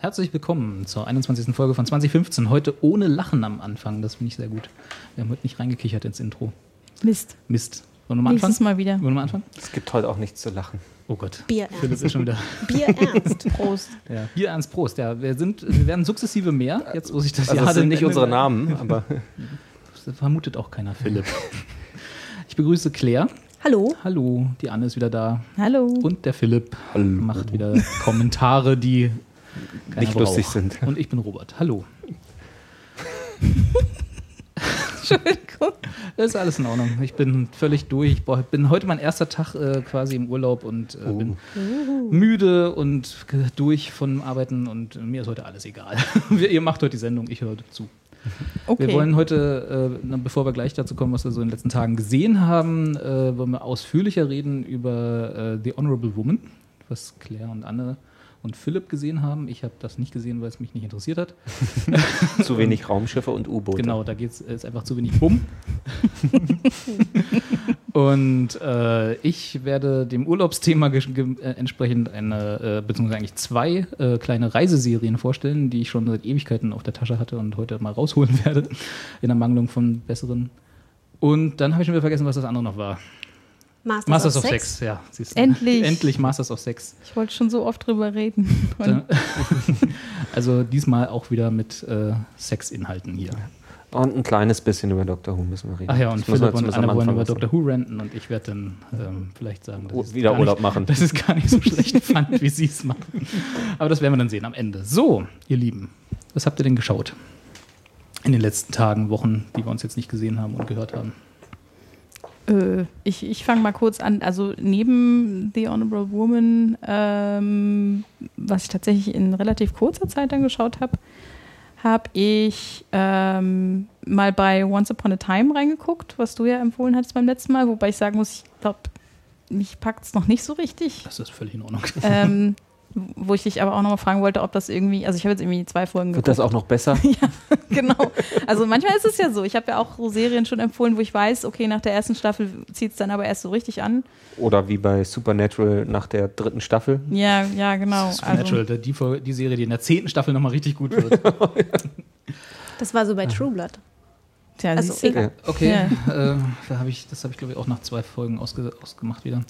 Herzlich willkommen zur 21. Folge von 2015. Heute ohne Lachen am Anfang. Das finde ich sehr gut. Wir haben heute nicht reingekichert ins Intro. Mist. Mist. Wollen wir mal anfangen? Nächstes Mal wieder. Wollen wir mal anfangen? Es gibt heute auch nichts zu lachen. Oh Gott. Bier Philipp ist schon wieder. Bier ernst. Prost. Ja. Bier ernst Prost. Ja, wir, sind, wir werden sukzessive mehr, jetzt wo sich das Also Jahr das sind nicht unsere Namen, aber Das vermutet auch keiner Philipp. Ich begrüße Claire. Hallo. Hallo, die Anne ist wieder da. Hallo. Und der Philipp Hallo. macht wieder Kommentare, die keiner Nicht lustig braucht. sind. Und ich bin Robert. Hallo. Entschuldigung. Ist alles in Ordnung. Ich bin völlig durch. Ich bin heute mein erster Tag äh, quasi im Urlaub und äh, bin müde und durch von Arbeiten und mir ist heute alles egal. Ihr macht heute die Sendung, ich höre zu. Okay. Wir wollen heute, äh, bevor wir gleich dazu kommen, was wir so in den letzten Tagen gesehen haben, äh, wollen wir ausführlicher reden über äh, The Honorable Woman, was Claire und Anne und Philipp gesehen haben. Ich habe das nicht gesehen, weil es mich nicht interessiert hat. zu wenig Raumschiffe und U-Boote. Genau, da geht's, ist einfach zu wenig Bumm. und äh, ich werde dem Urlaubsthema äh, entsprechend eine, äh, beziehungsweise eigentlich zwei äh, kleine Reiseserien vorstellen, die ich schon seit Ewigkeiten auf der Tasche hatte und heute mal rausholen werde, in Ermangelung von besseren. Und dann habe ich schon wieder vergessen, was das andere noch war. Masters, Masters of of Sex. Sex, ja. siehst du. Endlich. Endlich Masters of Sex. Ich wollte schon so oft drüber reden. Also diesmal auch wieder mit äh, Sexinhalten hier. Und ein kleines bisschen über Dr. Who müssen wir reden. Ach ja, und Das Philipp und Anne wollen über. Doctor Who ranten und ich werde dann ähm, vielleicht sagen, dass es wieder Urlaub nicht, machen. dass ich es gar nicht so schlecht fand, wie sie es machen. Aber das werden wir dann sehen am Ende. So, ihr Lieben, was habt ihr denn geschaut? In den letzten Tagen, Wochen, die wir uns jetzt nicht gesehen haben und gehört haben. Äh, ich ich fange mal kurz an. Also neben The Honorable Woman, ähm, was ich tatsächlich in relativ kurzer Zeit dann geschaut habe, habe ich ähm, mal bei Once Upon a Time reingeguckt, was du ja empfohlen hattest beim letzten Mal, wobei ich sagen muss, ich glaube, mich packt es noch nicht so richtig. Das ist völlig in Ordnung. ähm, wo ich dich aber auch nochmal fragen wollte, ob das irgendwie, also ich habe jetzt irgendwie zwei Folgen Wird geguckt. das auch noch besser? genau. Also manchmal ist es ja so. Ich habe ja auch so Serien schon empfohlen, wo ich weiß, okay, nach der ersten Staffel zieht es dann aber erst so richtig an. Oder wie bei Supernatural nach der dritten Staffel? Ja, ja, genau. Supernatural, Also, die, die Serie, die in der zehnten Staffel nochmal richtig gut wird. Das war so bei True Blood. Tja, also siehst du? egal. Okay, äh, da hab ich, das habe ich glaube ich auch nach zwei Folgen ausge, ausgemacht wieder.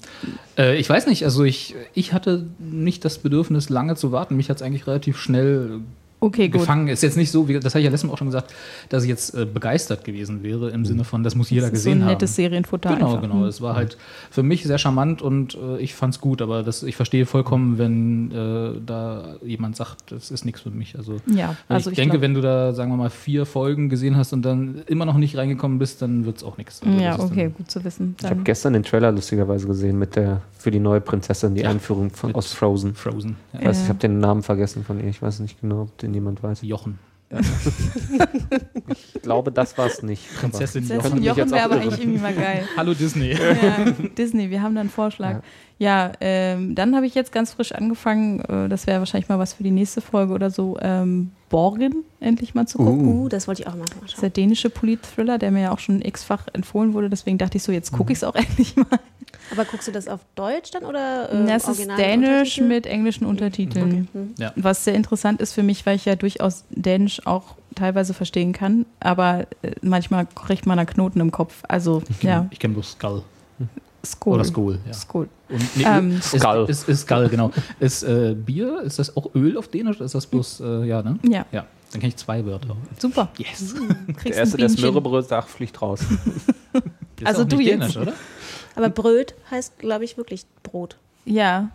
Äh, ich weiß nicht, also ich, ich hatte nicht das Bedürfnis, lange zu warten. Mich hat es eigentlich relativ schnell Okay, gut. gefangen. Ist jetzt nicht so, wie, das habe ich ja letztes Mal auch schon gesagt, dass ich jetzt äh, begeistert gewesen wäre im Sinne von, das muss jeder das ist gesehen so ein haben. nettes Serienfutter Genau, einfach. genau. Es war halt für mich sehr charmant und äh, ich fand's gut, aber das, ich verstehe vollkommen, wenn äh, da jemand sagt, das ist nichts für mich. Also, Ja, also ich, ich denke, glaub- wenn du da, sagen wir mal, vier Folgen gesehen hast und dann immer noch nicht reingekommen bist, dann wird's auch nichts. Also Ja, okay, Dann, gut zu wissen. Ich habe Dann, gestern den Trailer lustigerweise gesehen mit der für die neue Prinzessin, die Ja, Einführung von, aus Frozen. Frozen. Ja. Ich weiß, ich habe den Namen vergessen von ihr. Ich weiß nicht genau, ob den jemand weiß. Jochen. Ich glaube, das war es nicht. Prinzessin Jochen, Jochen. Jochen wäre aber eigentlich irgendwie mal geil. Hallo Disney. ja, Disney, wir haben da einen Vorschlag. Ja, ähm, dann habe ich jetzt ganz frisch angefangen, äh, das wäre wahrscheinlich mal was für die nächste Folge oder so, ähm, Borgen endlich mal zu gucken. Uh, das wollte ich auch mal Das ist schauen. der dänische Polit-Thriller, der mir ja auch schon x-fach empfohlen wurde. Deswegen dachte ich so, jetzt gucke ich es auch endlich mal. Aber guckst du das auf Deutsch dann oder äh, das ist dänisch mit englischen Untertiteln. Hm. Ja. Was sehr interessant ist für mich, weil ich ja durchaus Dänisch auch teilweise verstehen kann. Aber äh, manchmal kriegt man da Knoten im Kopf. Also, ja, Ich kenne bloß Skull. Skull. Oder Skull, ja. Skull. Und, nee, Ähm, ist, Skull. Ist, ist Skull, genau. Ist äh, Bier, ist das auch Öl auf Dänisch? Ist das bloß, äh, ja, ne? Ja, Ja, dann kenne ich zwei Wörter. super. Yes. Der Kriegst erste, der. Smörrebröt sagt, fliegt raus. Also du jetzt. Dänisch, oder? Aber Bröt heißt, glaube ich, wirklich Brot. Ja,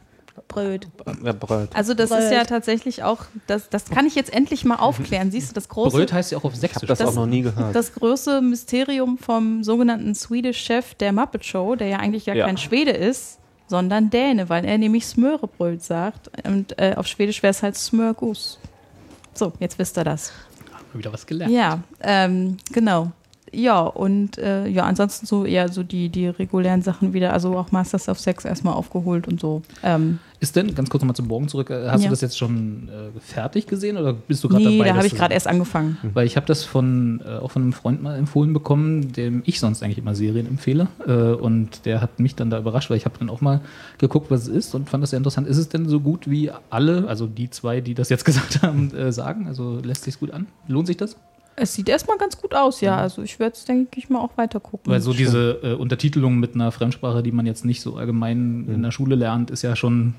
Bröt. Ja, Bröt. also das Bröt. ist ja tatsächlich auch, das, das kann ich jetzt endlich mal aufklären. Siehst du, das große, Bröt heißt ja auch auf Ich Sächsisch. habe das, Das- auch noch nie gehört. das große Mysterium vom sogenannten Swedish Chef der Muppet Show, der ja eigentlich gar Ja. kein Schwede ist, sondern Däne, weil er nämlich Smörebröt sagt. Und äh, auf Schwedisch wäre es halt Smörgus. So, jetzt wisst ihr das. Haben wir wieder was gelernt. Ja, ähm, genau. Ja, und äh, ja, ansonsten so eher so die, die regulären Sachen wieder, also auch Masters of Sex erstmal aufgeholt und so. Ähm, Ist denn, ganz kurz nochmal zum Morgen zurück, äh, hast Ja. du das jetzt schon äh, fertig gesehen oder bist du gerade nee, dabei? da habe ich gerade erst angefangen. Weil ich habe das von, äh, auch von einem Freund mal empfohlen bekommen, dem ich sonst eigentlich immer Serien empfehle. Äh, und der hat mich dann da überrascht, weil ich habe dann auch mal geguckt, was es ist und fand das sehr interessant. Ist es denn so gut wie alle, also die zwei, die das jetzt gesagt haben, äh, sagen? Also lässt sich gut an? Lohnt sich das? Es sieht erstmal ganz gut aus, ja. Also ich werde es, denke ich mal, auch weiter gucken. Weil so diese äh, Untertitelung mit einer Fremdsprache, die man jetzt nicht so allgemein in der Schule lernt, ist ja schon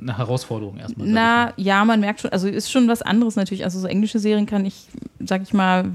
eine Herausforderung erstmal. Na, ja, man merkt schon, also ist schon was anderes natürlich. Also so englische Serien kann ich, sag ich mal,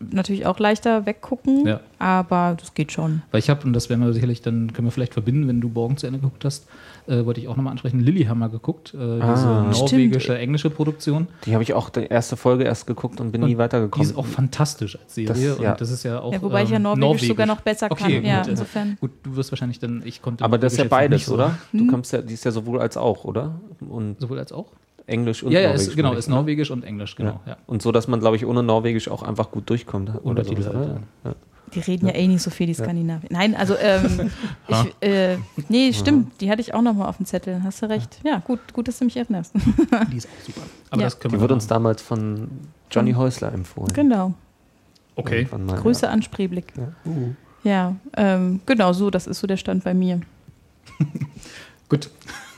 natürlich auch leichter weggucken, Ja. aber das geht schon. Weil ich habe, und das werden wir sicherlich, dann können wir vielleicht verbinden, wenn du morgen zu Ende geguckt hast, äh, wollte ich auch nochmal ansprechen, Lilyhammer geguckt, äh, diese Ah. norwegische, englische Produktion. Die habe ich auch die erste Folge erst geguckt und bin nie Und weitergekommen. Die ist auch fantastisch als Serie Das- ja. und das ist ja auch. Ja, wobei ich ja ähm, Norwegisch sogar noch besser okay, kann. Ja, gut, äh, insofern. Gut, du wirst wahrscheinlich dann, ich konnte. Aber das ist ja Norwegisch beides, so. oder? Hm? Du kommst ja, die ist ja sowohl als auch, oder? Und Sowohl als auch? Englisch und Ja, ja, Norwegisch. ist, genau, ist ne? Norwegisch und Englisch, genau. Ja. Und so, dass man, glaube ich, ohne Norwegisch auch einfach gut durchkommt. oder Untertitel halt, oder? Ja. Die reden ja, eh nicht so viel, die Skandinavier. Nein, also, ähm, ich, äh, nee, stimmt, die hatte ich auch nochmal auf dem Zettel. Hast du recht. Ja, gut, gut, dass du mich erinnerst. Die ist auch super. Aber Ja. das können Die wir wurde uns mal- damals von Johnny Häusler empfohlen. genau. Okay. Mal, Grüße ja. an Spreeblick. Ja. Ja, ähm, genau so, das ist so der Stand bei mir. Gut.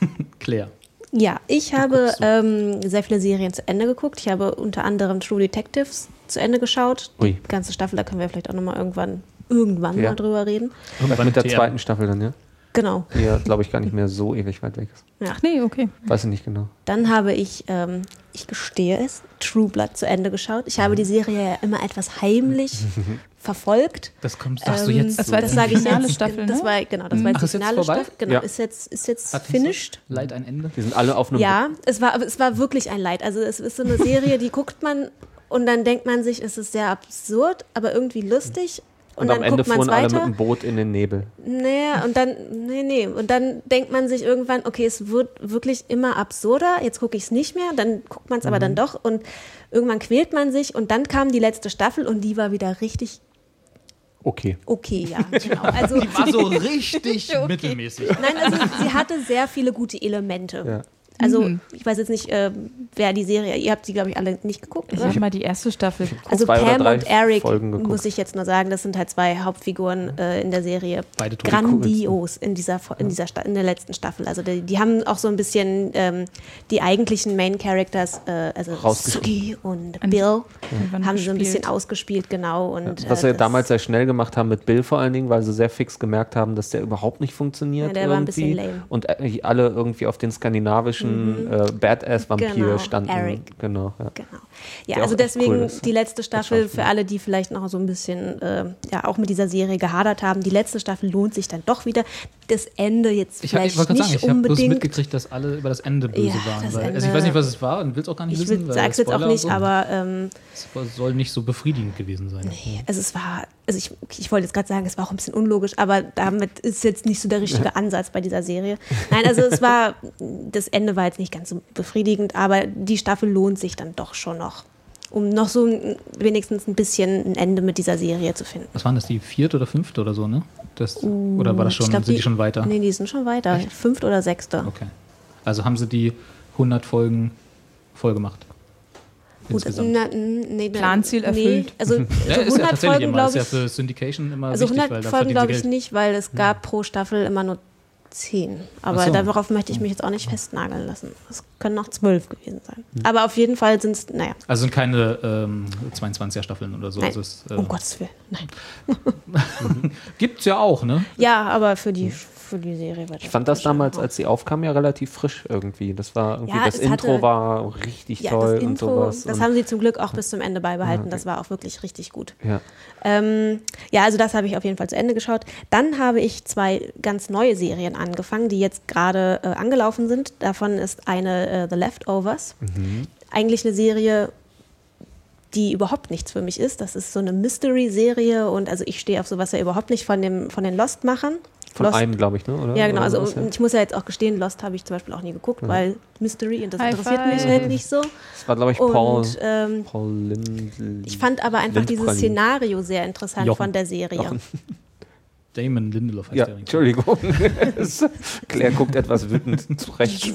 Claire. Ja, ich habe ähm, sehr viele Serien zu Ende geguckt. Ich habe unter anderem True Detectives zu Ende geschaut. Ui. Die ganze Staffel, da können wir vielleicht auch nochmal irgendwann, irgendwann Ja. mal drüber reden. Irgendwann Mit der zweiten Staffel dann, ja? Genau. Die ja, glaube ich, gar nicht mehr so ewig weit weg ist. Ach nee, okay. Weiß ich nicht genau. Dann habe ich, ähm, ich gestehe es, True Blood zu Ende geschaut. Ich habe die Serie ja immer etwas heimlich verfolgt. Das kommt, sagst du Ähm, jetzt. Das war das die sage ich finale jetzt. Staffel, Das ne? war genau, das war jetzt Ach, die jetzt finale vorbei? Staffel. Genau, Ja. ist jetzt ist jetzt Hat finished. Leid ein Ende. Die sind alle auf einem Ja, es war, aber es war wirklich ein Leid. Also es ist so eine Serie, die guckt man und dann denkt man sich, es ist sehr absurd, aber irgendwie lustig. Und, Und, am dann Ende guckt man es fuhren alle mit weiter. dem Boot in den Nebel. Nee, und dann, nee, nee. Und dann denkt man sich irgendwann, okay, es wird wirklich immer absurder, jetzt gucke ich es nicht mehr, dann guckt man es aber Mhm. dann doch und irgendwann quält man sich und dann kam die letzte Staffel und die war wieder richtig Okay. okay, ja. Genau. Also, War so richtig mittelmäßig. nein, also sie hatte sehr viele gute Elemente. Ja. Also Mhm. ich weiß jetzt nicht, äh, wer die Serie, ihr habt die, glaube ich, alle nicht geguckt, Ich oder? habe mal die erste Staffel. Also zwei oder Pam und Eric, geguckt. muss ich jetzt nur sagen, das sind halt zwei Hauptfiguren äh, in der Serie. Beide tot. Grandios in dieser, in dieser Sta in der letzten Staffel. Also die, die haben auch so ein bisschen ähm, die eigentlichen Main Characters, äh, also. Suki und Bill, Irgendwann haben sie so ein bisschen gespielt. ausgespielt, genau. Und, Was äh, sie damals sehr schnell gemacht haben mit Bill vor allen Dingen, weil sie sehr fix gemerkt haben, dass der überhaupt nicht funktioniert. Ja, der war ein irgendwie. bisschen lame. Und äh, alle irgendwie auf den skandinavischen äh, Badass-Vampir Genau, standen. Eric. Genau. Ja. Genau. Ja, also deswegen cool die letzte Staffel für alle, die vielleicht noch so ein bisschen äh, ja auch mit dieser Serie gehadert haben. Die letzte Staffel lohnt sich dann doch wieder. Das Ende jetzt Ich, hab- ich vielleicht wollte gerade nicht sagen, ich habe bloß unbedingt. mitgekriegt, dass alle über das Ende böse Ja, waren. Weil, also Ende- ich weiß nicht, was es war und will es auch gar nicht ich wissen. weil sage es jetzt auch nicht, so. aber ähm, Es soll nicht so befriedigend gewesen sein. also es war, also ich, ich wollte jetzt gerade sagen, es war auch ein bisschen unlogisch, aber damit ist jetzt nicht so der richtige Ansatz bei dieser Serie. Nein, also es war, das Ende war jetzt nicht ganz so befriedigend, aber die Staffel lohnt sich dann doch schon noch, um noch so ein, wenigstens ein bisschen ein Ende mit dieser Serie zu finden. Was waren das, die vierte oder fünfte oder so, ne? Das, oder war das schon, glaub, sind die, schon weiter? Nee, die sind schon weiter. Fünfte oder sechste. Okay. Also haben sie die 100 Folgen voll gemacht. Gut, na, nee, Planziel erfüllt. Nee, also, ja, so ist ja 100 tatsächlich Folgen, glaube Ist ja ich. für Syndication immer Also wichtig, weil 100 da Folgen glaube ich nicht, weil es gab pro Staffel immer nur 10. Aber so. darauf möchte ich mich jetzt auch nicht festnageln lassen. Es können noch 12 gewesen sein. Aber auf jeden Fall sind es, naja, Also sind keine ähm, 22er Staffeln oder so. nein. Also es, äh, um Gottes Willen. Nein. Gibt's ja auch, ne? Ja, aber für die, für die Serie wird Ich fand das damals, als sie aufkam, ja relativ frisch irgendwie. Das war irgendwie, Ja, das Intro hatte- war richtig ja, toll das und Intro, sowas. das und, haben sie zum Glück auch bis zum Ende beibehalten. Das war auch wirklich richtig gut. ja. Ähm, ja, also das habe ich auf jeden Fall zu Ende geschaut. Dann habe ich zwei ganz neue Serien angefangen, die jetzt gerade äh, angelaufen sind. Davon ist eine äh, The Leftovers. Eigentlich eine Serie, die überhaupt nichts für mich ist. Das ist so eine Mystery-Serie und also ich stehe auf sowas ja überhaupt nicht von, dem, von den Lost-Machern. Von Lost. einem, glaube ich, ne? Oder? Ja, genau. Oder Also ich muss ja jetzt auch gestehen, Lost habe ich zum Beispiel auch nie geguckt, weil Mystery und das High interessiert five. mich halt nicht so. Das war, glaube ich, Paul, Und ähm, Paul Lindl. ich fand aber einfach dieses. Szenario sehr interessant Jochen. von der Serie. Jochen. Damon Lindelof heißt Ja, der. Entschuldigung. Claire guckt etwas wütend zurecht.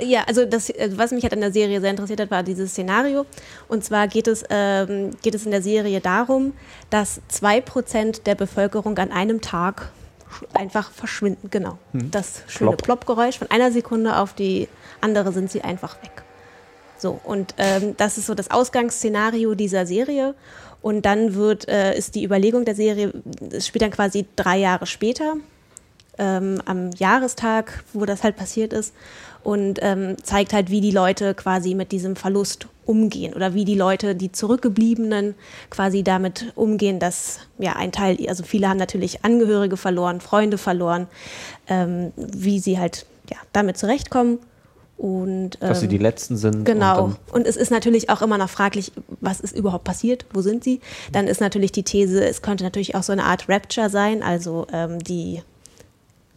Ja, also das, äh, was mich halt an der Serie sehr interessiert hat, war dieses Szenario. Und zwar geht es, ähm, geht es in der Serie darum, dass zwei Prozent der Bevölkerung an einem Tag einfach verschwinden. Genau. Das schöne Plopp. Plopp-Geräusch. Von einer Sekunde auf die andere sind sie einfach weg. So, und ähm, das ist so das Ausgangsszenario dieser Serie. Und dann wird, äh, ist die Überlegung der Serie, es spielt dann quasi drei Jahre später, ähm, am Jahrestag, wo das halt passiert ist und ähm, zeigt halt, wie die Leute quasi mit diesem Verlust umgehen oder wie die Leute, die Zurückgebliebenen, quasi damit umgehen, dass ja ein Teil, also viele haben natürlich Angehörige verloren, Freunde verloren, ähm, wie sie halt ja, damit zurechtkommen. Und, Dass sie ähm, die Letzten sind. Genau. Und Und es ist natürlich auch immer noch fraglich, was ist überhaupt passiert, wo sind sie? Dann ist natürlich die These, es könnte natürlich auch so eine Art Rapture sein, also ähm, die,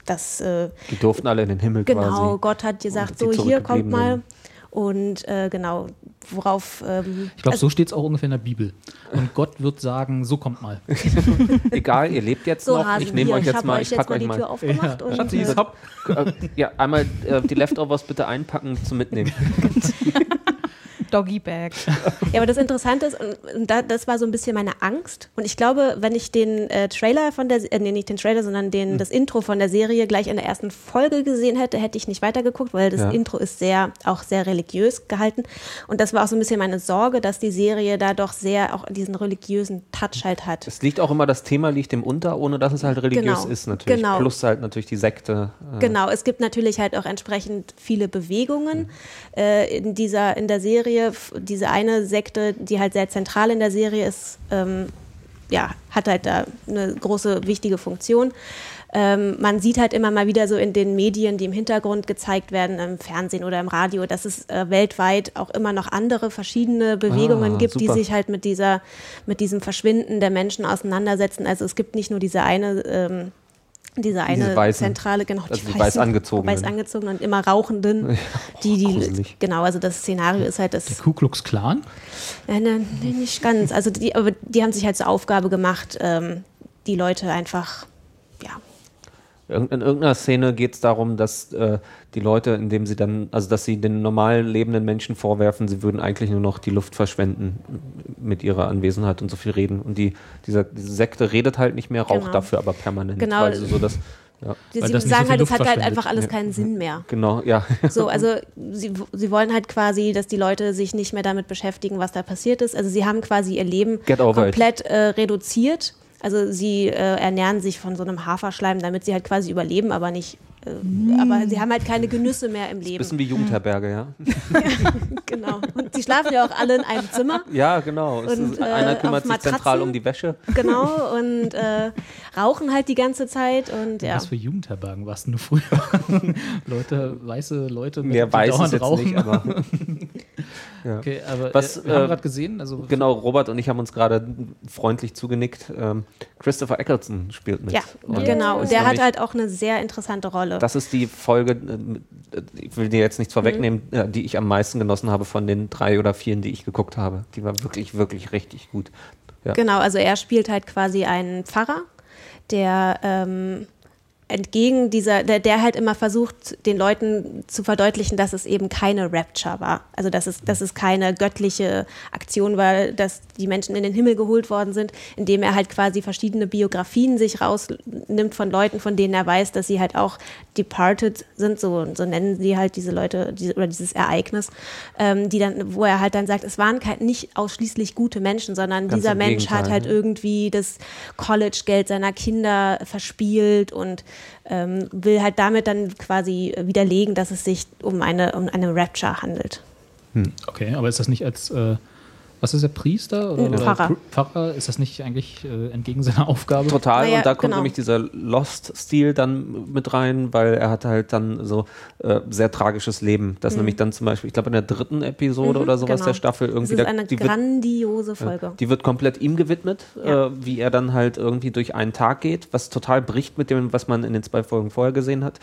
das, äh, die durften alle in den Himmel genau, quasi. Gott hat gesagt, Und so hier kommt mal. Und äh, genau, worauf. Ähm, Ich glaube, also, so steht es auch ungefähr in der Bibel. Und Gott wird sagen, so kommt mal. Egal, ihr lebt jetzt so noch. Hasen, ich nehme euch jetzt habe mal, euch ich jetzt pack mal euch die Tür mal. aufgemacht. und, Schatzis, äh. Äh, ja, einmal äh, die Leftovers bitte einpacken zum Mitnehmen. Doggy Bag. Ja, aber das Interessante ist, und, und da, das war so ein bisschen meine Angst. Und ich glaube, wenn ich den äh, Trailer von der, äh, nee, nicht den Trailer, sondern den, das Intro von der Serie gleich in der ersten Folge gesehen hätte, hätte ich nicht weitergeguckt, weil das Ja. Intro ist sehr, auch sehr religiös gehalten. Und das war auch so ein bisschen meine Sorge, dass die Serie da doch sehr auch diesen religiösen Touch halt hat. Es liegt auch immer, das Thema liegt dem unter, ohne dass es halt religiös Genau, ist natürlich. genau. Plus halt natürlich die Sekte. Äh, Genau, es gibt natürlich halt auch entsprechend viele Bewegungen äh, in dieser in der Serie. F- Diese eine Sekte, die halt sehr zentral in der Serie ist, ähm, ja, hat halt da eine große wichtige Funktion. Ähm, man sieht halt immer mal wieder so in den Medien, die im Hintergrund gezeigt werden, im Fernsehen oder im Radio, dass es äh, weltweit auch immer noch andere verschiedene Bewegungen Ah, gibt, die super. sich halt mit dieser, mit diesem Verschwinden der Menschen auseinandersetzen. Also es gibt nicht nur diese eine, ähm, diese eine Weißen. zentrale, genau, Also die weiß angezogenen. weiß angezogenen und immer rauchenden, die, die, gruselig. genau, also das Szenario ist halt das, Ku Klux Klan? Nein, nein, nein, nicht ganz. Also die, aber die haben sich halt zur Aufgabe gemacht, ähm, die Leute einfach, ja, In irgendeiner Szene geht es darum, dass äh, die Leute, indem sie dann, also dass sie den normal lebenden Menschen vorwerfen, sie würden eigentlich nur noch die Luft verschwenden mit ihrer Anwesenheit und so viel reden. Und die, dieser, diese Sekte redet halt nicht mehr, raucht Genau. dafür aber permanent. Genau. Weil sie so das, ja, sie, Weil sie so sagen viel halt, es hat halt einfach alles Ja. keinen Sinn mehr. genau, ja. So, also sie, sie wollen halt quasi, dass die Leute sich nicht mehr damit beschäftigen, was da passiert ist. Also sie haben quasi ihr Leben komplett äh, reduziert. Also sie äh, ernähren sich von so einem Haferschleim, damit sie halt quasi überleben, aber nicht. Äh, Aber sie haben halt keine Genüsse mehr im Leben. Bisschen wie Jugendherberge, ja. Genau. Und sie schlafen ja auch alle in einem Zimmer. Ja, genau. Es Und, ist, äh, einer kümmert sich zentral um die Wäsche. Genau. Und äh, rauchen halt die ganze Zeit. Und ja. Was für Jugendherbergen warst du früher? Leute, weiße Leute mit Mehr weiß es dauernd jetzt rauchen. nicht, aber ja. Okay, aber Was, äh, wir haben äh, gerade gesehen, also Genau, Robert und ich haben uns gerade freundlich zugenickt. Ähm, Christopher Eccleston spielt mit. Ja, Und genau. ist Der hat halt auch eine sehr interessante Rolle. Das ist die Folge, äh, ich will dir jetzt nichts vorwegnehmen, Mhm. die ich am meisten genossen habe von den drei oder vier, die ich geguckt habe. Die war wirklich, wirklich richtig gut. Ja. Genau, also er spielt halt quasi einen Pfarrer, der ähm, entgegen dieser, der, der halt immer versucht, den Leuten zu verdeutlichen, dass es eben keine Rapture war. Also dass es, dass es keine göttliche Aktion war, dass die Menschen in den Himmel geholt worden sind, indem er halt quasi verschiedene Biografien sich rausnimmt von Leuten, von denen er weiß, dass sie halt auch departed sind, so, so nennen sie halt diese Leute diese, oder dieses Ereignis, ähm, die dann, wo er halt dann sagt, es waren kein, nicht ausschließlich gute Menschen, sondern Ganz dieser Mensch Gegenteil, hat halt ne? irgendwie das College-Geld seiner Kinder verspielt und ähm, will halt damit dann quasi widerlegen, dass es sich um eine, um eine Rapture handelt. Okay, aber ist das nicht als äh, Was ist der Priester? Oder, oder Pfarrer. Pr- Pfarrer? Ist das nicht eigentlich äh, entgegen seiner Aufgabe? Total, Naja, und da kommt genau. nämlich dieser Lost-Stil dann mit rein, weil er hat halt dann so äh, sehr tragisches Leben. Das nämlich dann zum Beispiel, ich glaube in der dritten Episode oder sowas genau. der Staffel Das irgendwie, ist da- eine die wird, grandiose Folge. die wird komplett ihm gewidmet, Ja. äh, wie er dann halt irgendwie durch einen Tag geht, was total bricht mit dem, was man in den zwei Folgen vorher gesehen hat.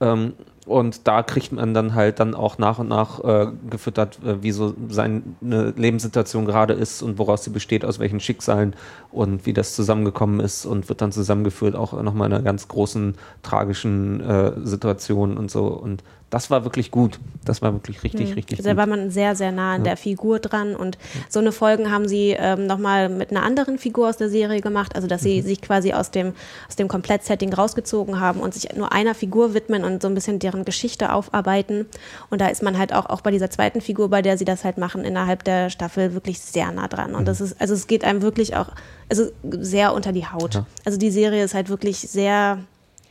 Ähm, und da kriegt man dann halt dann auch nach und nach äh, gefüttert, äh, wie so seine Lebenssituation gerade ist und woraus sie besteht, aus welchen Schicksalen und wie das zusammengekommen ist und wird dann zusammengeführt, auch nochmal in einer ganz großen, tragischen äh, Situation und so. Und das war wirklich gut. Das war wirklich richtig, richtig Also da gut. war man sehr, sehr nah an der Figur dran und so eine Folgen haben sie ähm, nochmal mit einer anderen Figur aus der Serie gemacht, also dass sie sich quasi aus dem, aus dem Komplettsetting rausgezogen haben und sich nur einer Figur widmen und so ein bisschen deren Geschichte aufarbeiten und da ist man halt auch, auch bei dieser zweiten Figur, bei der sie das halt machen, innerhalb der Staffel wirklich sehr nah dran und das ist, also es geht einem wirklich auch, also sehr unter die Haut. Also die Serie ist halt wirklich sehr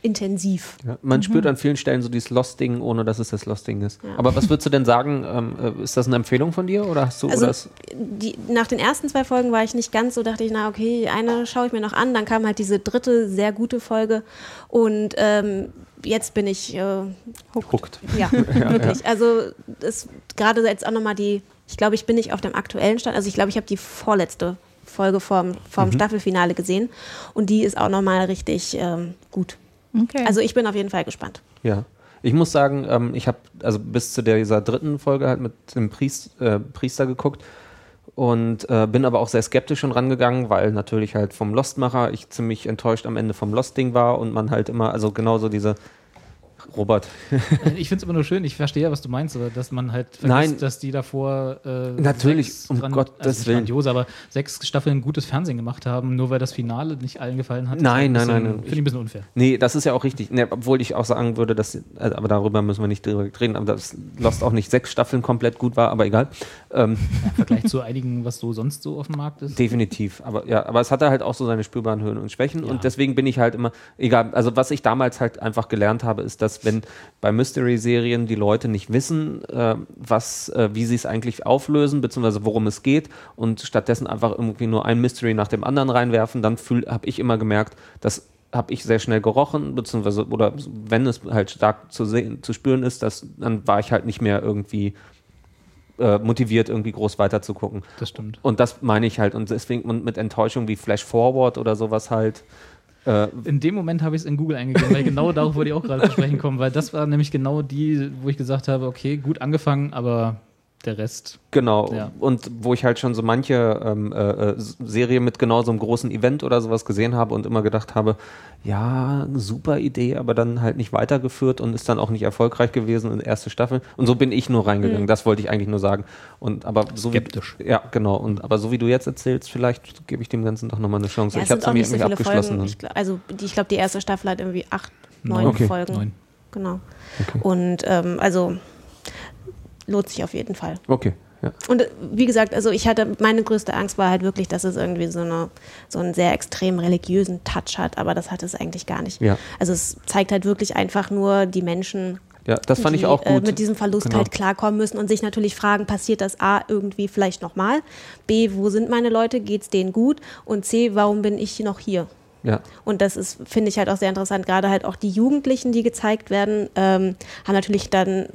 intensiv. Ja, man spürt an vielen Stellen so dieses Lost-Ding, ohne dass es das Lost-Ding ist. Aber was würdest du denn sagen? Ähm, äh, ist das eine Empfehlung von dir oder hast du Also die, nach den ersten zwei Folgen war ich nicht ganz so, dachte ich, na okay, eine schaue ich mir noch an. Dann kam halt diese dritte sehr gute Folge und ähm, jetzt bin ich äh, hooked? ja, wirklich. Also es gerade jetzt auch nochmal die, ich glaube, ich bin nicht auf dem aktuellen Stand, also ich glaube, ich habe die vorletzte Folge vorm, vorm Staffelfinale gesehen und die ist auch nochmal richtig ähm, gut. Okay. Also ich bin auf jeden Fall gespannt. Ja. Ich muss sagen, ähm, ich habe also bis zu dieser dritten Folge halt mit dem Priest, äh, Priester geguckt und äh, bin aber auch sehr skeptisch schon rangegangen, weil natürlich halt vom Lostmacher ich ziemlich enttäuscht am Ende vom Lost-Ding war und man halt immer, also genauso diese Robert. Ich finde es immer nur schön, ich verstehe ja, was du meinst, aber dass man halt vergisst, Nein. dass die davor äh, Natürlich, sechs um Gottes also Willen. grandios, aber sechs Staffeln gutes Fernsehen gemacht haben, nur weil das Finale nicht allen gefallen hat. Nein, ist nein, ein nein, bisschen- nein. Finde ich ein bisschen unfair. Nee, das ist ja auch richtig. Ne, obwohl ich auch sagen würde, dass, äh, aber darüber müssen wir nicht direkt reden, aber dass Lost auch nicht sechs Staffeln komplett gut war, aber egal. Ähm, Im Vergleich zu einigen, was so sonst so auf dem Markt ist. Definitiv, aber ja, aber es hatte halt auch so seine spürbaren Höhen und Schwächen Ja. und deswegen bin ich halt immer, egal, also was ich damals halt einfach gelernt habe, ist, dass wenn bei Mystery-Serien die Leute nicht wissen, äh, was, äh, wie sie es eigentlich auflösen, beziehungsweise worum es geht und stattdessen einfach irgendwie nur ein Mystery nach dem anderen reinwerfen, dann habe ich immer gemerkt, dass habe ich sehr schnell gerochen, beziehungsweise, oder wenn es halt stark zu sehen, zu spüren ist, dass, dann war ich halt nicht mehr irgendwie äh, motiviert, irgendwie groß weiter zu gucken. Das stimmt. Und das meine ich halt. Und deswegen und mit Enttäuschung wie Flash Forward oder sowas halt. Äh, In dem Moment habe ich es in Google eingegeben, weil genau darauf wollte ich auch gerade zu sprechen kommen, weil das war nämlich genau die, wo ich gesagt habe, okay, gut angefangen, aber der Rest. genau. Ja. Und wo ich halt schon so manche ähm, äh, äh, Serie mit genau so einem großen Event oder sowas gesehen habe und immer gedacht habe, ja, super Idee, aber dann halt nicht weitergeführt und ist dann auch nicht erfolgreich gewesen in der erste Staffel. Und so bin ich nur reingegangen. Das wollte ich eigentlich nur sagen. Und aber so Skeptisch. Wie, ja, genau. Und aber so wie du jetzt erzählst, vielleicht gebe ich dem Ganzen doch nochmal eine Chance. Ja, ich habe es nämlich viele abgeschlossen. Folgen. Ich, glaub- also die, ich glaube, die erste Staffel hat irgendwie acht, neun Okay. Folgen. Neun. Genau. Und ähm, also lohnt sich auf jeden Fall. okay. Ja. Und äh, wie gesagt, also ich hatte, meine größte Angst war halt wirklich, dass es irgendwie so, eine, so einen sehr extrem religiösen Touch hat, aber das hat es eigentlich gar nicht. Ja. Also es zeigt halt wirklich einfach nur die Menschen, Ja, das fand die ich auch Äh, gut. mit diesem Verlust Genau. halt klarkommen müssen und sich natürlich fragen, passiert das A irgendwie vielleicht nochmal? B, wo sind meine Leute? Geht's denen gut? Und C, warum bin ich noch hier? Ja. Und das ist, finde ich halt auch sehr interessant. Gerade halt auch die Jugendlichen, die gezeigt werden, ähm, haben natürlich dann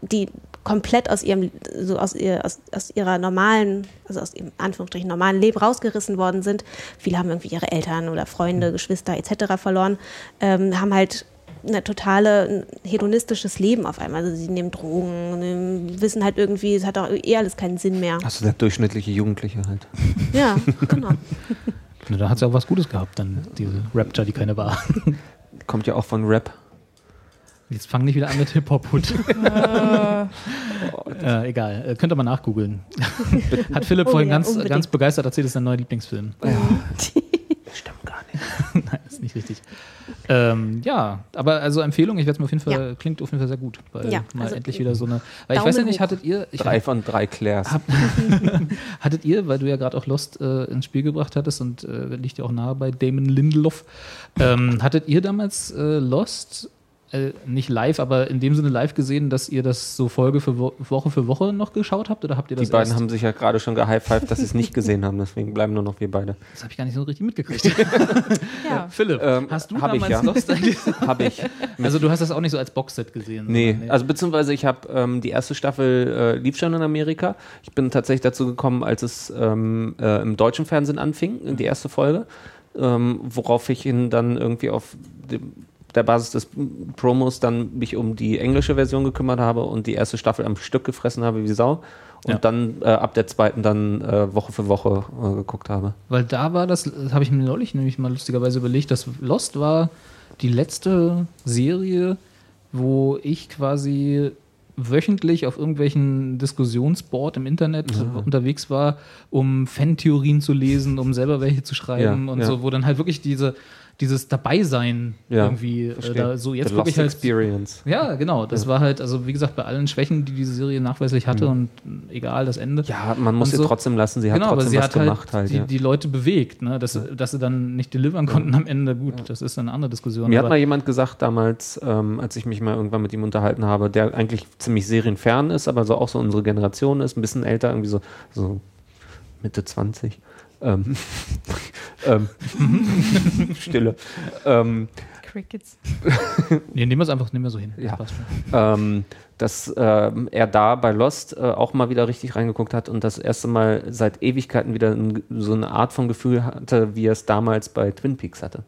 die komplett aus ihrem, so aus, ihr, aus, aus ihrer normalen, also aus ihrem Anführungsstrichen normalen Leben rausgerissen worden sind. Viele haben irgendwie ihre Eltern oder Freunde, Geschwister etc. verloren, ähm, haben halt eine totale ein hedonistisches Leben auf einmal. Also sie nehmen Drogen, nehmen, wissen halt irgendwie, es hat auch eh alles keinen Sinn mehr. Also der durchschnittliche Jugendliche halt. Ja, genau. Na, da hat sie auch was Gutes gehabt, dann diese Rapture, die keine war. Kommt ja auch von Rap. Jetzt fangen nicht wieder an mit Hip-Hop-Hut. äh, egal, äh, könnt ihr mal nachgoogeln. Hat Philipp Oh vorhin ja, ganz, unbedingt. ganz begeistert erzählt, das ist sein neuer Lieblingsfilm. Stimmt gar nicht. Nein, ist nicht richtig. Ähm, ja, aber also Empfehlung, ich werde es mir auf jeden Fall, Ja. klingt auf jeden Fall sehr gut. Weil Ja, mal also endlich wieder so eine. Weil ich Daumen weiß ja nicht, hattet ihr. Ich Drei von drei Clairs. Hab- Hattet ihr, weil du ja gerade auch Lost äh, ins Spiel gebracht hattest und äh, liegt ja auch nahe bei Damon Lindelof, ähm, hattet ihr damals äh, Lost äh, nicht live, aber in dem Sinne live gesehen, dass ihr das so Folge für Wo Woche für Woche noch geschaut habt? Oder habt ihr das Die beiden erst? haben sich ja gerade schon gehighfived, dass sie es nicht gesehen haben, deswegen bleiben nur noch wir beide. Das habe ich gar nicht so richtig mitgekriegt. Ja. Philipp, Ähm, hast du hab ich, damals ja. Lost eigentlich? Habe ich. Also du hast das auch nicht so als Boxset gesehen? Nee, sondern- also beziehungsweise ich habe ähm, die erste Staffel äh, lief schon in Amerika. Ich bin tatsächlich dazu gekommen, als es ähm, äh, im deutschen Fernsehen anfing, die erste Folge, ähm, worauf ich ihn dann irgendwie auf dem, der Basis des Promos dann mich um die englische Version gekümmert habe und die erste Staffel am Stück gefressen habe wie Sau und Ja. dann äh, ab der zweiten dann äh, Woche für Woche äh, geguckt habe. Weil da war das, das habe ich mir neulich nämlich mal lustigerweise überlegt, dass Lost war die letzte Serie, wo ich quasi wöchentlich auf irgendwelchen Diskussionsboard im Internet unterwegs war, um Fantheorien zu lesen, um selber welche zu schreiben Ja, und ja. so, wo dann halt wirklich diese, dieses Dabeisein Ja, irgendwie äh, da so jetzt wirklich Lost halt Experience. ja, genau. Das war halt, also wie gesagt, bei allen Schwächen, die diese Serie nachweislich hatte und äh, egal das Ende. Mhm. Ja, man muss sie so. trotzdem lassen, sie hat genau, aber trotzdem sie was hat gemacht halt, halt. die, ja. die Leute bewegt, ne? dass, dass sie dann nicht delivern konnten am Ende. Gut, das ist eine andere Diskussion. Mir hat aber- mal jemand gesagt damals, ähm, als ich mich mal irgendwann mit ihm unterhalten habe, der eigentlich ziemlich serienfern ist, aber so auch so unsere Generation ist, ein bisschen älter, irgendwie so, so Mitte 20. Ähm, ähm, Stille. Ähm, Crickets. nee, nehmen wir es einfach, nehmen wir so hin. Das Ja. schon. ähm, dass ähm, er da bei Lost äh, auch mal wieder richtig reingeguckt hat und das erste Mal seit Ewigkeiten wieder ein, so eine Art von Gefühl hatte, wie er es damals bei Twin Peaks hatte.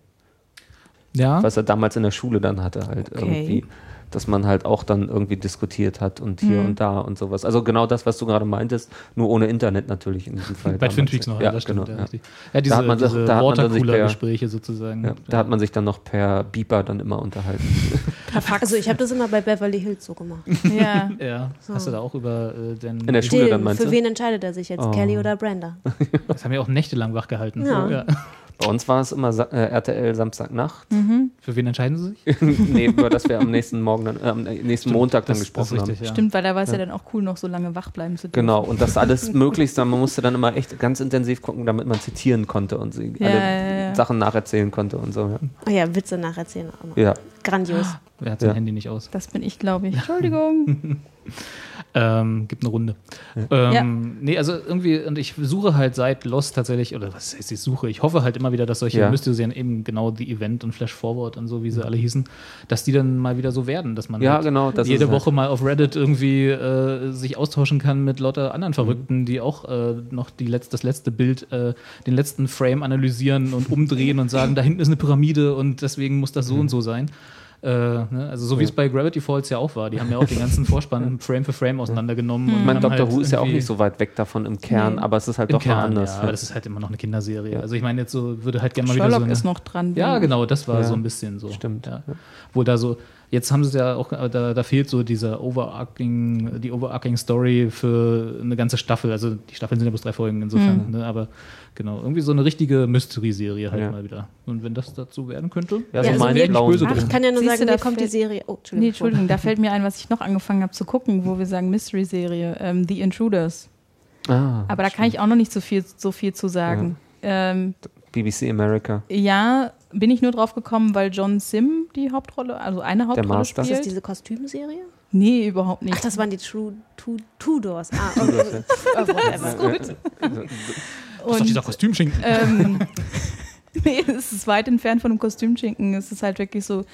Ja, was er damals in der Schule dann hatte, halt Okay. irgendwie. Dass man halt auch dann irgendwie diskutiert hat und hier und da und sowas. Also genau das, was du gerade meintest, nur ohne Internet natürlich in diesem Fall. bei Twin. Peaks noch, ja, das stimmt. genau, ja, ja. ja diese, hat man diese da hat man sich per- Watercooler-Gespräche sozusagen. Ja, da hat man sich dann noch per Beeper dann immer unterhalten. Also ich habe das immer bei Beverly Hills so gemacht. Ja. Ja, hast du da auch über äh, den. In der Schule Still, dann meinst für du? wen entscheidet er sich jetzt, Oh. Kelly oder Brenda? Das haben wir auch nächtelang wach gehalten. Ja. Bei uns war es immer Sa äh, RTL Samstagnacht. Für wen entscheiden sie sich? nee, über das wir am nächsten Morgen dann, äh, am nächsten Montag dann Das- das gesprochen haben. richtig, ja. Stimmt, weil da war es ja. dann auch cool, noch so lange wach bleiben zu dürfen. Genau, und das alles möglichst, man musste dann immer echt ganz intensiv gucken, damit man zitieren konnte und sie Ja, alle ja, ja. Sachen nacherzählen konnte und so. Ja. Ah ja, Witze nacherzählen auch immer. ja. Grandios. Wer hat sein Ja. Handy nicht aus? Das bin ich, glaube ich. Entschuldigung. Ähm, gibt eine Runde. Ähm, Nee, also irgendwie, und ich suche halt seit Lost tatsächlich, oder was heißt ich suche, ich hoffe halt immer wieder, dass solche Ja. Mysterien eben genau die Event und Flash Forward und so, wie sie alle hießen, dass die dann mal wieder so werden, dass man Ja, halt genau, das jede ist halt- Woche mal auf Reddit irgendwie äh, sich austauschen kann mit lauter Mhm. anderen Verrückten, die auch äh, noch die letzt, das letzte Bild, äh, den letzten Frame analysieren und umdrehen und sagen, da hinten ist eine Pyramide und deswegen muss das so Mhm. und so sein. Äh, ne? Also so wie es bei Gravity Falls ja auch war. Die haben ja auch den ganzen Vorspann Frame für Frame auseinandergenommen. und Ich meine, Doctor halt Who ist ja auch nicht so weit weg davon im Kern, Nee. aber es ist halt im doch mal Kern, anders. ja, ja. aber das ist halt immer noch eine Kinderserie. Also ich meine, jetzt so würde halt gerne mal wieder Sherlock so eine, ist noch dran. Ja, genau, das war Ja. so ein bisschen so. Stimmt. Ja. Wo da so, jetzt haben sie es ja auch, äh, da, da fehlt so dieser overarching, die overarching Story für eine ganze Staffel. Also die Staffeln sind ja bloß drei Folgen insofern, ne? aber genau, irgendwie so eine richtige Mystery-Serie halt Ja. mal wieder. Und wenn das dazu werden könnte, Ja, so also meine böse Ach, ich kann ja nur Siehst sagen, du, da kommt die Serie. Oh, Entschuldigung. Nee, Entschuldigung, da fällt mir ein, was ich noch angefangen habe zu gucken, wo wir sagen Mystery-Serie, ähm, The Intruders. Ah, Aber da kann ich auch noch nicht so viel, so viel zu sagen. Ja. Ähm, BBC America. ja, bin ich nur drauf gekommen, weil John Sim die Hauptrolle, also eine Hauptrolle Master. Ist das spielt. diese Kostümserie? Nee, überhaupt nicht. Ach, das waren die True Two, Tudors. Ah, okay. oh, whatever. das ist doch dieser Kostümschinken. ähm, nee, es ist weit entfernt von einem Kostümschinken. Es ist halt wirklich so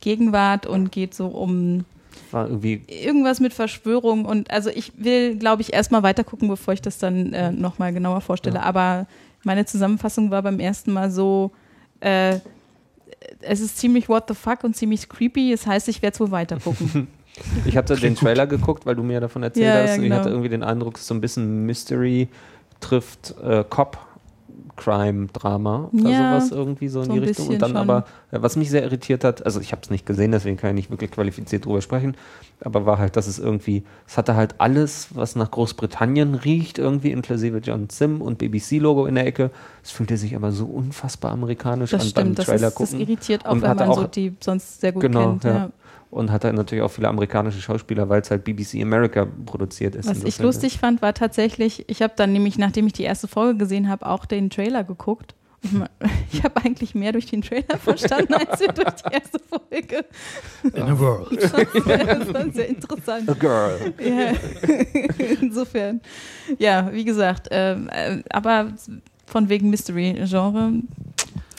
Gegenwart und geht so um War irgendwie, irgendwas mit Verschwörung. Und also ich will, glaube ich, erstmal weiter gucken, bevor ich das dann äh, nochmal genauer vorstelle. Aber meine Zusammenfassung war beim ersten Mal so, äh, es ist ziemlich what the fuck und ziemlich creepy. Es heißt, ich werde es wohl weiter gucken. ich hatte den Trailer geguckt, weil du mir davon erzählt Ja, hast. ja, und ich genau. hatte irgendwie den Eindruck, es ist so ein bisschen Mystery trifft äh, Cop. Crime-Drama oder Ja, sowas irgendwie so in so die Richtung. Und dann schon. aber, äh, was mich sehr irritiert hat, also ich habe es nicht gesehen, deswegen kann ich nicht wirklich qualifiziert drüber sprechen, aber war halt, dass es irgendwie, es hatte halt alles, was nach Großbritannien riecht, irgendwie inklusive John Sim und BBC-Logo in der Ecke. Es fühlte sich aber so unfassbar amerikanisch Das an stimmt, beim das, Trailer ist, das gucken. irritiert auch, Und wenn man so auch- die sonst sehr gut Genau, kennt. ja. Ja. Und hat halt natürlich auch viele amerikanische Schauspieler, weil es halt BBC America produziert ist. Was ich lustig fand, war tatsächlich, ich habe dann nämlich, nachdem ich die erste Folge gesehen habe, auch den Trailer geguckt Ich habe eigentlich mehr durch den Trailer verstanden als durch die erste Folge. In a world. Das war sehr interessant. A girl. Ja. Insofern. Ja, wie gesagt, ähm, äh, aber von wegen Mystery-Genre.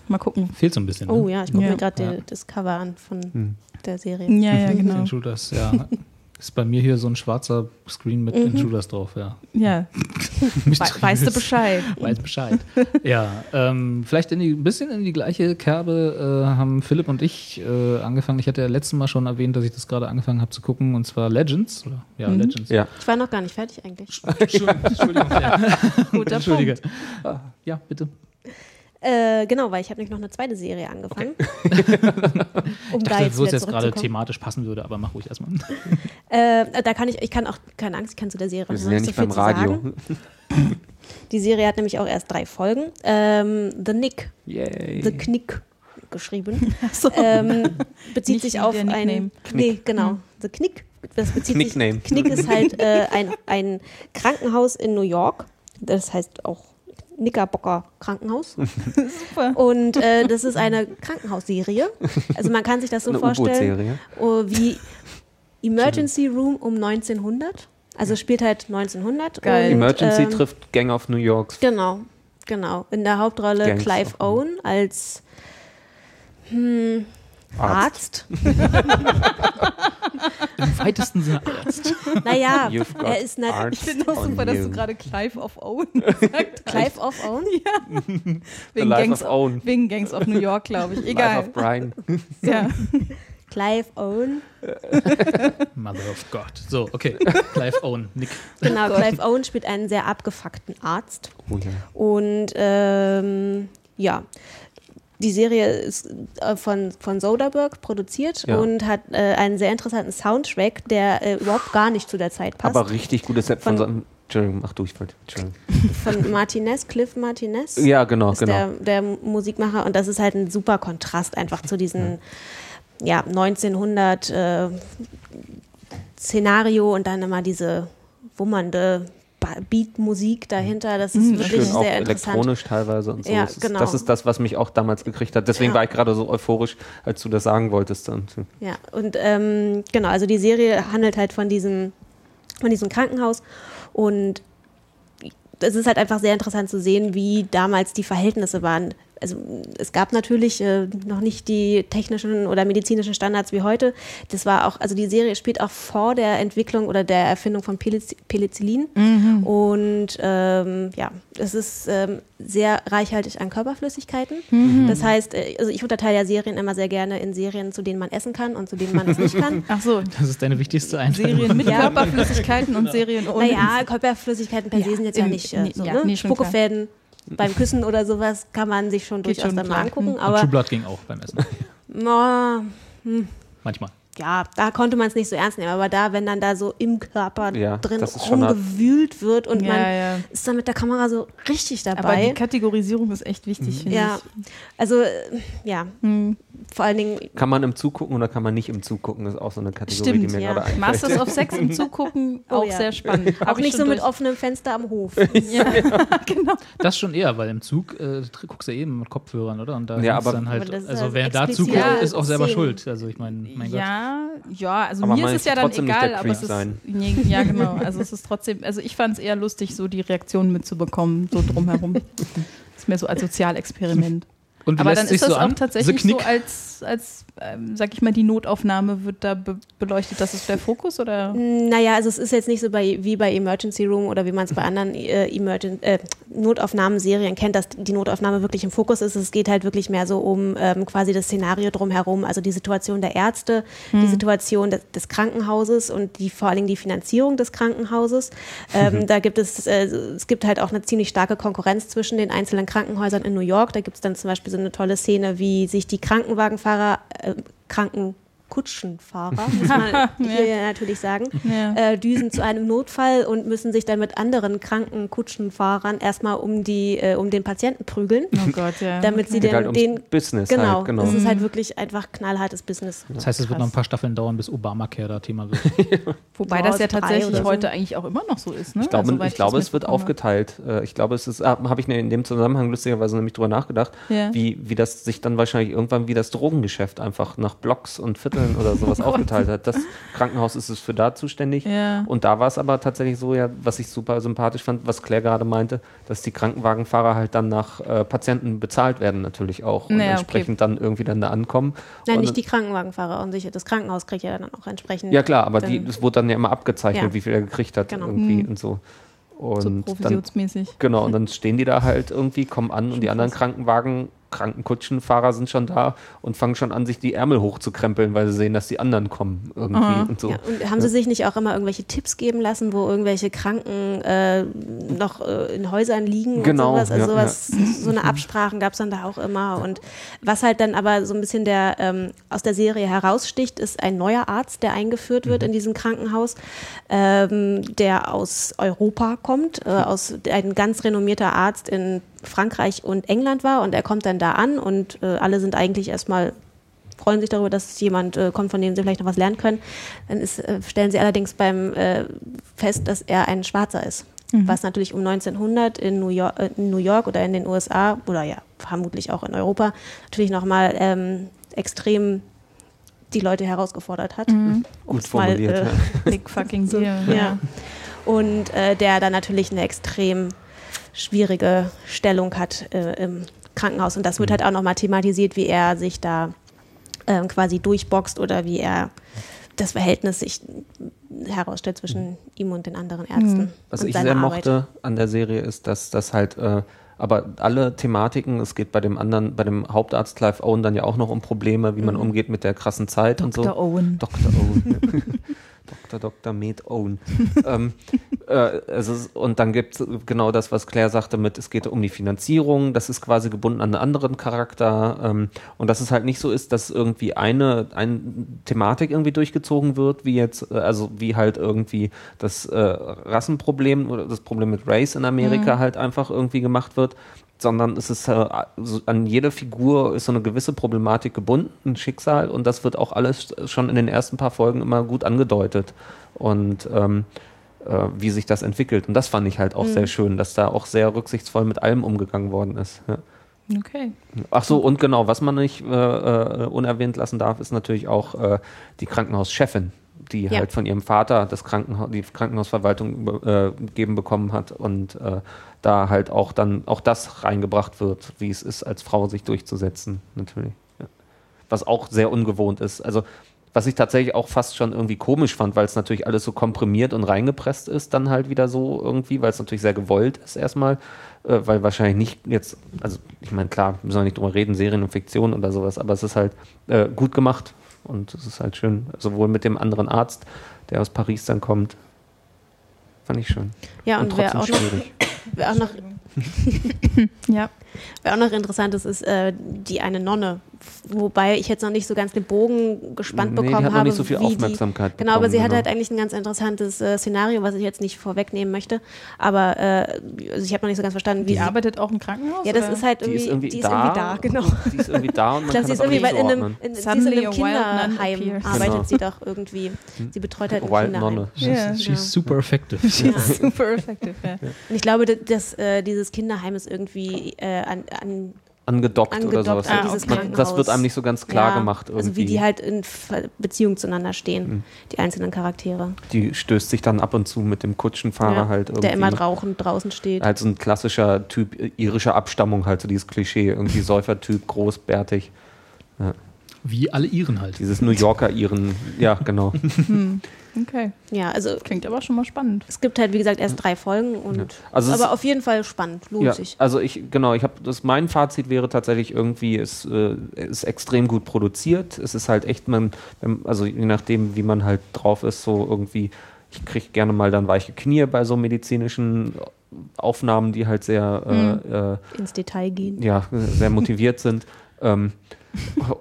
Mal gucken. Fehlt so ein bisschen. Oh ne? ja, ich gucke Ja. mir gerade Ja. das Cover an von Hm. Der Serie. Ja, ja, genau. Intruders, ja. Ist bei mir hier so ein schwarzer Screen mit Mhm. Intruders drauf, ja. Ja, We weißt du Bescheid. Weiß Bescheid. ja, ähm, vielleicht in die, ein bisschen in die gleiche Kerbe äh, haben Philipp und ich äh, angefangen. Ich hatte ja letztes Mal schon erwähnt, dass ich das gerade angefangen habe zu gucken, und zwar Legends. Oder? Ja, Mhm. Legends. Ja. Ich war noch gar nicht fertig eigentlich. Entschuldigung, Entschuldigung. Ja. Guter Entschuldige. Punkt. Ja, bitte. Äh, genau, weil ich habe nämlich noch eine zweite Serie angefangen. um Ich da dachte, jetzt wo es jetzt gerade thematisch passen würde, aber mach ruhig erstmal. Äh, da kann ich, ich kann auch, keine Angst, ich kann zu der Serie Wir noch sind ja nicht so viel beim zu Radio. sagen. Die Serie hat nämlich auch erst drei Folgen. Ähm, The Nick, Yay. The Knick geschrieben. So. ähm, bezieht Nicht sich auf der ein. Nickname. Nee, genau. The Knick. Das bezieht Knickname. sich. Knick ist halt äh, ein, ein Krankenhaus in New York. Das heißt auch Knickerbocker Krankenhaus. Super. Und äh, das ist eine Krankenhausserie. Also man kann sich das so Eine vorstellen oh, wie Emergency Room um 1900. Also spielt halt 1900. Geil. Und, Emergency ähm, trifft Gang of New York. Genau, genau. In der Hauptrolle Gangs Clive Owen als hm, Arzt. Im weitesten Sinne Arzt. Naja, er ist nicht art Ich finde auch super, dass you. du gerade Clive of Owen gesagt hast. Clive of Owen. Wegen Life Gangs, of Owen. wegen Gangs of New York, glaube ich. Life Egal. of Brian. Ja. Clive Owen. Mother of God. So, okay. Clive Owen, Nick. Genau, Clive Owen spielt einen sehr abgefuckten Arzt. Oh ja. Und ähm, ja, die Serie ist äh, von, von Soderbergh produziert Ja. und hat äh, einen sehr interessanten Soundtrack, der äh, überhaupt gar nicht zu der Zeit passt. Aber richtig gutes Set von, Von-. Entschuldigung, mach du, ich wollte. Von Martinez, Cliff Martinez. Ja, genau, genau. der, der Musikmacher und das ist halt ein super Kontrast einfach zu diesem ja, 1900 äh, Szenario und dann immer diese wummernde Beatmusik dahinter. Das ist wirklich Schön auch sehr interessant. elektronisch teilweise und so. Ja, das, ist, genau. das ist das, was mich auch damals gekriegt hat. Deswegen Ja. war ich gerade so euphorisch, als du das sagen wolltest. Ja, und ähm, genau, also die Serie handelt halt von diesem, von diesem Krankenhaus und es ist halt einfach sehr interessant zu sehen, wie damals die Verhältnisse waren. Also es gab natürlich äh, noch nicht die technischen oder medizinischen Standards wie heute. Das war auch, also die Serie spielt auch vor der Entwicklung oder der Erfindung von Peliz- Penicillin. Und ähm, ja, es ist ähm, sehr reichhaltig an Körperflüssigkeiten. Das heißt, äh, also ich unterteile ja Serien immer sehr gerne in Serien, zu denen man essen kann und zu denen man es nicht kann. Ach so, Das ist deine wichtigste Einteilung. Serien mit Ja. Körperflüssigkeiten und Serien ohne. Naja, Körperflüssigkeiten per se Ja, sind jetzt ja im- nicht äh, so, ja, ne? nee, schon klar. Beim Küssen oder sowas kann man sich schon Geht durchaus schon dann mal angucken. Hm. Und Aber True Blood ging auch beim Essen. na, Manchmal. ja, da konnte man es nicht so ernst nehmen. Aber da, wenn dann da so im Körper Ja, drin rumgewühlt wird und Ja, man ja. ist dann mit der Kamera so richtig Aber die dabei. Kategorisierung ist echt wichtig, finde Ja, also äh, ja, ich. Hm. Vor allen Dingen kann man im Zug gucken oder kann man nicht im Zug gucken? Das ist auch so eine Kategorie, Stimmt, die mir ja. gerade einfällt. Masters of Sex im Zugucken, Oh auch ja. sehr spannend. Auch ich nicht so mit durch- offenem Fenster am Hof. Ja, genau. Das schon eher, weil im Zug äh, guckst du eben mit Kopfhörern, oder? Und da Ja, aber- dann halt, also halt wer da zuguckt, Ja, ist auch selber Szenen. schuld. Also ich meine, mein Gott. Ja, ja, also Aber mir ist es ja dann egal, aber es ist, sein. nee, ja genau, also es ist trotzdem, also ich fand es eher lustig, so die Reaktionen mitzubekommen, so drumherum. ist mehr so als Sozialexperiment. Und Aber dann ist das so auch an? tatsächlich so Knick? Als, als ähm, sag ich mal, die Notaufnahme wird da be beleuchtet, das ist der Fokus oder? Naja, also es ist jetzt nicht so bei, wie bei Emergency Room oder wie man es bei anderen äh, Emergen äh, Notaufnahmen-Serien kennt, dass die Notaufnahme wirklich im Fokus ist. Es geht halt wirklich mehr so um ähm, quasi das Szenario drumherum, also die Situation der Ärzte, die Situation des, des Krankenhauses und die vor allen Dingen die Finanzierung des Krankenhauses. Ähm, Da gibt es, äh, es gibt halt auch eine ziemlich starke Konkurrenz zwischen den einzelnen Krankenhäusern in New York. Da gibt es dann zum Beispiel so eine tolle Szene, wie sich die Krankenwagenfahrer, äh, Kranken Kutschenfahrer, muss man hier ja natürlich sagen, Ja. äh, düsen zu einem Notfall und müssen sich dann mit anderen kranken Kutschenfahrern erstmal um, die, äh, um den Patienten prügeln, Oh Gott, ja. damit sie Geht den, halt den Business genau, halt, genau. es ist halt wirklich einfach knallhartes Business. Das heißt, es wird noch ein paar Staffeln dauern, bis Obamacare da Thema wird. Wobei So das ja tatsächlich so. heute eigentlich auch immer noch so ist. Ne? Ich glaube, Also, ich glaube das es wird aufgeteilt. Äh, Ich glaube, es ist, ah, habe ich mir in dem Zusammenhang lustigerweise nämlich drüber nachgedacht, Ja. wie, wie das sich dann wahrscheinlich irgendwann wie das Drogengeschäft einfach nach Blocks und Vierteln oder sowas aufgeteilt hat. Das Krankenhaus ist es für da zuständig. Ja. Und da war es aber tatsächlich so, ja, was ich super sympathisch fand, was Claire gerade meinte, dass die Krankenwagenfahrer halt dann nach äh, Patienten bezahlt werden natürlich auch und Naja, okay. entsprechend dann irgendwie dann da ankommen. Nein, und nicht die Krankenwagenfahrer und sicher, das Krankenhaus kriegt ja dann auch entsprechend. Ja klar, aber die, dann- es wurde dann ja immer abgezeichnet, Ja. wie viel er gekriegt hat Genau. irgendwie Mhm. und so. so Und dann, provisionsmäßig. genau, und dann stehen die da halt irgendwie, kommen an und die anderen Krankenwagen, Krankenkutschenfahrer sind schon da und fangen schon an, sich die Ärmel hochzukrempeln, weil sie sehen, dass die anderen kommen irgendwie Aha. und so. Ja, und haben Sie sich nicht auch immer irgendwelche Tipps geben lassen, wo irgendwelche Kranken äh, noch äh, in Häusern liegen Genau, und sowas? Also ja, sowas, so eine Absprachen gab es dann da auch immer. Und was halt dann aber so ein bisschen der ähm, aus der Serie heraussticht, ist ein neuer Arzt, der eingeführt wird in diesem Krankenhaus, ähm, der aus Europa kommt, äh, aus ein ganz renommierter Arzt in Frankreich und England war und er kommt dann da an und äh, alle sind eigentlich erstmal freuen sich darüber, dass jemand äh, kommt, von dem sie vielleicht noch was lernen können. Dann ist, äh, stellen sie allerdings beim äh, fest, dass er ein Schwarzer ist. Was natürlich um 1900 in New, York, äh, in New York oder in den USA oder ja, vermutlich auch in Europa natürlich nochmal ähm, extrem die Leute herausgefordert hat. Um Gut es mal, formuliert. äh, ja. Big fucking deal. ja. Und äh, der dann natürlich eine extrem schwierige Stellung hat äh, im Krankenhaus. Und das wird halt auch nochmal thematisiert, wie er sich da ähm, quasi durchboxt oder wie er das Verhältnis sich herausstellt zwischen ihm und den anderen Ärzten. Was und ich sehr Arbeit. mochte an der Serie ist, dass das halt, äh, aber alle Thematiken, es geht bei dem anderen, bei dem Hauptarzt Clive Owen dann ja auch noch um Probleme, wie man Mhm. umgeht mit der krassen Zeit und so. Dr. Owen. Dr. Owen. Dr. Dr. Med Owen. ähm, äh, ist, und dann gibt es genau das, was Claire sagte mit, es geht um die Finanzierung, das ist quasi gebunden an einen anderen Charakter ähm, und dass es halt nicht so ist, dass irgendwie eine, eine Thematik irgendwie durchgezogen wird, wie jetzt, äh, also wie halt irgendwie das äh, Rassenproblem oder das Problem mit Race in Amerika halt einfach irgendwie gemacht wird, sondern es ist äh, an jede Figur ist so eine gewisse Problematik gebunden, ein Schicksal und das wird auch alles schon in den ersten paar Folgen immer gut angedeutet und ähm, äh, wie sich das entwickelt und das fand ich halt auch sehr schön, dass da auch sehr rücksichtsvoll mit allem umgegangen worden ist. Ja. Okay. Ach so, und genau, was man nicht äh, äh, unerwähnt lassen darf, ist natürlich auch äh, die Krankenhauschefin, die Ja. halt von ihrem Vater das Krankenhaus, die Krankenhausverwaltung äh, gegeben bekommen hat und äh, da halt auch dann auch das reingebracht wird, wie es ist, als Frau sich durchzusetzen, natürlich. Ja. Was auch sehr ungewohnt ist. Also was ich tatsächlich auch fast schon irgendwie komisch fand, weil es natürlich alles so komprimiert und reingepresst ist, dann halt wieder so irgendwie, weil es natürlich sehr gewollt ist erstmal, äh, weil wahrscheinlich nicht jetzt, also ich meine, klar, wir sollen nicht drüber reden, Serien und Fiktion oder sowas, aber es ist halt äh, gut gemacht und es ist halt schön, sowohl mit dem anderen Arzt, der aus Paris dann kommt, fand ich schön. Ja, und, wer, trotzdem auch noch, schwierig. wer, auch noch, Ja. Wer auch noch interessant ist, ist äh, die eine Nonne. Wobei ich jetzt noch nicht so ganz den Bogen gespannt Nee, die bekommen hat noch habe. nicht so viel wie Aufmerksamkeit Die, genau, aber bekommen, sie hat genau. halt eigentlich ein ganz interessantes äh, Szenario, was ich jetzt nicht vorwegnehmen möchte. Aber äh, also ich habe noch nicht so ganz verstanden, wie Die sie arbeitet auch im Krankenhaus? Ja, das oder? ist halt Die irgendwie, ist irgendwie, die ist da, irgendwie da, genau. Die ist irgendwie da und man Ich glaube, kann sie ist das aber irgendwie nicht weil in einem, in, sie in Kinderheim arbeitet Genau. sie doch irgendwie. Sie betreut halt ein Wild Kinderheim. Nonne. She's Ja. super effective. Ja. Super effective, ja. Und ich glaube, dass äh, dieses Kinderheim ist irgendwie äh, an, an angedockt, oder angedockt sowas. an Ah, okay. Man, das wird einem nicht so ganz klar Ja, gemacht irgendwie. Also wie die halt in Beziehung zueinander stehen, die einzelnen Charaktere. Die stößt sich dann ab und zu mit dem Kutschenfahrer Ja, halt irgendwie. der immer rauchend draußen steht. Halt so ein klassischer Typ irischer Abstammung, halt so dieses Klischee, irgendwie Säufertyp, großbärtig. Wie alle Iren halt. Dieses New Yorker Iren, ja, genau. Okay. Ja, also Klingt aber schon mal spannend. es gibt halt, wie gesagt, erst drei Folgen und Also es- aber auf jeden Fall spannend, lohnt Ja, sich. also ich, genau, ich habe das, mein Fazit wäre tatsächlich irgendwie, es äh, ist extrem gut produziert. Es ist halt echt, man, also je nachdem, wie man halt drauf ist, so irgendwie, ich kriege gerne mal dann weiche Knie bei so medizinischen Aufnahmen, die halt sehr, äh, äh, Ins Detail gehen. ja, sehr motiviert sind. Ähm,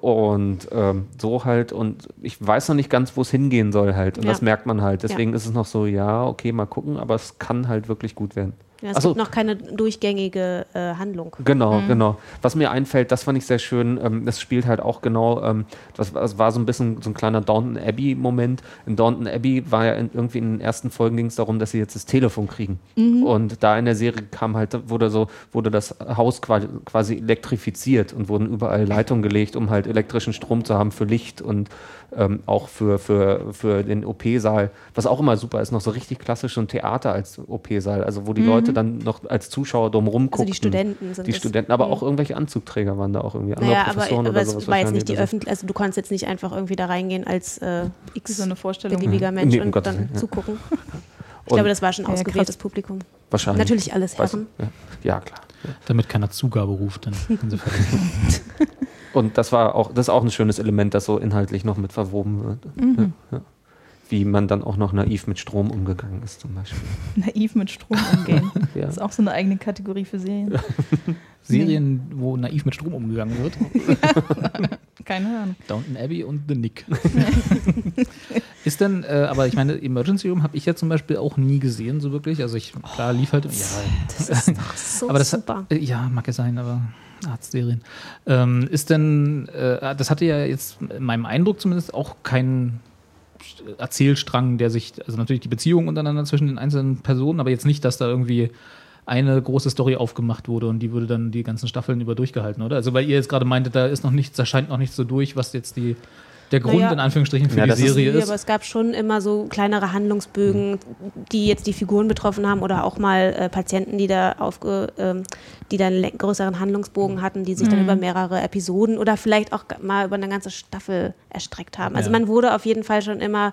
und ähm, so halt, und ich weiß noch nicht ganz, wo es hingehen soll halt. Und Ja. das merkt man halt. Deswegen ist es noch so, ja, okay, mal gucken, aber es kann halt wirklich gut werden. Ja, es Ach so. gibt noch keine durchgängige äh, Handlung. Genau, genau. Was mir einfällt, das fand ich sehr schön, ähm, das spielt halt auch genau, ähm, das, das war so ein bisschen so ein kleiner Downton Abbey-Moment. In Downton Abbey war ja in, irgendwie in den ersten Folgen ging es darum, dass sie jetzt das Telefon kriegen. Und da in der Serie kam halt, wurde so, wurde das Haus quasi, quasi elektrifiziert und wurden überall Leitungen gelegt, um halt elektrischen Strom zu haben für Licht und ähm, auch für, für, für den OP-Saal, was auch immer super ist, noch so richtig klassisch so ein Theater als OP-Saal, also wo die Leute dann noch als Zuschauer drumherum gucken. Also die Studenten sind Die das. Studenten, aber Mhm. auch irgendwelche Anzugträger waren da auch irgendwie. andere Naja, aber, Professoren aber oder es sowas war jetzt nicht die oder so. öffentliche, also du kannst jetzt nicht einfach irgendwie da reingehen als äh, x So eine Vorstellung. beliebiger Mensch Nee, um und Gottes dann ja. zugucken. Ich Und glaube, das war schon Ja, ausgewähltes Publikum. wahrscheinlich. Natürlich alles Weiß- Herren. Ja, ja, klar. Damit keiner Zugabe ruft, dann. Und das war auch, das ist auch ein schönes Element, das so inhaltlich noch mit verwoben wird. Mhm. Ja, ja. Wie man dann auch noch naiv mit Strom umgegangen ist, zum Beispiel. Naiv mit Strom umgehen. Ja. Das ist auch so eine eigene Kategorie für Serien. Serien, wo naiv mit Strom umgegangen wird. Keine Ahnung. Downton Abbey und The Nick. ist denn, äh, aber ich meine, Emergency Room habe ich ja zum Beispiel auch nie gesehen, so wirklich. Also ich, klar, lief halt. ja, Das ist doch so aber das super. Äh, ja, mag es sein, aber Arztserien. Ähm, ist denn, äh, das hatte ja jetzt in meinem Eindruck zumindest auch keinen Erzählstrang, der sich, also natürlich die Beziehung untereinander zwischen den einzelnen Personen, aber jetzt nicht, dass da irgendwie eine große Story aufgemacht wurde und die würde dann die ganzen Staffeln über durchgehalten, oder? Also weil ihr jetzt gerade meintet, da ist noch nichts, da scheint noch nicht so durch, was jetzt die der Grund Naja. in Anführungsstrichen für Ja, die ist- Serie Nee, ist. aber es gab schon immer so kleinere Handlungsbögen, die jetzt die Figuren betroffen haben oder auch mal äh, Patienten, die da aufge, ähm, die dann einen größeren Handlungsbogen hatten, die sich dann über mehrere Episoden oder vielleicht auch mal über eine ganze Staffel erstreckt haben. Also Ja. man wurde auf jeden Fall schon immer,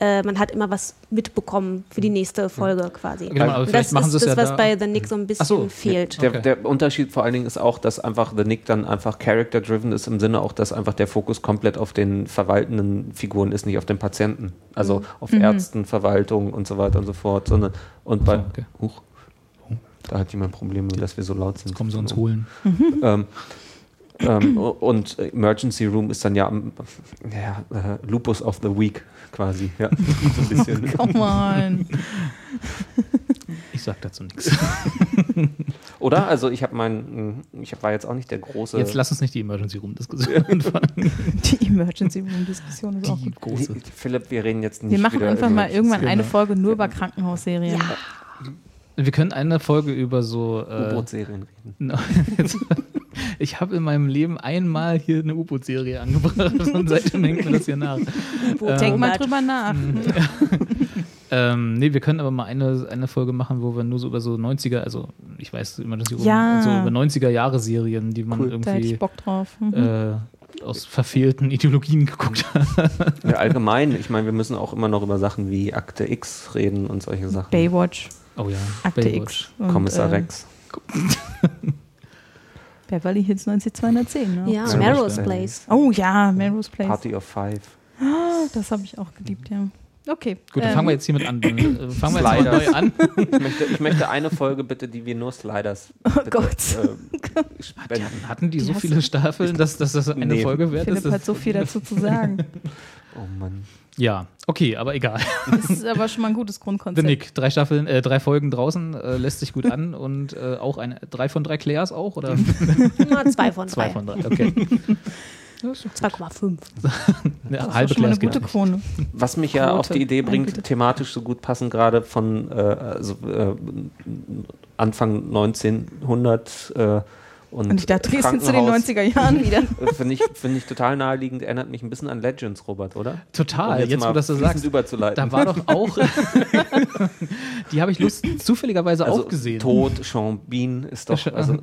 äh, man hat immer was mitbekommen für die nächste Folge quasi. Genau, aber vielleicht das machen ist das, ja was da- bei The Nick so ein bisschen so, fehlt. Der, Okay. der Unterschied vor allen Dingen ist auch, dass einfach The Nick dann einfach character-driven ist, im Sinne auch, dass einfach der Fokus komplett auf den verwaltenden Figuren ist, nicht auf den Patienten. Also auf Ärzten, Verwaltung und so weiter und so fort, sondern und bei. So, okay. Huch, da hat jemand Probleme, dass wir so laut sind. Kommen sie uns holen. Ähm, ähm, und Emergency Room ist dann ja, am- ja äh, Lupus of the Week quasi. Ja, so ein bisschen. Come on. Ich sag dazu nichts. Oder? Also ich habe mein, ich war jetzt auch nicht der große. Jetzt lass uns nicht die Emergency Room Diskussion anfangen. Die Emergency Room Diskussion ist auch Die gut. große. Philipp, wir reden jetzt nicht Wir machen einfach mal irgendwann eine Genau. Folge nur über Krankenhausserien. Wir können eine Folge über so. Äh, U-Boot-Serien reden. Ich habe in meinem Leben einmal hier eine U-Boot-Serie angebracht und seitdem hängt mir das hier nach. Denk mal drüber nach. Ähm, nee, wir können aber mal eine, eine Folge machen, wo wir nur so über so 90er, also ich weiß, Emergency Room, Ja. so über 90er-Jahre-Serien, die man Cool. Da hätte irgendwie ich Bock drauf. Mhm. äh, aus verfehlten Ideologien geguckt hat. Ja, allgemein, ich meine, wir müssen auch immer noch über Sachen wie Akte X reden und solche Sachen. Baywatch, Oh ja, Akte Baywatch. X. Kommissar äh, Rex. Beverly Hills 90210. Ne? Ja, Melrose das- Place. Oh ja, Melrose Place. Party of Five. Das habe ich auch geliebt, ja. Okay. Gut, dann ähm, fangen wir jetzt hiermit an. Dann, äh, fangen wir jetzt mal Sliders. neu an. Ich möchte, ich möchte eine Folge bitte, die wir nur Sliders. Oh bitte, Gott. Äh, spenden. Hatten die, Die so viele Staffeln, dass, dass das eine Nee. Folge wert Philipp ist? hat so viel dazu zu sagen. oh Mann. Ja, okay, aber egal. Das ist aber schon mal ein gutes The Grundkonzept. Nick, drei Staffeln, äh, drei Folgen draußen, äh, lässt sich gut an und äh, auch eine, drei von drei Claires auch oder Nur zwei von zwei drei. von drei? Okay. 2,5. Eine Das halbe ist schon eine gute. Krone. Was mich ja Quote. auf die Idee bringt, thematisch so gut passen, gerade von äh, also, äh, Anfang 1900 äh, und, Und ich dachte, gehst du zu den Krankenhaus, 90er Jahren wieder. Finde ich, find ich total naheliegend, erinnert mich ein bisschen an Legends, Robert, oder? Um Total, jetzt, mal wo das du sagst. überzuleiten. Da war doch auch, die habe ich Lust, zufälligerweise also auch gesehen. Tod, Sean Bean ist doch, also,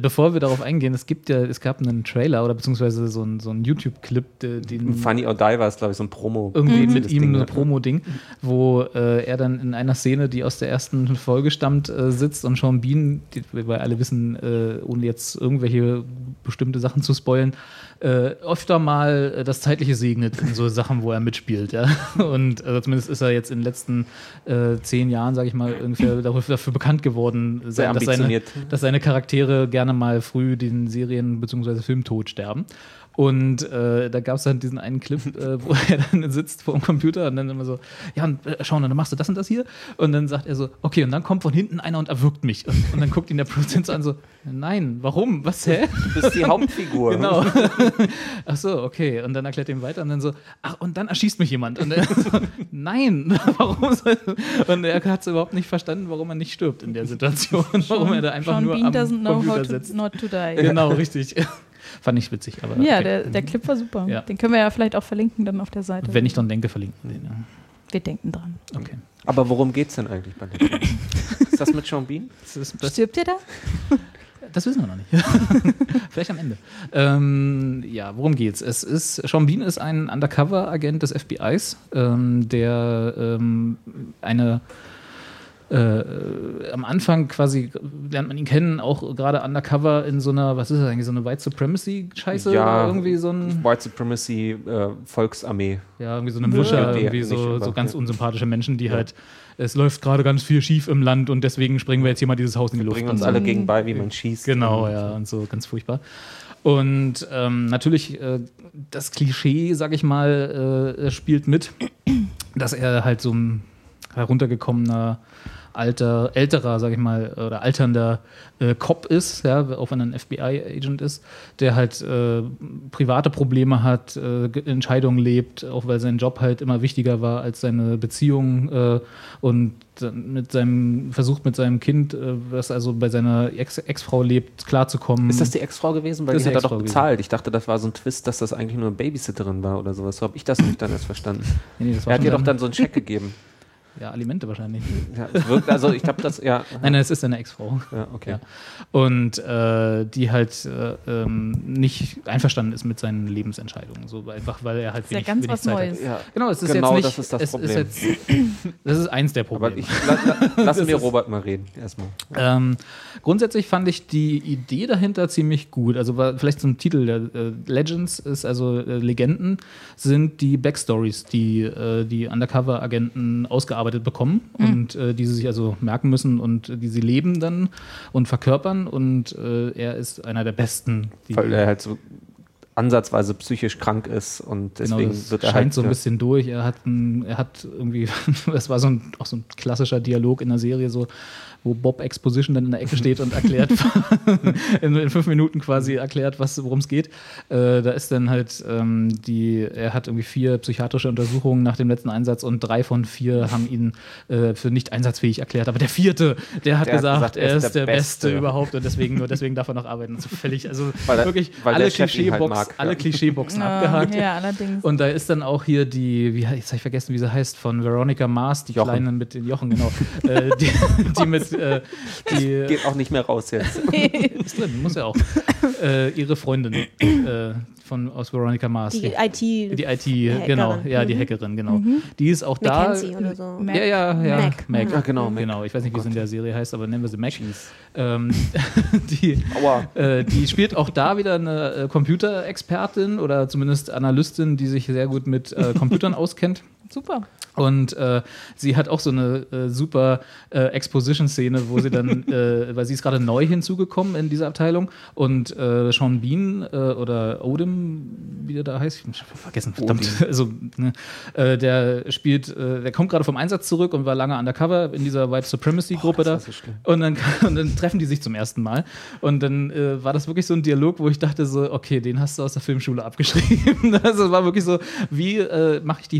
Bevor wir darauf eingehen, es gibt ja, es gab einen Trailer oder beziehungsweise so einen so einen YouTube-Clip, der- den Funny or Die war es, glaube ich, so ein Promo. irgendwie mit Das ihm Ding, ein? Promo-Ding, wo äh, er dann in einer Szene, die aus der ersten Folge stammt, äh, sitzt und Sean Bean, die wir alle wissen, äh, ohne jetzt irgendwelche bestimmte Sachen zu spoilen, äh, öfter mal äh, das Zeitliche segnet in so Sachen, wo er mitspielt. Ja? Und also zumindest ist er jetzt in den letzten äh, zehn Jahren, sage ich mal, ungefähr dafür, dafür bekannt geworden, Sehr dass seine, dass seine Charaktere gerne gerne mal früh den Serien- bzw. Filmtod sterben. Und äh, da gab es dann diesen einen Clip, äh, wo er dann sitzt vor dem Computer und dann immer so, ja, und, äh, schau, dann machst du das und das hier. Und dann sagt er so, okay, und dann kommt von hinten einer und erwürgt mich. Und, und dann guckt ihn der Produzent so an, so, nein, warum? Was, hä? Du bist die Hauptfigur. Genau. Ach so, okay. Und dann erklärt er ihm weiter und dann so, ach, und dann erschießt mich jemand. Und er so, nein, warum soll Und er hat es überhaupt nicht verstanden, warum er nicht stirbt in der Situation. warum er da einfach Sean nur Bean am doesn't know Computer how to, sitzt. not to die. Genau, richtig. Fand ich witzig, aber Ja, okay. der, der Clip war super. Ja. Den können wir ja vielleicht auch verlinken dann auf der Seite. wenn ich dann denke, verlinken wir den. Ja. wir denken dran. Okay. Aber worum geht's denn eigentlich bei dem Film? Ist das mit Sean Bean? Stirbt ihr da? das wissen wir noch nicht. Vielleicht am Ende. Ähm, ja, worum geht's? Es ist, Sean Bean ist ein Undercover-Agent des FBIs, ähm, der ähm, eine am Anfang quasi lernt man ihn kennen, auch gerade undercover in so einer, was ist das eigentlich, so eine White Supremacy-Scheiße? Ja. oder irgendwie so ein, White Supremacy, äh, Volksarmee. ja, irgendwie so eine Mischer, Ja. irgendwie so, so ganz unsympathische Menschen, die halt, es läuft gerade ganz viel schief im Land und deswegen springen wir jetzt hier mal dieses Haus in die Luft. Bringen uns alle gegen bei, wie man schießt. Genau, Und- ja, und so ganz furchtbar. Und ähm, natürlich äh, das Klischee, sag ich mal, äh, spielt mit, dass er halt so ein heruntergekommener alter, älterer, sag ich mal, oder alternder äh, Cop ist, ja, auch wenn er ein FBI-Agent ist, der halt äh, private Probleme hat, äh, Ge- Entscheidungen lebt, auch weil sein Job halt immer wichtiger war als seine Beziehung äh, und mit seinem versucht mit seinem Kind, äh, was also bei seiner Ex- Ex-Frau lebt, klarzukommen. Ist das die Ex-Frau gewesen? Weil Das die hat er doch bezahlt. Ich dachte, das war so ein Twist, dass das eigentlich nur eine Babysitterin war oder sowas. So habe ich das nicht dann erst verstanden. Nee, nee, Er hat ihr doch dann so einen Check gegeben. ja, Alimente wahrscheinlich. Ja, es wirkt, also ich glaube, das, ja. Nein, nein, es ist seine Ex-Frau. Ja, okay. Ja. Und äh, die halt äh, ähm, nicht einverstanden ist mit seinen Lebensentscheidungen. So einfach, weil er halt ist ja wenig, ganz wenig was Zeit Neues. hat. Ja. Genau, es ist Genau jetzt nicht. das ist das es Problem. Ist jetzt, das ist eins der Aber Probleme. ich, la, la, lassen wir ist- Robert mal reden, erstmal. Ähm, grundsätzlich fand ich die Idee dahinter ziemlich gut. Also war vielleicht zum Titel der äh, Legends ist also äh, Legenden sind die Backstories, die äh, die Undercover-Agenten ausgearbeitet bekommen und äh, die sie sich also merken müssen und äh, die sie leben dann und verkörpern. Und äh, er ist einer der besten. Die, Weil er halt so ansatzweise psychisch krank ist und Genau, deswegen das wird er scheint halt. so ein bisschen durch. Er hat, ein, er hat irgendwie, das war so ein, auch so ein klassischer Dialog in der Serie, so, wo Bob Exposition dann in der Ecke steht und erklärt, in, in fünf Minuten quasi erklärt, was, worum es geht. Äh, da ist dann halt ähm, die, er hat irgendwie vier psychiatrische Untersuchungen nach dem letzten Einsatz und drei von vier haben ihn äh, für nicht einsatzfähig erklärt. Aber der vierte, der hat Der hat gesagt, gesagt, er ist der, Beste. Beste. überhaupt und deswegen nur deswegen darf er noch arbeiten. So völlig, also Weil er- wirklich weil alle der ihn halt ja. alle Klischeeboxen Ah, abgehakt. ja, allerdings. Und da ist dann auch hier die, wie jetzt habe ich vergessen, wie sie heißt, von Veronica Mars, die Jochen. Kleine mit den Jochen, genau. äh, die, die mit, äh, die Geht auch nicht mehr raus jetzt. ist drin, muss ja auch. Äh, ihre Freundin äh, von aus Veronica Mars. Die IT. die IT, Hackerin. genau, ja, die Mhm. Hackerin, genau. Die ist auch da. Mackenzie oder so. Mac. Ja, ja, ja. Mac. Mac. Ja, genau, Mac. Genau, ich weiß nicht, wie es in der Serie heißt, aber nennen wir sie Mac. Ähm, die, Aua. äh, die spielt auch da wieder eine äh, Computerexpertin oder zumindest Analystin, die sich sehr gut mit äh, Computern auskennt. Super. Und äh, sie hat auch so eine äh, super äh, Exposition-Szene, wo sie dann, äh, weil sie ist gerade neu hinzugekommen in dieser Abteilung und äh, Sean Bean äh, oder Odin, wie der da heißt, ich hab vergessen, verdammt. Also, ne, der spielt, der kommt gerade vom Einsatz zurück und war lange undercover in dieser White Supremacy-Gruppe da. so. Und dann, und dann treffen die sich zum ersten Mal. Und dann war das wirklich so ein Dialog, wo ich dachte so, okay, den hast du aus der Filmschule abgeschrieben. Also es war wirklich so, wie mache ich die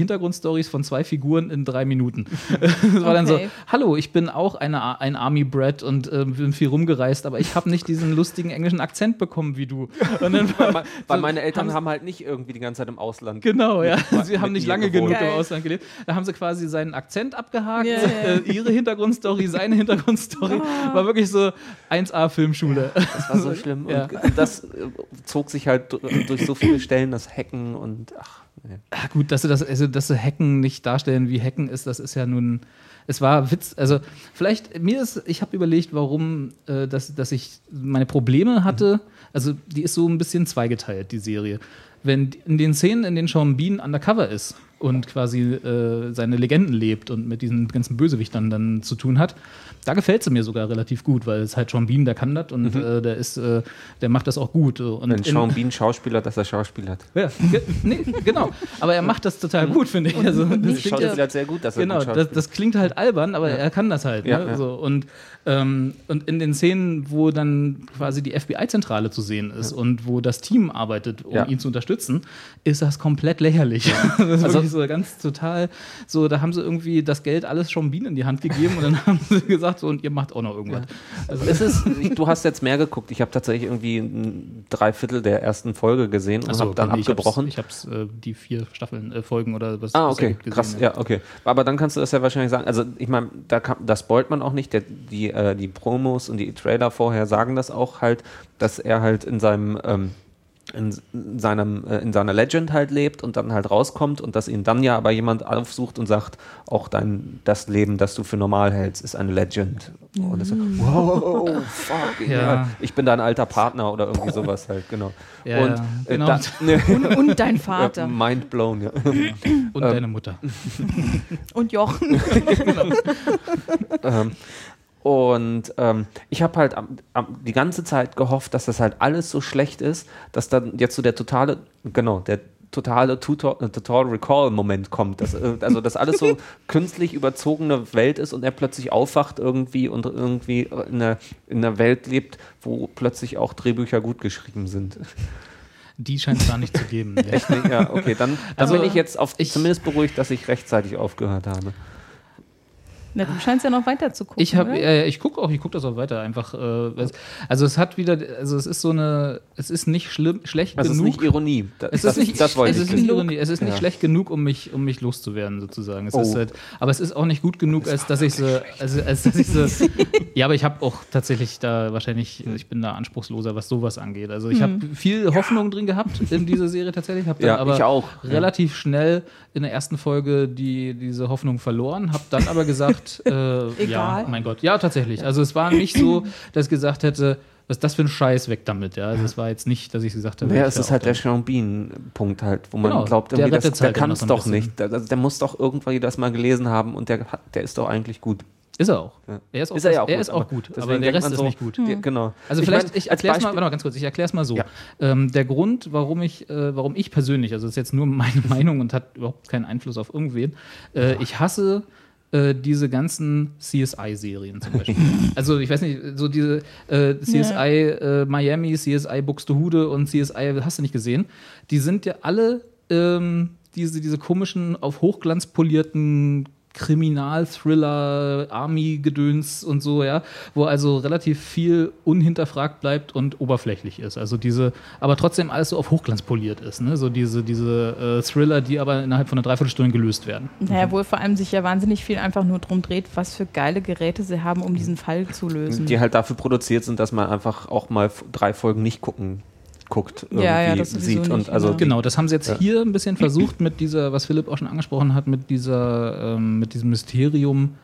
Hintergrundstories von zwei Figuren in drei Minuten? Es war dann so, Okay. hallo, ich bin auch eine, ein Army Brat und äh, bin viel rumgereist, aber ich habe nicht diesen lustigen englischen Akzent bekommen wie du. Und dann Weil, weil meine Eltern haben- haben halt nicht irgendwie die ganze Zeit im Ausland. Genau, ja. mit- Sie haben nicht lange gewohnt. genug im. Ausland gelebt. Da haben sie quasi seinen Akzent abgehakt, ja. Äh, ihre Hintergrundstory, seine Hintergrundstory. War wirklich so 1A Filmschule. Das war so schlimm. Ja. Und das äh, zog sich halt durch durch so viele Stellen, das Hacken und ach, nee. Ah, gut, dass sie das, also dass sie Hacken nicht darstellen, wie Hacken ist, das ist ja nun. Es war Witz, also vielleicht, mir ist, ich habe überlegt, warum, äh, dass, dass ich meine Probleme hatte. Also, die ist so ein bisschen zweigeteilt, die Serie. Wenn in den Szenen, in denen Sean Bean undercover ist und quasi äh, seine Legenden lebt und mit diesen ganzen Bösewichtern dann zu tun hat. Da gefällt sie mir sogar relativ gut, weil es halt Sean Bean, der kann das und äh, der ist, äh, der macht das auch gut. Und Wenn Sean Bean Schauspieler, dass er Schauspieler hat. ja, ge nee, genau. Aber er macht das total gut, finde ich. Also, das klingt Schauspieler ja- sehr gut, dass er Genau, das, das klingt halt albern, aber er kann das halt. Ja, ne? ja. So, und, ähm, und in den Szenen, wo dann quasi die FBI-Zentrale zu sehen ist und wo das Team arbeitet, um Ja. ihn zu unterstützen, ist das komplett lächerlich. das ist Also- so ganz total so, da haben sie irgendwie das Geld alles schon Bienen in die Hand gegeben und dann haben sie gesagt, so, und ihr macht auch noch irgendwas. Also, Es ist, ich- du hast jetzt mehr geguckt. Ich habe tatsächlich irgendwie ein Dreiviertel der ersten Folge gesehen und so, habe dann nee, abgebrochen. Ich habe äh, die vier Staffeln, äh, Folgen oder was Ah, was okay, gesehen, krass, ja, okay. Aber dann kannst du das ja wahrscheinlich sagen. Also, ich meine, da kann, das spoilt man auch nicht. Der, die, äh, die Promos und die Trailer vorher sagen das auch halt, dass er halt in seinem, ähm, in, seinem, äh, in seiner Legend halt lebt und dann halt rauskommt und dass ihn dann ja aber jemand aufsucht und sagt, auch dein, das Leben, das du für normal hältst, ist eine Legend. Und das so, wow, fuck, Ja. ja. ich bin dein alter Partner oder irgendwie sowas halt, genau. Ja, und ja, äh, genau. da, Und, und dein Vater. mind blown, ja. Und deine Mutter. Und Jochen. Ähm, und ähm, ich habe halt am, am, die ganze Zeit gehofft, dass das halt alles so schlecht ist, dass dann jetzt so der totale, genau, der totale Tutor, äh, Total Recall-Moment kommt. Dass, äh, also, dass alles so künstlich überzogene Welt ist und er plötzlich aufwacht irgendwie und irgendwie in einer, in einer Welt lebt, wo plötzlich auch Drehbücher gut geschrieben sind. Die scheint es da nicht zu geben. Ja. Echt nicht? Ja, okay, dann, dann Also, bin ich jetzt auf, ich- zumindest beruhigt, dass ich rechtzeitig aufgehört habe. Na, du scheinst ja noch weiter zu gucken. Ich äh, ich gucke auch, ich gucke das auch weiter. Einfach, äh, es- also es hat wieder, also es ist so eine, es ist nicht schlimm, schlecht Das ist genug. nicht Ironie. Das, es das, ist nicht, das wollte es ich ist nicht Ironie, es ist nicht Ja. schlecht genug, um mich, um mich loszuwerden sozusagen. Es Oh. ist halt, aber es ist auch nicht gut genug, als dass ich so, also, als dass ich so, ja, aber ich habe auch tatsächlich da wahrscheinlich, ich bin da anspruchsloser, was sowas angeht. Also ich habe viel Hoffnung drin gehabt in dieser Serie tatsächlich, habe dann Ja, aber ich auch. relativ schnell in der ersten Folge die diese Hoffnung verloren, habe dann aber gesagt, äh, Egal. ja, mein Gott, ja tatsächlich. Also es war nicht so, dass ich gesagt hätte, was ist das für ein Scheiß weg damit, ja. Also es war jetzt nicht, dass ich gesagt habe, Ja, ich es ist halt der Bean-Punkt halt, wo man Genau, glaubt, der irgendwie, das, rettet's der halt kann es so doch nicht. Der, der muss doch irgendwie das mal gelesen haben und der, der ist doch eigentlich gut. Ist er auch. Ja. Er ist auch, Ist er ja auch er gut, ist auch gut, aber deswegen der denkt Rest man ist so, nicht gut. Ja, genau. Also Ich vielleicht, mein, ich erkläre es mal, mal ganz kurz, ich erkläre es mal so. Ja. Ähm, der Grund, warum ich, äh, warum ich persönlich, also das ist jetzt nur meine Meinung und hat überhaupt keinen Einfluss auf irgendwen, äh, ich hasse äh, diese ganzen CSI-Serien zum Beispiel. also ich weiß nicht, so diese äh, CSI äh, Miami, CSI Buxtehude und CSI, hast du nicht gesehen, die sind ja alle ähm, diese, diese komischen, auf Hochglanz polierten Kriminal-Thriller, Army-Gedöns und so, ja, wo also relativ viel unhinterfragt bleibt und oberflächlich ist. Also diese, aber trotzdem alles so auf Hochglanz poliert ist, ne? So diese, diese äh, Thriller, die aber innerhalb von einer Dreiviertelstunde gelöst werden. Naja, wo vor allem sich ja wahnsinnig viel einfach nur drum dreht, was für geile Geräte sie haben, um diesen Fall zu lösen. die halt dafür produziert sind, dass man einfach auch mal drei Folgen nicht gucken guckt, irgendwie Ja, ja, sieht. Und also genau. Genau, das haben sie jetzt Ja. hier ein bisschen versucht mit dieser, was Philipp auch schon angesprochen hat, mit dieser, ähm, mit diesem Mysterium,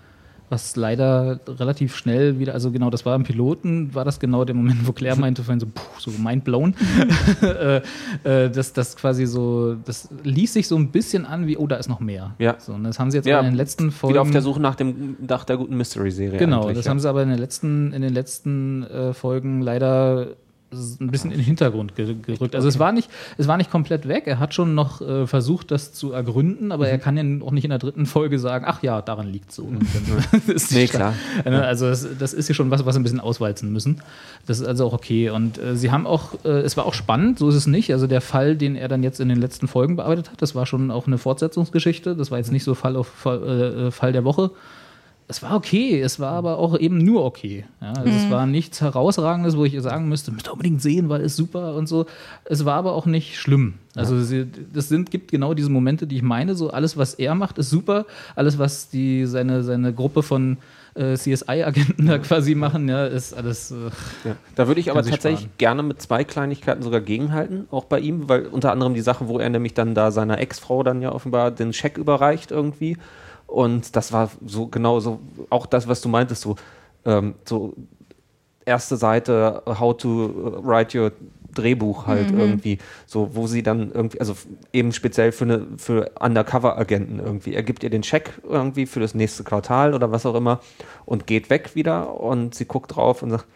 was leider relativ schnell wieder, also genau, das war im Piloten, war das genau der Moment, wo Claire meinte, vorhin so, puh, so mind blown. äh, äh, das, das quasi so, das ließ sich so ein bisschen an wie, oh, da ist noch mehr. Ja. So, und das haben sie jetzt Ja, aber in den letzten Folgen. wieder auf der Suche nach dem nach der guten Mystery-Serie. Genau, das ja. haben sie aber in den letzten, in den letzten äh, Folgen leider ein bisschen in den Hintergrund ge gerückt. Also es war nicht, es war nicht komplett weg. Er hat schon noch äh, versucht, das zu ergründen, aber Mhm. er kann ja auch nicht in der dritten Folge sagen, ach ja, daran liegt so. Die Nee, klar. Ne, Also das, das ist ja schon was, was ein bisschen auswalzen müssen. Das ist also auch okay. Und äh, sie haben auch, äh, es war auch spannend, so ist es nicht. Also der Fall, den er dann jetzt in den letzten Folgen bearbeitet hat, das war schon auch eine Fortsetzungsgeschichte. Das war jetzt nicht so Fall auf Fall, äh, Fall der Woche. Es war okay, es war aber auch eben nur okay. Ja, also Es war nichts Herausragendes, wo ich sagen müsste, müsst ihr unbedingt sehen, weil es super und so. Es war aber auch nicht schlimm. Also das sind, gibt genau diese Momente, die ich meine. So alles, was er macht, ist super. Alles, was die, seine, seine Gruppe von äh, CSI-Agenten da quasi machen, ja, ist alles. Äh, Ja. Da würde ich aber tatsächlich sparen. gerne mit zwei Kleinigkeiten sogar gegenhalten, auch bei ihm, weil unter anderem die Sache, wo er nämlich dann da seiner Ex-Frau dann ja offenbar den Scheck überreicht irgendwie. Und das war so genau so, auch das, was du meintest, so, ähm, so erste Seite, how to write your Drehbuch halt irgendwie, so wo sie dann irgendwie, also eben speziell für eine für Undercover-Agenten irgendwie. Er gibt ihr den Scheck irgendwie für das nächste Quartal oder was auch immer und geht weg wieder und sie guckt drauf und sagt,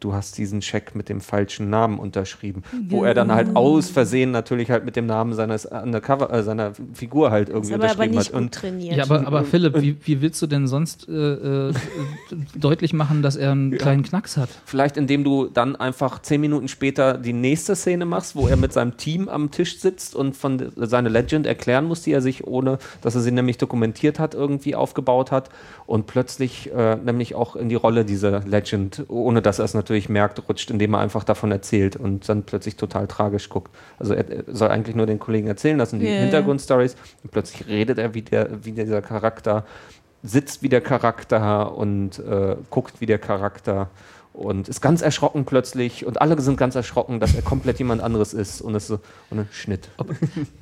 du hast diesen Scheck mit dem falschen Namen unterschrieben. Wo er dann halt aus Versehen natürlich halt mit dem Namen seines Undercover, äh, seiner Figur halt irgendwie aber, aber unterschrieben nicht hat. gut Und trainiert. Ja, aber, aber Philipp, wie, wie willst du denn sonst äh, äh, deutlich machen, dass er einen kleinen Knacks hat? Vielleicht indem du dann einfach zehn Minuten später die nächste Szene machst, wo er mit seinem Team am Tisch sitzt und von de- seine Legend erklären muss, die er sich ohne, dass er sie nämlich dokumentiert hat, irgendwie aufgebaut hat und plötzlich äh, nämlich auch in die Rolle dieser Legend, ohne dass er es natürlich merkt, rutscht, indem er einfach davon erzählt und dann plötzlich total tragisch guckt. Also er, er soll eigentlich nur den Kollegen erzählen lassen, die ja. Hintergrundstories und plötzlich redet er wie, der, wie dieser Charakter sitzt wie der Charakter und äh, guckt wie der Charakter und ist ganz erschrocken plötzlich und alle sind ganz erschrocken, dass er komplett jemand anderes ist und es so und ein Schnitt.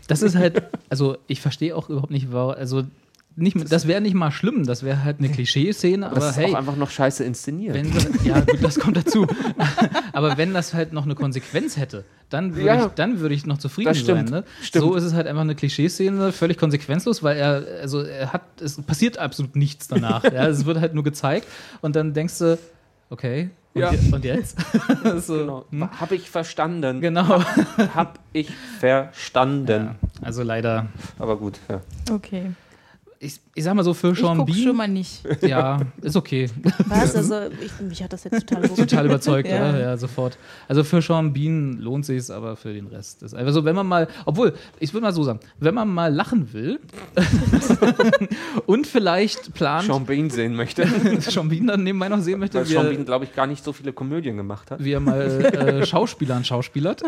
Das ist halt, also ich verstehe auch überhaupt nicht, warum, also nicht, das wäre nicht mal schlimm, das wäre halt eine Klischee-Szene, Das aber ist hey, auch einfach noch scheiße inszeniert. wenn sie, ja gut, das kommt dazu. aber wenn das halt noch eine Konsequenz hätte, dann würde Ja. ich, dann würde ich noch zufrieden Das sein. Ne? stimmt. So ist es halt einfach eine Klischee-Szene, völlig konsequenzlos, weil er, also er hat, es passiert absolut nichts danach. ja, es wird halt nur gezeigt und dann denkst du, okay, und, Ja. je, und jetzt? so, genau. hm? Hab ich verstanden. Genau. Hab ich verstanden. Ja, also leider, Aber gut, ja. Okay. Ich, ich sag mal so, für Ich Sean gucke schon Bean, mal nicht. ja, ist okay. Was? Also, ich, mich hat das jetzt total überrascht. total überzeugt, ja. Ja. ja, sofort. Also für Sean Bean lohnt sich aber für den Rest ist einfach so, wenn man mal, obwohl, ich würde mal so sagen, wenn man mal lachen will und vielleicht plant, Sean Bean sehen möchte. Sean Bean dann nebenbei noch sehen möchte, Weil wie Sean Bean, glaube ich, gar nicht so viele Komödien gemacht hat. wie er mal äh, Schauspielern schauspielert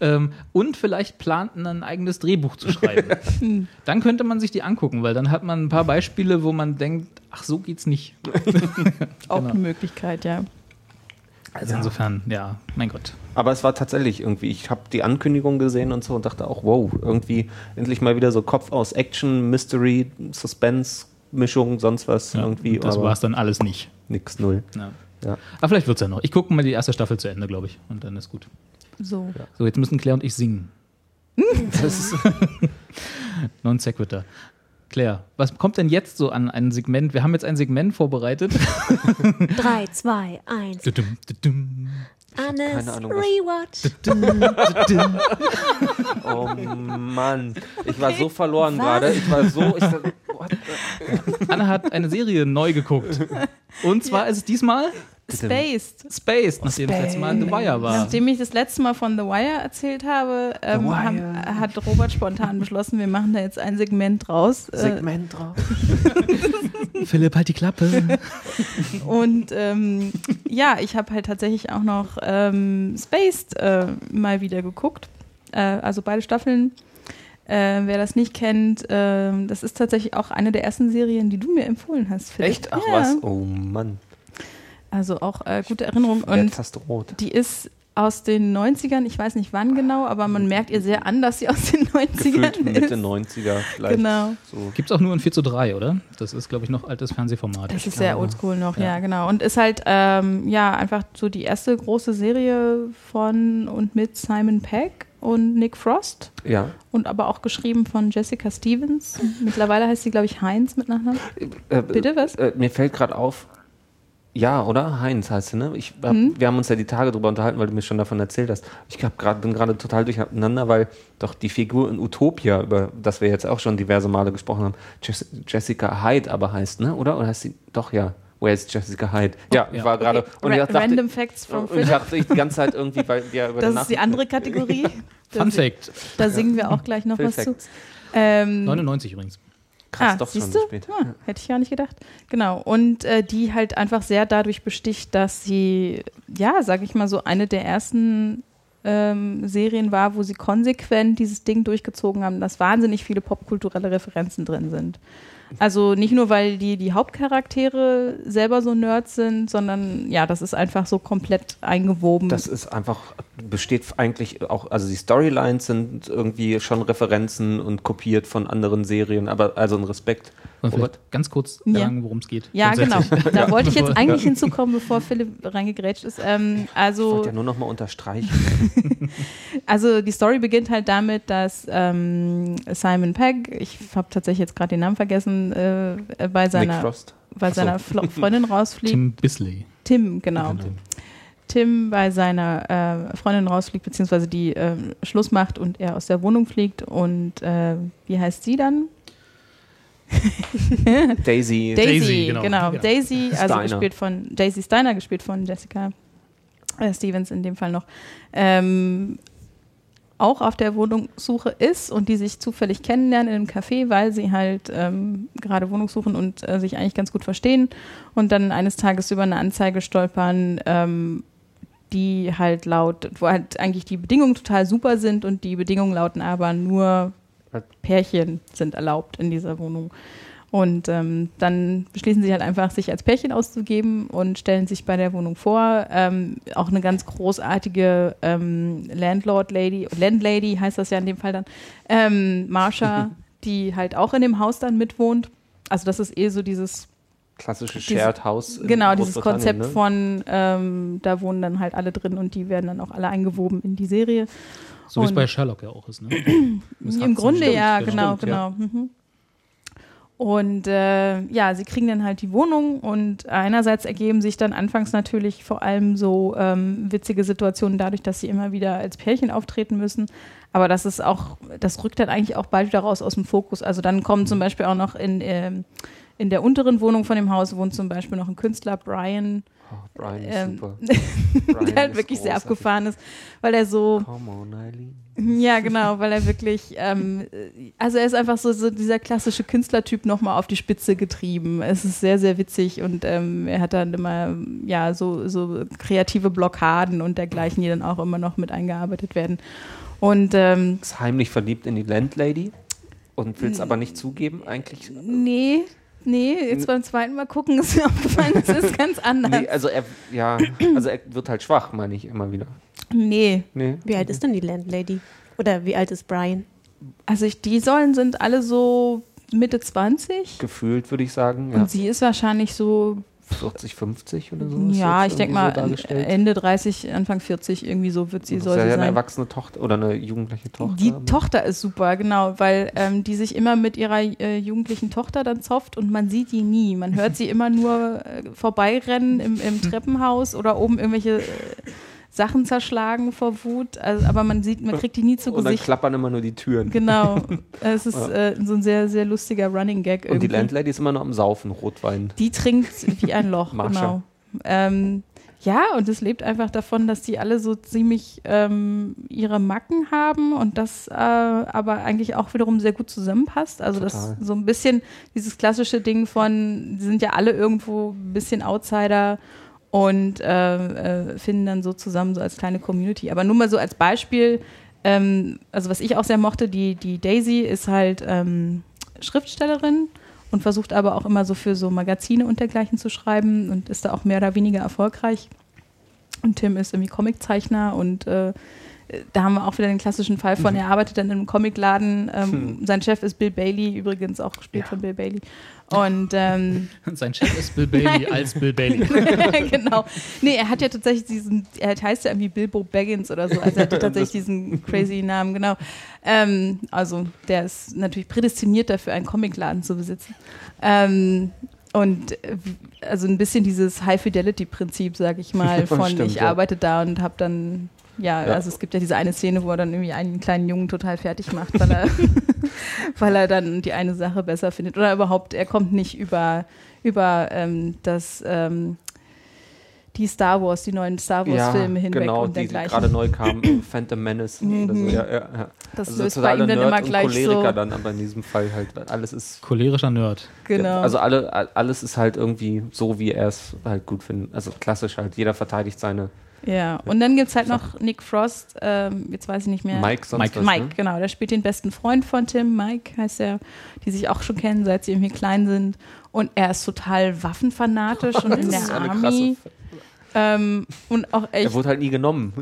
ähm, und vielleicht plant, ein eigenes Drehbuch zu schreiben. dann könnte man sich die angucken, weil dann hat man ein paar Beispiele, wo man denkt, ach, so geht's nicht. Auch Genau. eine Möglichkeit, ja. Also insofern, ja, mein Gott. Aber es war tatsächlich irgendwie, ich habe die Ankündigung gesehen und so und dachte auch, wow, irgendwie endlich mal wieder so Kopf aus Action, Mystery, Suspense, Mischung, sonst was Ja, irgendwie. das war es dann alles nicht. Nix, null. Ja. Ja. Aber vielleicht wird es ja noch. Ich gucke mal die erste Staffel zu Ende, glaube ich. Und dann ist gut. So. So, jetzt müssen Claire und ich singen. Das ist non sequitur. Claire, was kommt denn jetzt so an ein Segment? Wir haben jetzt ein Segment vorbereitet. Drei, zwei, eins. Dudum, dudum, Annes Rewatch. Oh Mann, ich war so verloren gerade. Ich war so. Ich, dachte, what the- Anna hat eine Serie neu geguckt. Und zwar ist es diesmal Spaced. Spaced, nachdem das letzte Mal The Wire war. Nachdem ich das letzte Mal von The Wire erzählt habe, ähm, Wire. haben, hat Robert spontan beschlossen, wir machen da jetzt ein Segment draus. Äh, Segment drauf. Philipp, halt die Klappe. Und ähm, ja, ich habe halt tatsächlich auch noch ähm, Spaced äh, mal wieder geguckt. Äh, also beide Staffeln. Äh, wer das nicht kennt, ähm, das ist tatsächlich auch eine der ersten Serien, die du mir empfohlen hast. Philipp. Echt? Ach ja. was? Oh Mann. Also auch äh, gute Erinnerung. Und Leertaste rot. die ist aus den 90ern, ich weiß nicht wann genau, aber man merkt ihr sehr an, dass sie aus den 90ern Gefühlt ist. Mitte 90er vielleicht. Genau. So. Gibt es auch nur in 4 zu 3, oder? Das ist, glaube ich, noch altes Fernsehformat. Das ist sehr oldschool noch, ja. Ja. genau. Und ist halt, ähm, ja, einfach so die erste große Serie von und mit Simon Peck und Nick Frost. Ja. Und aber auch geschrieben von Jessica Stevens. Mittlerweile heißt sie, glaube ich, Heinz mit Nachnamen. Äh, Bitte, was? Äh, mir fällt gerade auf, ja, oder? Heinz heißt sie, ne? Ich hab, Mhm. Wir haben uns ja die Tage drüber unterhalten, weil du mir schon davon erzählt hast. Ich hab grad, bin gerade total durcheinander, weil doch die Figur in Utopia, über das wir jetzt auch schon diverse Male gesprochen haben, Jess Jessica Hyde aber heißt, ne? Oder? Oder heißt sie? Doch, ja. Where is Jessica Hyde? Ja, ich ja. war gerade. und Ra ich dachte, Random Facts from und ich dachte ich die ganze Zeit irgendwie, weil wir über Das ist die andere Kategorie. Fun Da, Fact. da singen wir auch gleich noch Phil was zu. Facts. Ähm, 99 übrigens. Krass, ah, doch schon siehst so du? spät. Ah, hätte ich gar nicht gedacht. Genau. Und äh, die halt einfach sehr dadurch besticht, dass sie, ja, sag ich mal so, eine der ersten ähm, Serien war, wo sie konsequent dieses Ding durchgezogen haben, dass wahnsinnig viele popkulturelle Referenzen drin sind. Also nicht nur, weil die, die Hauptcharaktere selber so Nerds sind, sondern ja, das ist einfach so komplett eingewoben. Das ist einfach, besteht eigentlich auch, also die Storylines sind irgendwie schon Referenzen und kopiert von anderen Serien, aber also ein Respekt. Robert? ganz kurz Ja. sagen, worum es geht? ja, genau. Da wollte ich jetzt eigentlich hinzukommen, bevor Philipp reingegrätscht ist. Ähm, Ich also wollte ja nur noch mal unterstreichen. Also die Story beginnt halt damit, dass ähm, Simon Pegg, ich habe tatsächlich jetzt gerade den Namen vergessen, äh, äh, bei seiner, bei so. seiner Flo Freundin rausfliegt. Tim Bisley. Tim, genau. Tim bei seiner äh, Freundin rausfliegt, beziehungsweise die äh, Schluss macht und er aus der Wohnung fliegt. Und äh, wie heißt sie dann? Daisy. Daisy, Daisy, genau. genau. Ja. Daisy, also Steiner. gespielt von Daisy Steiner, gespielt von Jessica äh, Stevens in dem Fall noch, ähm, auch auf der Wohnungssuche ist und die sich zufällig kennenlernen in einem Café, weil sie halt ähm, gerade Wohnung suchen und äh, sich eigentlich ganz gut verstehen und dann eines Tages über eine Anzeige stolpern, ähm, die halt laut, wo halt eigentlich die Bedingungen total super sind und die Bedingungen lauten aber nur Pärchen sind erlaubt in dieser Wohnung. Und ähm, dann beschließen sie halt einfach, sich als Pärchen auszugeben und stellen sich bei der Wohnung vor. Ähm, auch eine ganz großartige ähm, Landlord-Lady, Landlady heißt das ja in dem Fall dann, ähm, Marsha, die halt auch in dem Haus dann mitwohnt. Also das ist eh so dieses Klassische Shared House. Genau, dieses Großbritannien, Konzept ne? von, ähm, da wohnen dann halt alle drin und die werden dann auch alle eingewoben in die Serie. So wie es bei Sherlock ja auch ist. Ne? Im Grunde stimmt, ja, genau, stimmt, ja. genau. Mhm. Und äh, ja, sie kriegen dann halt die Wohnung und einerseits ergeben sich dann anfangs natürlich vor allem so ähm, witzige Situationen dadurch, dass sie immer wieder als Pärchen auftreten müssen. Aber das ist auch, das rückt dann eigentlich auch bald wieder raus aus dem Fokus. Also dann kommen zum Beispiel auch noch in, ähm, in der unteren Wohnung von dem Haus wohnt zum Beispiel noch ein Künstler, Brian, Oh, Brian ist ähm, super. der Brian halt ist wirklich sehr großartig. abgefahren ist, weil er so, Come on, Eileen. Ja, genau, weil er wirklich, ähm, also er ist einfach so, so dieser klassische Künstlertyp nochmal auf die Spitze getrieben. Es ist sehr, sehr witzig und ähm, er hat dann immer, ja, so, so kreative Blockaden und dergleichen, die dann auch immer noch mit eingearbeitet werden. Und ähm, Ist heimlich verliebt in die Landlady und will es aber nicht zugeben, eigentlich. nee, nee, jetzt beim zweiten Mal gucken ist mir aufgefallen, es ist ganz anders. Nee, also er, ja, also er wird halt schwach, meine ich immer wieder. Nee, Nee. Wie alt ist denn die Landlady? Oder wie alt ist Brian? also ich, die Säulen sind alle so Mitte 20 Gefühlt würde ich sagen, ja, und sie ist wahrscheinlich so 40, 50 oder so. Ja, ich denke mal so. Ende 30, Anfang 40, irgendwie so wird sie, soll ist ja sie eine sein. erwachsene Tochter oder eine jugendliche Tochter. Die Tochter ist super, genau, weil ähm, die sich immer mit ihrer äh, jugendlichen Tochter dann zofft und man sieht die nie. Man hört sie immer nur äh, vorbeirennen im, im Treppenhaus oder oben irgendwelche äh, Sachen zerschlagen vor Wut, also, aber man sieht, man kriegt die nie zu Und dann Gesicht. klappern immer nur die Türen. Genau, es ist äh, so ein sehr, sehr lustiger Running Gag Und irgendwie. die Landlady ist immer noch am Saufen, Rotwein. Die trinkt wie ein Loch, genau. Ähm, ja, und es lebt einfach davon, dass die alle so ziemlich ähm, ihre Macken haben und das äh, aber eigentlich auch wiederum sehr gut zusammenpasst. Also das Total. so ein bisschen dieses klassische Ding von, die sind ja alle irgendwo ein bisschen Outsider und äh, äh, finden dann so zusammen so als kleine Community. Aber nur mal so als Beispiel, ähm, also was ich auch sehr mochte, die, die Daisy ist halt ähm, Schriftstellerin und versucht aber auch immer so für so Magazine und dergleichen zu schreiben und ist da auch mehr oder weniger erfolgreich. Und Tim ist irgendwie Comiczeichner und äh, da haben wir auch wieder den klassischen Fall von, er arbeitet dann in einem Comicladen. Ähm, Sein Chef ist Bill Bailey, übrigens auch gespielt Ja. von Bill Bailey. Und ähm, Sein Chef ist Bill Bailey als Bill Bailey. genau. Nee, er hat ja tatsächlich diesen, er heißt ja irgendwie Bilbo Baggins oder so. Also er hat tatsächlich diesen crazy Namen, genau. Ähm, also der ist natürlich prädestiniert dafür, einen Comicladen zu besitzen. Ähm, und äh, also ein bisschen dieses High-Fidelity-Prinzip, sag ich mal, von Stimmt, ich ja. arbeite da und habe dann, ja, Ja. also es gibt ja diese eine Szene, wo er dann irgendwie einen kleinen Jungen total fertig macht, weil er, weil er dann die eine Sache besser findet. Oder überhaupt, er kommt nicht über, über ähm, das, ähm, die Star Wars, die neuen Star Wars-Filme hinweg genau, und die gerade neu kamen, Phantom Menace oder so. Mhm. Ja, ja, ja. das Also löst bei ihm dann Nerd immer und gleich Choleriker so. dann, aber in diesem Fall halt alles ist Cholerischer Nerd. Genau. Also alle, alles ist halt irgendwie so, wie er es halt gut findet. Also klassisch halt. Jeder verteidigt seine Ja, und dann gibt es halt noch Nick Frost, ähm, jetzt weiß ich nicht mehr. Mike sonst Mike. was, Mike, ne? genau, der spielt den besten Freund von Tim, Mike heißt er, die sich auch schon kennen, seit sie irgendwie klein sind. Und er ist total waffenfanatisch und in der Army. Ähm, und auch echt. Er wurde halt nie genommen.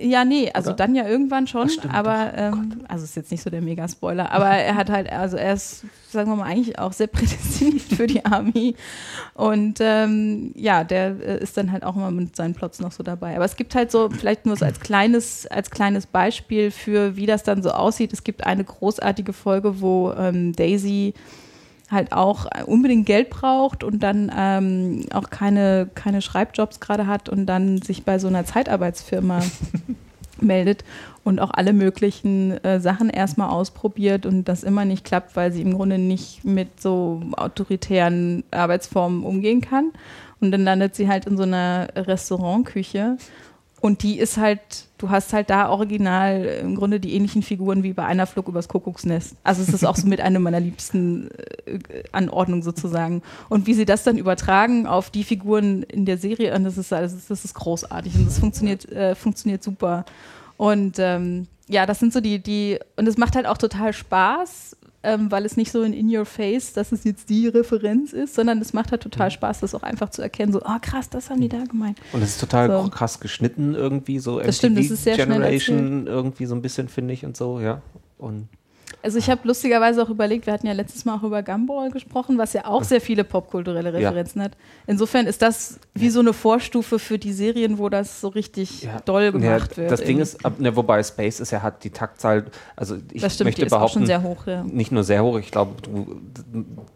Ja, nee, also Oder? dann ja irgendwann schon, aber ähm, also ist jetzt nicht so der Mega-Spoiler, aber er hat halt, also er ist, sagen wir mal, eigentlich auch sehr prädestiniert für die Army und ähm, ja, der äh, ist dann halt auch immer mit seinen Plots noch so dabei. Aber es gibt halt so, vielleicht nur so als kleines, als kleines Beispiel für, wie das dann so aussieht. Es gibt eine großartige Folge, wo ähm, Daisy halt auch unbedingt Geld braucht und dann ähm, auch keine, keine Schreibjobs gerade hat und dann sich bei so einer Zeitarbeitsfirma meldet und auch alle möglichen äh, Sachen erstmal ausprobiert und das immer nicht klappt, weil sie im Grunde nicht mit so autoritären Arbeitsformen umgehen kann. Und dann landet sie halt in so einer Restaurantküche und die ist halt, du hast halt da original im Grunde die ähnlichen Figuren wie bei einer Flug übers Kuckucksnest. Also es ist auch so mit einer meiner liebsten äh, Anordnungen sozusagen. Und wie sie das dann übertragen auf die Figuren in der Serie, und das ist, ist, das ist großartig und das funktioniert, äh, funktioniert super. Und ähm, ja, das sind so die, die, und es macht halt auch total Spaß, ähm, weil es nicht so in in your face, dass es jetzt die Referenz ist, sondern es macht halt total Spaß, das auch einfach zu erkennen, so, oh krass, das haben die da gemeint. Und es ist total So. krass geschnitten irgendwie, so Das stimmt, das ist sehr schnell Generation irgendwie so ein bisschen, finde ich, und so, ja. Und Also ich habe lustigerweise auch überlegt, wir hatten ja letztes Mal auch über Gumball gesprochen, was ja auch sehr viele popkulturelle Ja. Referenzen hat. Insofern ist das wie so eine Vorstufe für die Serien, wo das so richtig ja, doll gemacht ja, wird. Das Ding ist, ne, wobei Space ist ja hat die Taktzahl, also ich das stimmt, möchte die ist auch behaupten, schon sehr hoch. Ja. nicht nur sehr hoch, ich glaube,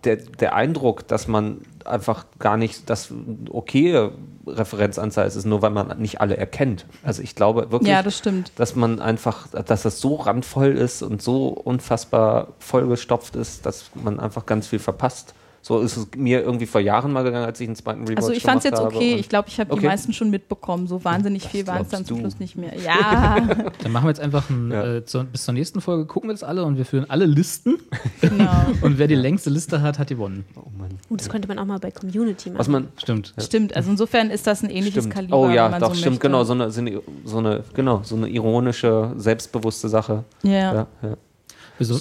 der, der Eindruck, dass man einfach gar nicht das okaye Referenzanzahl ist, ist nur, weil man nicht alle erkennt. Also ich glaube wirklich, ja, das stimmt. dass man einfach, dass das so randvoll ist und so unfassbar vollgestopft ist, dass man einfach ganz viel verpasst. So ist es mir irgendwie vor Jahren mal gegangen, als ich einen zweiten Rewatch Also ich fand es jetzt gemacht habe okay. Ich glaube, ich habe Okay. die meisten schon mitbekommen. So wahnsinnig Das viel waren es dann zum. Schluss nicht mehr. Ja, Dann machen wir jetzt einfach ein, Ja. äh, zur, bis zur nächsten Folge, gucken wir das alle und wir führen alle Listen. genau. Und wer die längste Liste hat, hat gewonnen. Oh Mann. Uh, das könnte man auch mal bei Community machen. Was man Stimmt. Stimmt, also insofern ist das ein ähnliches stimmt. Kaliber. oh wenn ja, man doch so stimmt, möchte. genau so eine, so eine genau so eine ironische, selbstbewusste Sache. Ja. Ja, ja.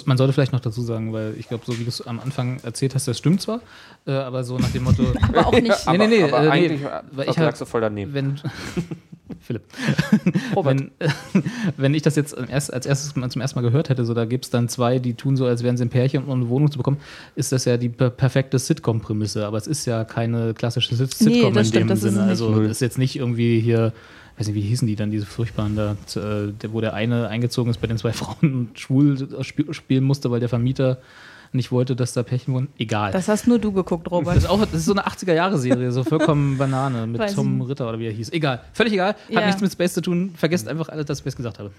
Man sollte vielleicht noch dazu sagen, weil ich glaube, so wie du es am Anfang erzählt hast, das stimmt zwar, äh, aber so nach dem Motto, Aber auch nicht. Nee, nee, nee, aber äh, nee, eigentlich weil äh, ich hab- lagst du voll daneben. wenn Philipp, Robert. wenn, wenn ich das jetzt als erstes mal zum ersten Mal gehört hätte, so da gibt es dann zwei, die tun so, als wären sie ein Pärchen, um eine Wohnung zu bekommen, ist das ja die per perfekte Sitcom-Prämisse, aber es ist ja keine klassische Sit Nee, Sitcom das in stimmt, dem es Sinne. Also Null. ist jetzt nicht irgendwie hier, weiß nicht, wie hießen die dann, diese furchtbaren da, äh, der, wo der eine eingezogen ist bei den zwei Frauen und schwul sp spielen musste, weil der Vermieter nicht wollte, dass da Pärchen wohnen. Egal. Das hast nur du geguckt, Robert. Das ist, auch, das ist so eine 80er-Jahre-Serie, so vollkommen Banane mit Weiß Tom. Ritter oder wie er hieß. Egal, völlig egal, hat Ja. nichts mit Space zu tun. Vergesst einfach alles, dass ich Space gesagt habe.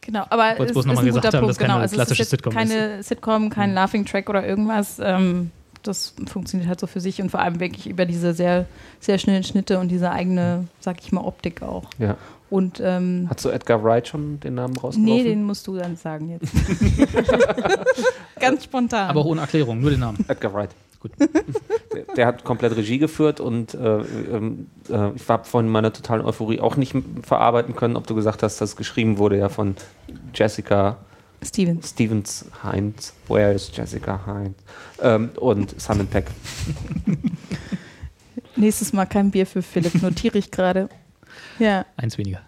Genau, aber wollte es ist mal ein gesagt guter haben, Punkt. dass keine Genau, also es ist Sitcom keine Sitcom, kein Laughing Track oder irgendwas. Ähm, das funktioniert halt so für sich und vor allem wirklich über diese sehr, sehr schnellen Schnitte und diese eigene, sag ich mal, Optik auch. Ja. Und ähm, Hast du Edgar Wright schon den Namen rausgeworfen? nee, den musst du dann sagen jetzt. Ganz spontan. Aber auch ohne Erklärung, nur den Namen. Edgar Wright. Gut. Der, der hat komplett Regie geführt und äh, ähm, äh, ich habe von meiner totalen Euphorie auch nicht verarbeiten können, ob du gesagt hast, dass geschrieben wurde ja von Jessica Stevens. Stevens Heinz. Where is Jessica Heinz? Ähm, und Simon Peck. Nächstes Mal kein Bier für Philipp, notiere ich gerade. Ja. Eins weniger.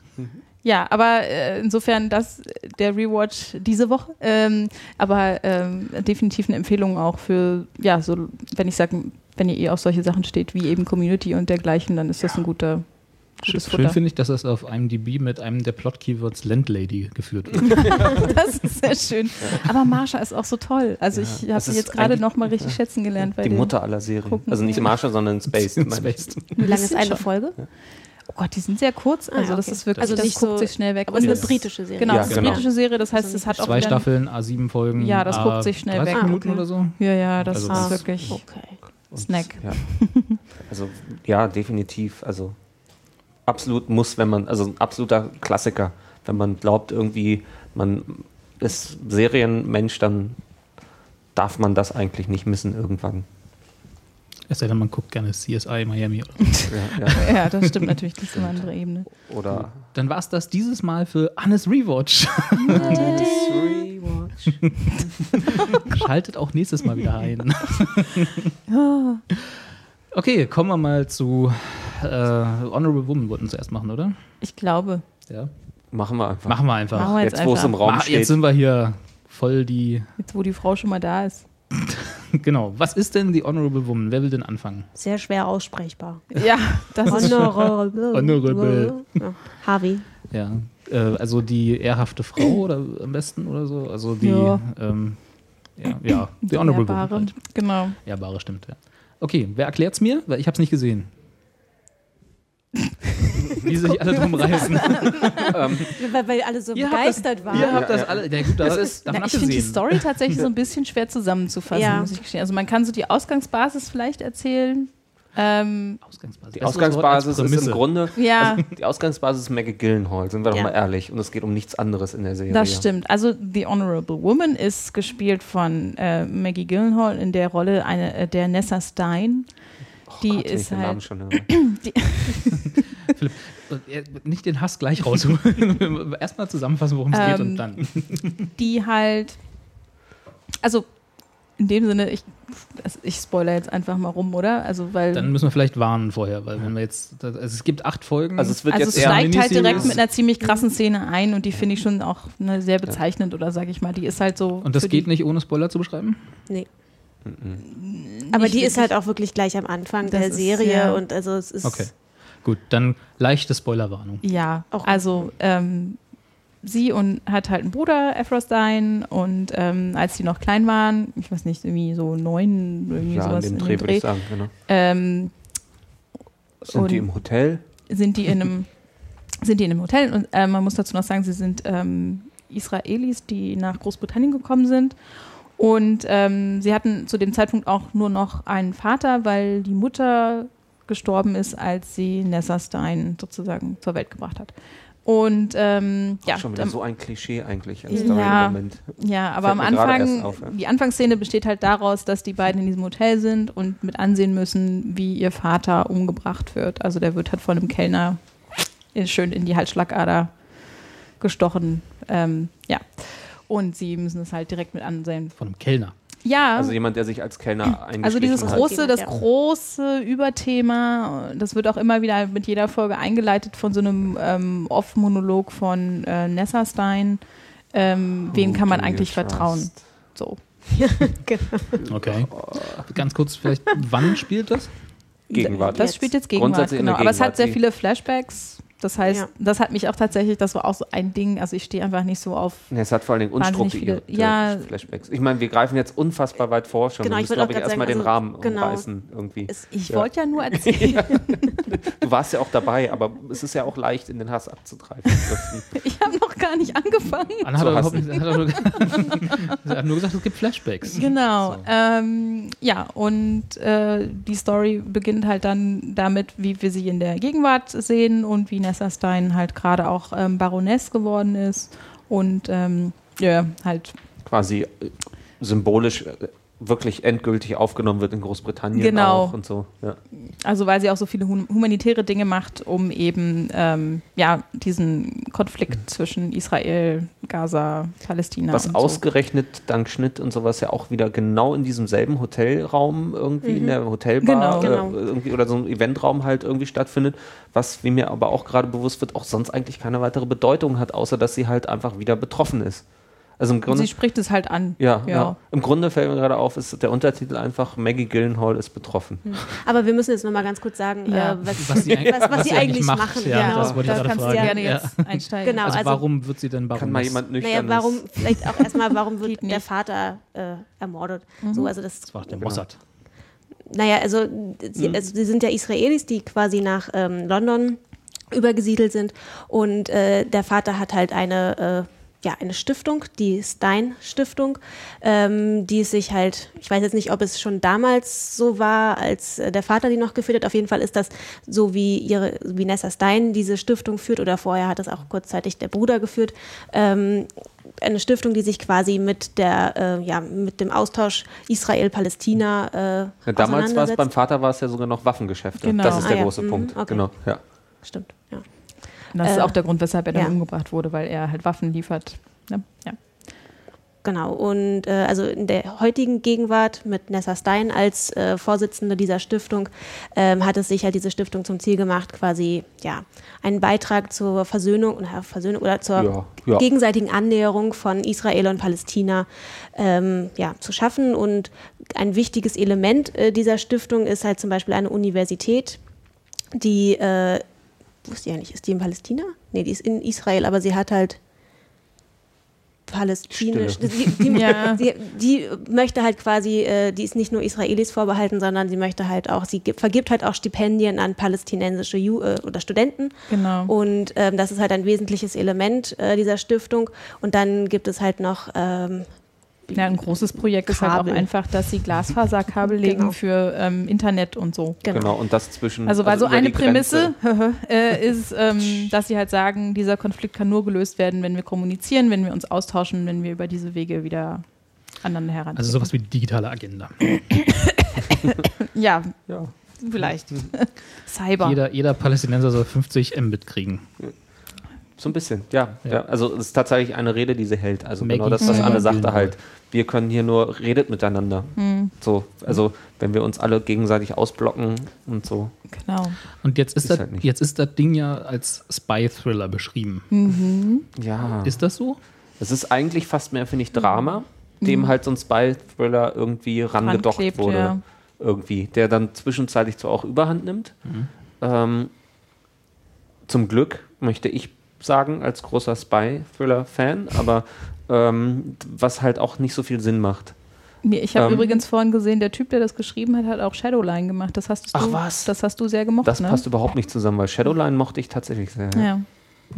Ja, aber äh, insofern das der Rewatch diese Woche. Ähm, aber ähm, definitiv eine Empfehlung auch für, ja, so, wenn ich sage, wenn ihr eh auf solche Sachen steht, wie eben Community und dergleichen, dann ist das ein guter, gutes Schön Futter. finde ich, dass das auf IMDb mit einem der Plot-Keywords Landlady geführt wird. das ist sehr schön. Aber Marsha ist auch so toll. Also Ja, ich habe das sie jetzt gerade noch mal richtig schätzen gelernt. Bei Die. Mutter aller Serien. gucken. Also nicht Marsha, sondern Space. Space. Wie lange ist eine schon- Folge? Oh Gott, die sind sehr kurz. Ah, Also das okay. ist wirklich, Also das nicht guckt so- sich schnell weg. Aber es Und ist eine das- britische Serie. Genau, Ja, es ist eine genau. britische Serie, das heißt, Also es hat auch Zwei Staffeln, A7 Folgen. Ja, das A guckt sich schnell 30 weg. Minuten Ah, okay. oder so. Ja, ja, das Also ist das- wirklich Okay. Snack. Ja. Also ja, definitiv. Also absolut muss, wenn man, also ein absoluter Klassiker. Wenn man glaubt, irgendwie, man ist Serienmensch, dann darf man das eigentlich nicht missen irgendwann. Es sei denn, man guckt gerne CSI Miami. Oder. Ja, ja. Ja, das stimmt natürlich, das ist eine andere Ebene. Oder Dann war es das dieses Mal für Annes Rewatch. Schaltet auch nächstes Mal wieder ein. okay, kommen wir mal zu äh, Honorable Woman, wollten wir zuerst machen, oder? Ich glaube. Ja. machen wir einfach. Machen wir einfach. Machen wir jetzt, Jetzt, wo es im Raum Ah, steht. jetzt sind wir hier voll die. Jetzt, wo die Frau schon mal da ist. Genau. Was ist denn die Honorable Woman? Wer will denn anfangen? Sehr schwer aussprechbar. Ja, das ist Honorable. Honorable. Ja. Harvey. Ja. Äh, also die ehrhafte Frau oder am besten oder so? Also die. Ja. Ähm, ja, ja, die Honorable Woman. Ehrbare. Halt. Genau. Ehrbare stimmt, ja. Okay, wer erklärt's mir? Weil ich hab's nicht gesehen. Wie sich alle drum reißen. Weil, weil alle so begeistert das, waren. Ihr habt das alle. Ja, gut, das ist davon Na, ich finde die. Story tatsächlich so ein bisschen schwer zusammenzufassen, Ja. muss ich gestehen. Also man kann so die Ausgangsbasis vielleicht erzählen. Ähm, Ausgangsbasis. Die Ausgangsbasis ist im. Grunde, ja, die Ausgangsbasis ist Maggie Gyllenhaal, sind wir doch Ja. mal ehrlich. Und es geht um nichts anderes in der Serie. das stimmt. Also The Honorable Woman ist gespielt von äh, Maggie Gyllenhaal in der Rolle eine, äh, der Nessa Stein. Die Gott, ist halt schon. Philipp, äh, nicht den Hass gleich rausholen. Erstmal zusammenfassen, worum es geht Ähm, und dann. die halt, also in dem Sinne, ich, ich spoiler jetzt einfach mal rum, oder? Also weil Dann müssen wir vielleicht warnen vorher, weil wenn wir jetzt. Also es gibt acht Folgen. Also es wird also jetzt es steigt halt direkt mit einer ziemlich krassen Szene ein und die finde ich schon auch ne, sehr bezeichnend oder sag ich mal, die ist halt so. und das geht nicht ohne Spoiler zu beschreiben? Nee. Aber die ist halt auch wirklich gleich am Anfang Das der ist, Serie ja. und also es ist Okay. Gut, dann leichte Spoilerwarnung. Ja, Auch- also ähm, sie und hat halt einen Bruder, Stein, und ähm, als die noch klein waren, ich weiß nicht, irgendwie so neun, irgendwie Ja, in sowas dem in Dreh dem würde Dreh, ich sagen. Genau. ähm, Sind die im Hotel? sind die in einem sind die in einem Hotel und äh, man muss dazu noch sagen, sie sind ähm, Israelis, die nach Großbritannien gekommen sind und ähm, sie hatten zu dem Zeitpunkt auch nur noch einen Vater, weil die Mutter gestorben ist, als sie Nessa Stein sozusagen zur Welt gebracht hat. Und ähm, ja, Schon wieder so ein Klischee eigentlich. Als Ja. Moment. ja, aber am Anfang, auf, ja. die Anfangsszene besteht halt daraus, dass die beiden in diesem Hotel sind und mit ansehen müssen, wie ihr Vater umgebracht wird. Also der wird halt von einem Kellner schön in die Halsschlagader gestochen. Ähm, ja. Und sie müssen es halt direkt mit ansehen. Von einem Kellner. Ja, Also jemand, der sich als Kellner eingeschlichen also dieses hat. große, das große Überthema, das wird auch immer wieder mit jeder Folge eingeleitet von so einem ähm, Off-Monolog von äh, Nessa Stein. Ähm, wem kann man eigentlich vertrauen? So. Okay. Ganz kurz, vielleicht, wann spielt das? Gegenwart. Das spielt jetzt Gegenwart, genau. der Aber es hat Gegenwart, sehr viele Flashbacks. Das heißt, Ja. das hat mich auch tatsächlich, das war auch so ein Ding. Also ich stehe einfach nicht so auf. Nee, es hat vor allen Dingen unstrukturierte viele- ja. Flashbacks. Ich meine, wir greifen jetzt unfassbar weit vor schon. Genau, wir ich müssen, glaube ich, erstmal sagen, den also, Rahmen genau. umreißen irgendwie. es, Ich Ja. wollte ja nur erzählen. Du warst ja auch dabei, aber es ist ja auch leicht, in den Hass abzutreiben. ich habe noch gar nicht angefangen. Anna hat, er überhaupt nicht, hat, nur, hat nur gesagt, es gibt Flashbacks. Genau. So. Ähm, ja, und äh, die Story beginnt halt dann damit, wie wir sie in der Gegenwart sehen und wie Nessa Stein halt gerade auch ähm, Baroness geworden ist und ähm, ja, halt Quasi äh, symbolisch äh, wirklich endgültig aufgenommen wird in Großbritannien Genau. auch und so. Ja. Also weil sie auch so viele hum- humanitäre Dinge macht, um eben ähm, ja diesen Konflikt zwischen Israel, Gaza, Palästina Was und so. ausgerechnet dank Schnitt und sowas ja auch wieder genau in diesem selben Hotelraum irgendwie in der Genau. Hotelbar Genau. Äh, irgendwie oder so ein Eventraum halt irgendwie stattfindet, was wie mir aber auch gerade bewusst wird, auch sonst eigentlich keine weitere Bedeutung hat, außer dass sie halt einfach wieder betroffen ist. Also im Grunde Sie spricht es halt an. ja, ja. Ja. Im Grunde fällt mir gerade auf, ist der Untertitel einfach Maggie Gyllenhaal ist betroffen. aber wir müssen jetzt nochmal ganz kurz sagen, Ja. äh, was, Was sie, was, was, sie eigentlich machen. Ja, Genau, das wollte ich da gerade kannst fragen. gerne Ja. jetzt einsteigen. Genau. Also, also- warum wird sie denn Baroness? Kann mal jemand nüchtern Naja, warum, vielleicht auch erstmal, warum wird der. Vater äh, ermordet? So, also das, Das war der Genau. Mossad. naja, also, sie, Mhm. also sie sind ja Israelis, die quasi nach ähm, London übergesiedelt sind und äh, der Vater hat halt eine ja, eine Stiftung, die Stein-Stiftung, ähm, die sich halt, ich weiß jetzt nicht, ob es schon damals so war, als äh, der Vater die noch geführt hat. Auf jeden Fall ist das so, wie ihre, wie Nessa Stein diese Stiftung führt, oder vorher hat das auch kurzzeitig der Bruder geführt. Ähm, eine Stiftung, die sich quasi mit der, äh, ja, mit dem Austausch Israel-Palästina äh, Ja, damals war es beim Vater war es ja sogar noch Waffengeschäfte. Genau. Das ist Ah, der ja. große Mhm, Punkt. okay. Genau, ja. Stimmt. Und das ist Äh, auch der Grund, weshalb er dann ja. umgebracht wurde, weil er halt Waffen liefert. Ne? Ja. Genau, und äh, also in der heutigen Gegenwart mit Nessa Stein als äh, Vorsitzende dieser Stiftung ähm, hat es sich halt diese Stiftung zum Ziel gemacht, quasi ja einen Beitrag zur Versöhnung oder Versöhnung oder zur Ja, ja. gegenseitigen Annäherung von Israel und Palästina ähm, ja, zu schaffen. Und ein wichtiges Element äh, dieser Stiftung ist halt zum Beispiel eine Universität, die, äh, ist die eigentlich? Ist die in Palästina? Nee, die ist in Israel, aber sie hat halt palästinisch. Die, die, Ja. die, die möchte halt quasi, äh, die ist nicht nur Israelis vorbehalten, sondern sie möchte halt auch, sie gibt, vergibt halt auch Stipendien an palästinensische Ju äh, oder Studenten. Genau. Und ähm, das ist halt ein wesentliches Element äh, dieser Stiftung. Und dann gibt es halt noch ähm, Ja, ein großes Projekt ist halt auch Kabel. einfach, dass sie Glasfaserkabel legen Genau. für ähm, Internet und so. genau. Genau, und das zwischen. Also, weil so eine. Prämisse äh, ist, ähm, dass sie halt sagen, dieser Konflikt kann nur gelöst werden, wenn wir kommunizieren, wenn wir uns austauschen, wenn wir über diese Wege wieder aneinander heran. Also sowas wie die digitale Agenda. ja, Ja. vielleicht. Cyber. Jeder, jeder Palästinenser soll 50 Mbit kriegen. So ein bisschen, ja. ja. Ja. Also es ist tatsächlich eine Rede, die sie hält. Also Maggie genau das, was Anne sagte halt. Wir können hier nur, redet miteinander. Hm. So, also wenn wir uns alle gegenseitig ausblocken und so. Genau. Und jetzt ist, Ist das, halt jetzt ist das Ding ja als Spy-Thriller beschrieben. Ja. Ist das so? Es ist eigentlich fast mehr, finde ich, Drama, dem halt so ein Spy-Thriller irgendwie rangedockt Ranklebt, wurde. ja. Irgendwie. Der dann zwischenzeitlich zwar auch überhand nimmt. Ähm, zum Glück möchte ich sagen, als großer Spy-Thriller-Fan, aber ähm, was halt auch nicht so viel Sinn macht. Mir- Ich habe Ähm. übrigens vorhin gesehen, der Typ, der das geschrieben hat, hat auch Shadowline gemacht. Das hast du, Ach, was? Das hast du sehr gemocht, Das ne? passt überhaupt nicht zusammen, weil Shadowline mochte ich tatsächlich sehr. Ja.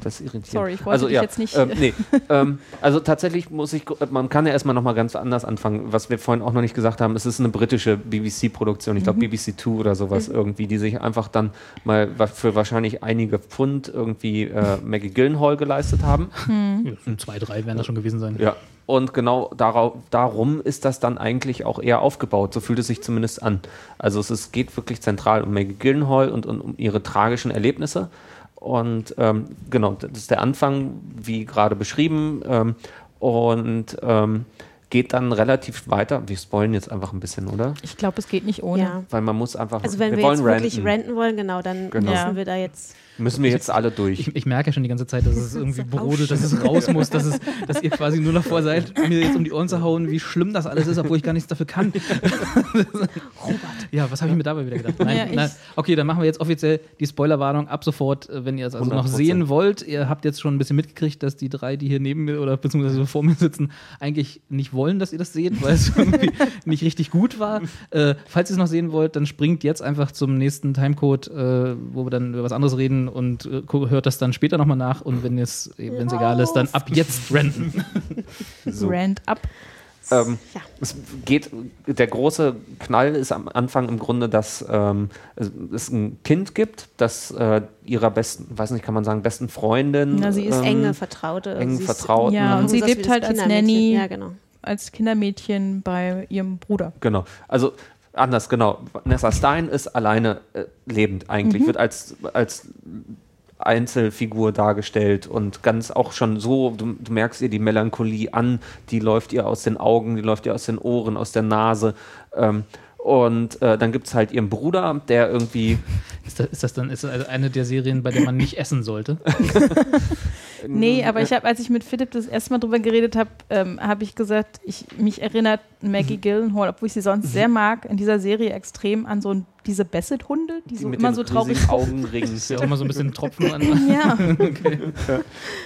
Das irritiert. Sorry, ich wollte also, dich ja, jetzt nicht- Ähm, nee, ähm, also tatsächlich muss ich, man kann ja erstmal nochmal ganz anders anfangen, was wir vorhin auch noch nicht gesagt haben. Es ist eine britische BBC-Produktion, ich glaube Mhm. BBC Two oder sowas irgendwie, die sich einfach dann mal für wahrscheinlich einige Pfund irgendwie äh, Maggie Gyllenhaal geleistet haben. Mhm. Ja, zwei, drei werden das schon gewesen sein. Ja. Und genau darauf, darum ist das dann eigentlich auch eher aufgebaut. So fühlt es sich zumindest an. Also es ist, geht wirklich zentral um Maggie Gyllenhaal und, und um ihre tragischen Erlebnisse. Und ähm, genau, das ist der Anfang, wie gerade beschrieben. Ähm, und ähm, geht dann relativ weiter. Wir spoilen jetzt einfach ein bisschen, oder? Ich glaube, es geht nicht ohne. Ja. Weil man muss einfach. Also wenn wir, wollen jetzt wirklich ranten. ranten wollen, genau, dann Genau. müssen Ja. wir da jetzt. Müssen wir jetzt alle durch. Ich, ich merke ja schon die ganze Zeit, dass es irgendwie brodelt, dass es raus muss, dass, es, dass ihr quasi nur davor seid, mir jetzt um die Ohren zu hauen, wie schlimm das alles ist, obwohl ich gar nichts dafür kann. Ja, was habe ich mir dabei wieder gedacht? Nein, Ja, nein. Okay, dann machen wir jetzt offiziell die Spoilerwarnung ab sofort, äh, wenn ihr es also noch 100%. sehen wollt. Ihr habt jetzt schon ein bisschen mitgekriegt, dass die drei, die hier neben mir oder beziehungsweise vor mir sitzen, eigentlich nicht wollen, dass ihr das seht, weil es irgendwie nicht richtig gut war. Äh, falls ihr es noch sehen wollt, dann springt jetzt einfach zum nächsten Timecode, äh, wo wir dann über was anderes reden und äh, hört das dann später nochmal nach. Und wenn es wenn es egal ist, dann ab jetzt renten. So. Rand ab. Ähm, Ja. Es geht, der große Knall ist am Anfang im Grunde, dass ähm, es, ein Kind gibt, das äh, ihrer besten, weiß nicht, kann man sagen, besten Freundin. Na, sie ist ähm, enge Vertraute. eng sie ist- vertraut. Ja, und sie lebt halt als. Nanny. Ja, genau. Als Kindermädchen bei ihrem Bruder. Genau. Also anders, genau. Nessa Stein ist alleine äh, lebend eigentlich, Mhm. wird als, als Einzelfigur dargestellt und ganz auch schon so, du, du merkst ihr die Melancholie an, die läuft ihr aus den Augen, die läuft ihr aus den Ohren, aus der Nase. Ähm, und äh, dann gibt es halt ihren Bruder, der irgendwie Ist das, ist das dann ist das also eine der Serien, bei der man nicht essen sollte? Nee, aber ich habe, als ich mit Philipp das erste Mal drüber geredet habe, ähm, habe ich gesagt, ich, mich erinnert Maggie Gyllenhaal, obwohl ich sie sonst sehr mag, in dieser Serie extrem an so ein diese Basset-Hunde, die, so mit immer den so traurig Augenringen, Ist ja immer so ein bisschen Tropfen an. Ja,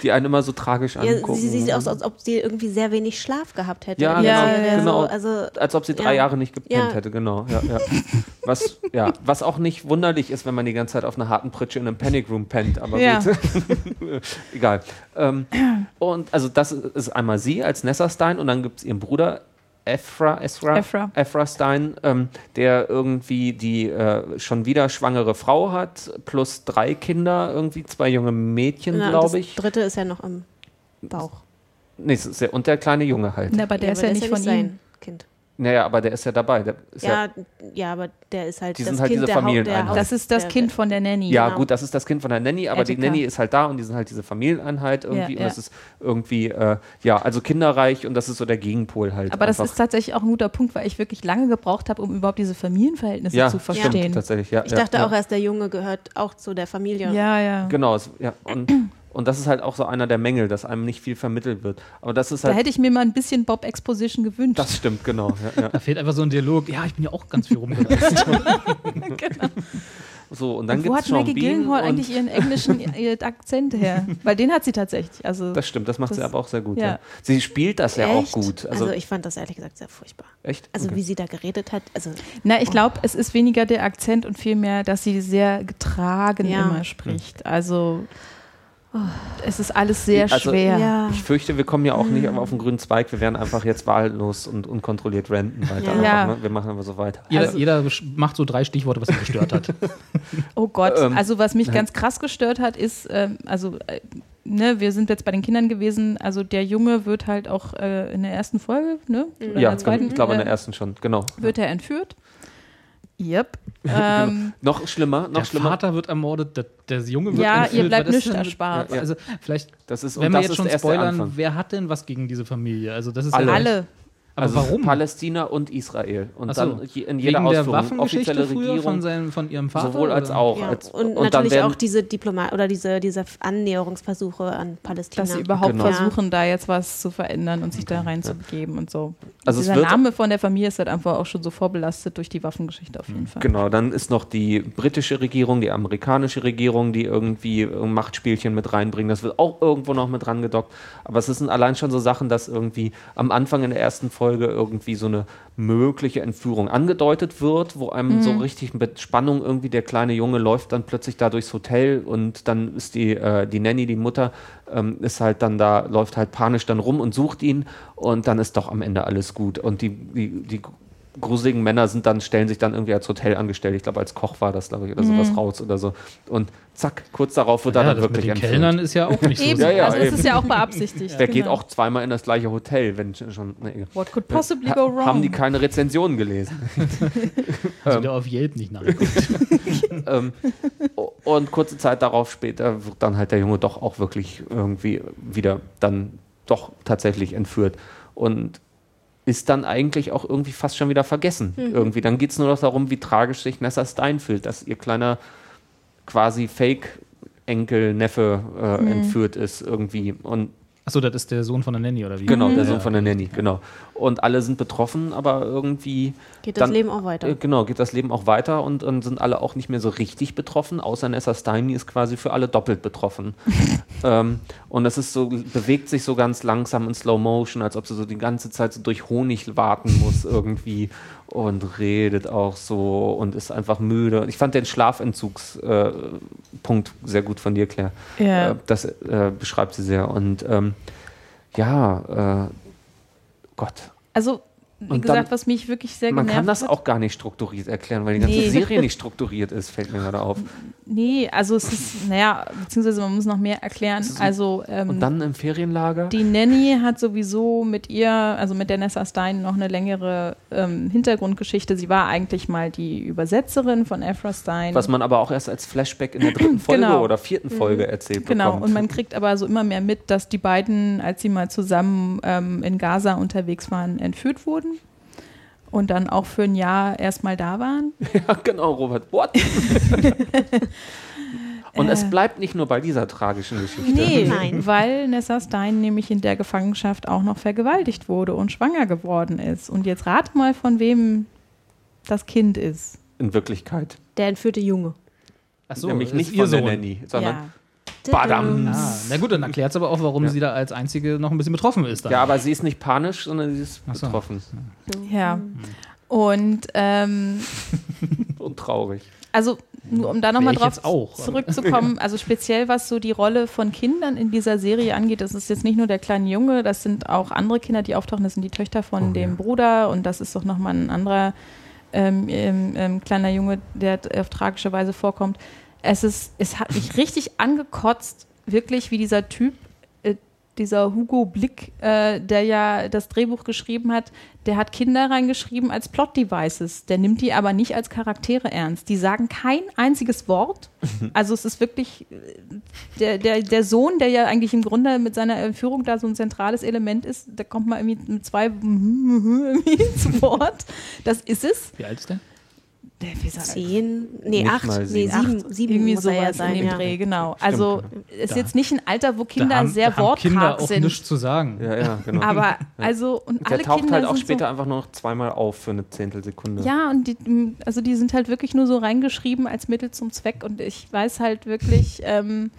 die einen immer so tragisch Ja, angucken. sie sie sieht aus, als ob sie irgendwie sehr wenig Schlaf gehabt hätte. Ja, der genau, Serie. genau. So, also, Als ob sie drei Ja. Jahre nicht gepennt Ja. hätte, genau. Ja, ja. Was, ja, was auch nicht wunderlich ist, wenn man die ganze Zeit auf einer harten Pritsche in einem Panic Room pennt, aber Ja. gut. Egal. Ähm, und also das ist einmal sie als Nessa Stein und dann gibt es ihren Bruder Ephra, Ephra, Ephra. Ephra Stein, ähm, der irgendwie die äh, schon wieder schwangere Frau hat, plus drei Kinder, irgendwie zwei junge Mädchen, glaube das ich. dritte ist ja noch im Bauch. Nee, ist und der kleine Junge halt. Na, aber der ist aber ja das nicht von ihm. Kind. Naja, aber der ist ja dabei. Der ist ja, Ja, ja, aber der ist halt Die das sind halt Kind diese Familieneinheit. Das ist das der, Kind von der Nanny. Ja, Genau. gut, das ist das Kind von der Nanny, aber die Attica. Nanny ist halt da und die sind halt diese Familieneinheit irgendwie Ja, und ja. das ist irgendwie, äh, ja, also kinderreich und das ist so der Gegenpol halt. Aber das einfach. ist tatsächlich auch ein guter Punkt, weil ich wirklich lange gebraucht habe, um überhaupt diese Familienverhältnisse ja, zu stimmt, verstehen. tatsächlich, ja. Ich ja, dachte ja. auch erst, der Junge gehört auch zu der Familie. Ja, ja. Genau, es, ja, und, und das ist halt auch so einer der Mängel, dass einem nicht viel vermittelt wird. Aber das ist Da halt, hätte ich mir mal ein bisschen Bob Exposition gewünscht. das stimmt, genau. Ja, ja. Da fehlt einfach so ein Dialog. Ja, ich bin ja auch ganz viel rumgereist. So, und dann Und wo gibt es hat Maggie Gyllenhaal eigentlich ihren englischen ihren Akzent her? Weil den hat sie tatsächlich. Also Das stimmt, das macht sie Das- aber auch sehr gut. ja. Ja. Sie spielt das ja auch Echt? gut. Also, Also, ich fand das ehrlich gesagt sehr furchtbar. echt? Also Okay. wie sie da geredet hat, also Na, ich glaube, es ist weniger der Akzent und vielmehr, dass sie sehr getragen Ja. immer spricht. Also es ist alles sehr Also- schwer. ja. Ich fürchte, wir kommen ja auch nicht auf den grünen Zweig. Wir werden einfach jetzt wahllos und unkontrolliert renten weiter. Ja. Einfach, ne? Wir machen einfach so weiter. jeder, Also- jeder macht so drei Stichworte, was ihn gestört hat. Oh Gott, Ähm, also was mich ganz krass gestört hat, ist, ähm, also äh, ne, wir sind jetzt bei den Kindern gewesen, also der Junge wird halt auch äh, in der ersten Folge, ne? Oder in Ja, der zweiten, ich glaube in äh, der ersten schon, genau. wird er entführt. Yep. Ähm, Noch schlimmer, noch Der schlimmer. Vater wird ermordet, der, der Junge wird Ja, entführt. ihr bleibt nichts erspart. Ja, ja. Also vielleicht, Das ist, wenn wir jetzt ist schon der spoilern, wer hat denn was gegen diese Familie? Also das ist Alle. ja alle. Aber also warum? Palästina und Israel. Und so. dann in jeder Wegen der Ausführung Waffengeschichte offizielle Regierung. von, seinem, von ihrem Vater? sowohl als oder? auch. ja. Als, und, dann natürlich werden, auch diese Diplomat oder diese, diese Annäherungsversuche an Palästina. Dass sie überhaupt Genau. versuchen, da jetzt was zu verändern und sich da reinzubegeben und so. Also es Dieser Name von der Familie ist halt einfach auch schon so vorbelastet durch die Waffengeschichte auf jeden Fall. Genau, dann ist noch die britische Regierung, die amerikanische Regierung, die irgendwie Machtspielchen mit reinbringen. Das wird auch irgendwo noch mit dran gedockt. Aber es sind allein schon so Sachen, dass irgendwie am Anfang in der ersten Folge irgendwie so eine mögliche Entführung angedeutet wird, wo einem so richtig mit Spannung irgendwie der kleine Junge läuft dann plötzlich da durchs Hotel und dann ist die, äh, die Nanny, die Mutter, ähm, ist halt dann da, läuft halt panisch dann rum und sucht ihn und dann ist doch am Ende alles gut. Und die, die, die gruseligen Männer sind dann, stellen sich dann irgendwie als Hotelangestellte, ich glaube als Koch war das, glaube ich, oder sowas raus oder so. Und zack, kurz darauf wird er Ja, dann das mit wirklich den entführt. Kellnern ist ja auch nicht so. Eben, Ja, ja, also es eben. ist ja auch beabsichtigt. Der geht genau. auch zweimal in das gleiche Hotel, wenn schon. Ne. What could possibly Ha- go wrong? Haben die keine Rezensionen gelesen? Also der auf Yelp nicht nachgeguckt. ähm, und kurze Zeit darauf später wird dann halt der Junge doch auch wirklich irgendwie wieder dann doch tatsächlich entführt und ist dann eigentlich auch irgendwie fast schon wieder vergessen. Irgendwie. Dann geht es nur noch darum, wie tragisch sich Nessa Stein fühlt, dass ihr kleiner quasi Fake-Enkel, Neffe äh, entführt ist irgendwie. Und Achso, das ist der Sohn von der Nanny, oder wie? genau, der Sohn Ja. von der Nanny, genau. Und alle sind betroffen, aber irgendwie Geht das dann- Leben auch weiter. äh, Genau, geht das Leben auch weiter und, und sind alle auch nicht mehr so richtig betroffen, außer Nessa Stein, die ist quasi für alle doppelt betroffen. ähm, und das ist so, bewegt sich so ganz langsam in Slow Motion, als ob sie so die ganze Zeit so durch Honig warten muss irgendwie und redet auch so und ist einfach müde. Ich fand den Schlafentzugspunkt äh, sehr gut von dir, Claire. Ja. Äh, das äh, beschreibt sie sehr. Und ähm, ja, äh, Gott, Also, wie Und gesagt, dann- was mich wirklich sehr man kann das hat. auch gar nicht strukturiert erklären, weil die ganze Nee. Serie nicht strukturiert ist, fällt mir gerade auf. Nee, also es ist, naja, beziehungsweise man muss noch mehr erklären. Also, ähm, Und dann im Ferienlager? die Nanny hat sowieso mit ihr, also mit der Nessa Stein, noch eine längere ähm, Hintergrundgeschichte. Sie war eigentlich mal die Übersetzerin von Ephra Stein. was man aber auch erst als Flashback in der dritten Folge Genau. oder vierten Folge erzählt Genau, bekommt. und man kriegt aber so immer mehr mit, dass die beiden, als sie mal zusammen ähm, in Gaza unterwegs waren, entführt wurden und dann auch für ein Jahr erstmal da waren. ja, genau, Robert. What? und es bleibt nicht nur bei dieser tragischen Geschichte. Nee, Nein. weil Nessa Stein nämlich in der Gefangenschaft auch noch vergewaltigt wurde und schwanger geworden ist. Und jetzt rate mal, von wem das Kind ist. in Wirklichkeit. Der entführte Junge. Achso, Nämlich ist nicht ihr von der Sohn. Nanny, sondern ja. Badam. Ah, na gut, dann erklärt es aber auch, warum Ja. sie da als einzige noch ein bisschen betroffen ist. Dann. Ja, aber sie ist nicht panisch, sondern sie ist so. betroffen ja. Und ähm, und traurig. also nur um da nochmal drauf auch. zurückzukommen, also speziell was so die Rolle von Kindern in dieser Serie angeht, das ist jetzt nicht nur der kleine Junge, das sind auch andere Kinder, die auftauchen, das sind die Töchter von Oh, dem ja. Bruder und das ist doch nochmal ein anderer ähm, ähm, ähm, kleiner Junge, der auf tragische Weise vorkommt. Es ist, es hat mich richtig angekotzt, wirklich wie dieser Typ, äh, dieser Hugo Blick, äh, der ja das Drehbuch geschrieben hat, der hat Kinder reingeschrieben als Plot-Devices. Der nimmt die aber nicht als Charaktere ernst. Die sagen kein einziges Wort. Also es ist wirklich äh, der, der, der Sohn, der ja eigentlich im Grunde mit seiner Entführung da so ein zentrales Element ist, da kommt man irgendwie mit zwei zu Wort. Das ist es. Wie alt ist der? Der, er- Zehn, nee, Nicht acht, nee, sieben. sieben, sieben irgendwie muss er ja sowas sein. in dem Ja. Dreh, genau. Also ist Da- jetzt nicht ein Alter, wo Kinder da haben, sehr da haben Kinder wortkarg auch sind. nichts zu sagen. Ja, ja, genau. Aber also und der alle taucht Kinder halt auch sind später so, einfach nur noch zweimal auf für eine Zehntelsekunde. Ja, und die, also die sind halt wirklich nur so reingeschrieben als Mittel zum Zweck. Und ich weiß halt wirklich, ähm,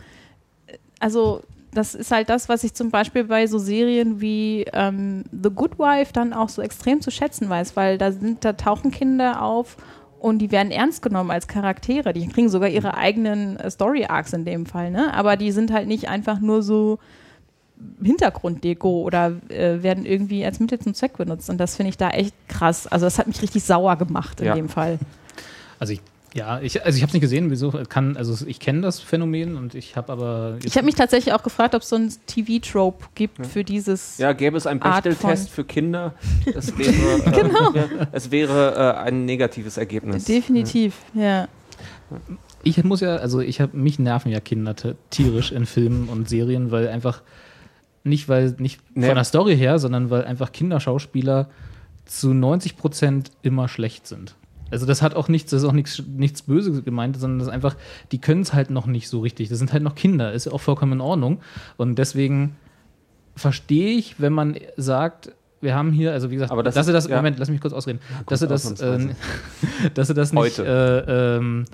also das ist halt das, was ich zum Beispiel bei so Serien wie ähm, The Good Wife dann auch so extrem zu schätzen weiß, weil da sind, da tauchen Kinder auf und die werden ernst genommen als Charaktere. Die kriegen sogar ihre eigenen äh, Story Arcs in dem Fall, ne? Aber die sind halt nicht einfach nur so Hintergrunddeko oder äh, werden irgendwie als Mittel zum Zweck benutzt. Und das finde ich da echt krass. Also das hat mich richtig sauer gemacht in Ja. dem Fall. Also ich, ja, ich, also ich habe es nicht gesehen, wieso kann, also ich kenne das Phänomen und ich habe aber Ich habe mich tatsächlich auch gefragt, ob es so ein TV-Trope gibt für dieses. Ja, gäbe es einen Bechteltest für Kinder, es wäre, äh, Genau. ja, es wäre äh, ein negatives Ergebnis. Definitiv, ja. Ich muss ja, also ich habe mich nerven ja Kinder tierisch in Filmen und Serien, weil einfach nicht weil nicht Nee. von der Story her, sondern weil einfach Kinderschauspieler zu 90 Prozent immer schlecht sind. Also das hat auch nichts, das ist auch nichts, nichts Böses gemeint, sondern das ist einfach, die können es halt noch nicht so richtig. Das sind halt noch Kinder, ist ja auch vollkommen in Ordnung. Und deswegen verstehe ich, wenn man sagt, wir haben hier, also wie gesagt, Aber das dass sie ist- das, ja. Moment, lass mich kurz ausreden, gut, dass sie das, äh, dass sie das nicht äh, ähm,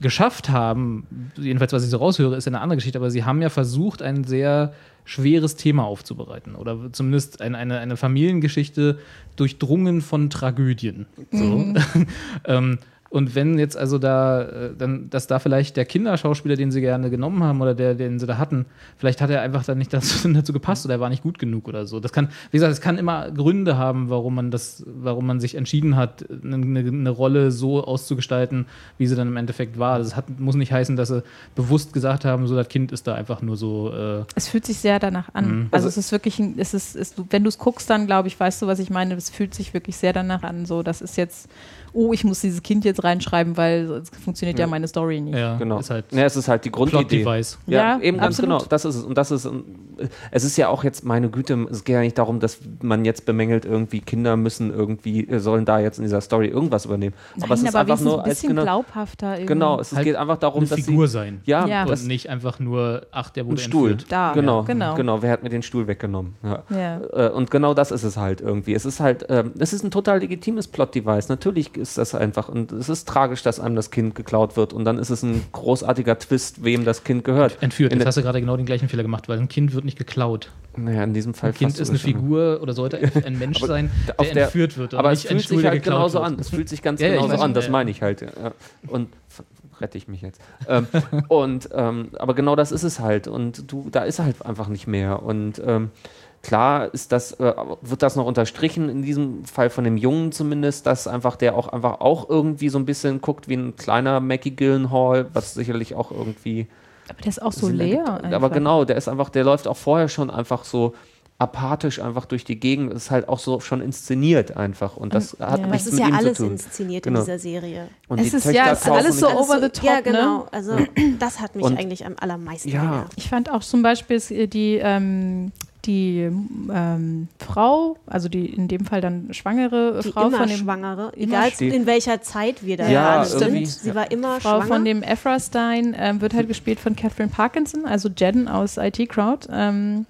geschafft haben, jedenfalls was ich so raushöre, ist ja eine andere Geschichte, aber sie haben ja versucht, ein sehr schweres Thema aufzubereiten oder zumindest eine, eine, eine Familiengeschichte durchdrungen von Tragödien. So. ähm, und wenn jetzt also da, äh, dann, dass da vielleicht der Kinderschauspieler, den sie gerne genommen haben oder der, den sie da hatten, vielleicht hat er einfach dann nicht dazu, dazu gepasst oder er war nicht gut genug oder so. Das kann, wie gesagt, es kann immer Gründe haben, warum man das, warum man sich entschieden hat, eine, eine, Rolle so auszugestalten, wie sie dann im Endeffekt war. Das hat, muss nicht heißen, dass sie bewusst gesagt haben, so das Kind ist da einfach nur so. Äh, Es fühlt sich sehr danach an. Mhm. Also, Also- es ist wirklich, ein, es ist, es, wenn du es guckst, dann glaube ich, weißt du, was ich meine. Es fühlt sich wirklich sehr danach an. So, das ist jetzt, oh, ich muss dieses Kind jetzt reinschreiben, weil sonst funktioniert ja, Ja. meine Story nicht. ja, Genau. ist halt ja, es ist halt die Grundidee. Plot-Device. Ja, Ja, eben ganz absolut. genau. Das ist es. Und das ist, es ist ja auch jetzt, meine Güte, es geht ja nicht darum, dass man jetzt bemängelt, irgendwie Kinder müssen irgendwie, äh, sollen da jetzt in dieser Story irgendwas übernehmen. aber es Nein, ist aber einfach nur ein als bisschen genau, glaubhafter. Irgendwie. genau, es Halt geht einfach darum, eine dass Figur sie, sein. ja, Ja. und nicht einfach nur, ach, der ein wurde Stuhl. entführt. Da, genau, genau. genau. Wer hat mir den Stuhl weggenommen? Ja. Ja. Äh, Und genau das ist es halt irgendwie. Es ist halt, ähm, es ist ein total legitimes Plot-Device. Natürlich ist das einfach, und es ist tragisch, dass einem das Kind geklaut wird und dann ist es ein großartiger Twist, wem das Kind gehört. Entführt. Jetzt hast du gerade genau den gleichen Fehler gemacht, weil ein Kind wird nicht geklaut. Naja, in diesem Fall Ein Kind ist eine. Figur oder sollte ein- ein Mensch sein, auf der der- entführt wird. Aber es fühlt sich halt genauso wird. an. Es fühlt sich ganz Ja, genauso weiß an. Das ja, meine ich halt. Und rette ich mich jetzt. ähm, und ähm, aber genau das ist es halt. Und du, da ist halt einfach nicht mehr. Und ähm, klar ist das, äh, wird das noch unterstrichen, in diesem Fall von dem Jungen zumindest, dass einfach der auch einfach auch irgendwie so ein bisschen guckt wie ein kleiner Mackie Gyllenhaal, was sicherlich auch irgendwie Aber der ist auch so leer. Einfach. Aber genau, der ist einfach, der läuft auch vorher schon einfach so apathisch einfach durch die Gegend, ist halt auch so schon inszeniert einfach und das hat ja. Aber es nichts ist mit ja ihm alles zu tun. inszeniert Genau. in dieser Serie. Und Es die ist- Töchter ja, es ist alles so over the top, Ja, ne? genau. Also das hat mich Und- eigentlich am allermeisten Ja. Ich fand auch zum Beispiel äh, die, ähm, die ähm, Frau, also die in dem Fall dann schwangere Die Frau immer von dem Schwangere, egal in welcher Zeit wir da Ja, gerade sind, sie ja. war immer Frau schwanger. von dem Ephra Stein ähm, wird halt gespielt von Catherine Parkinson, also Jedden aus IT Crowd. Ähm,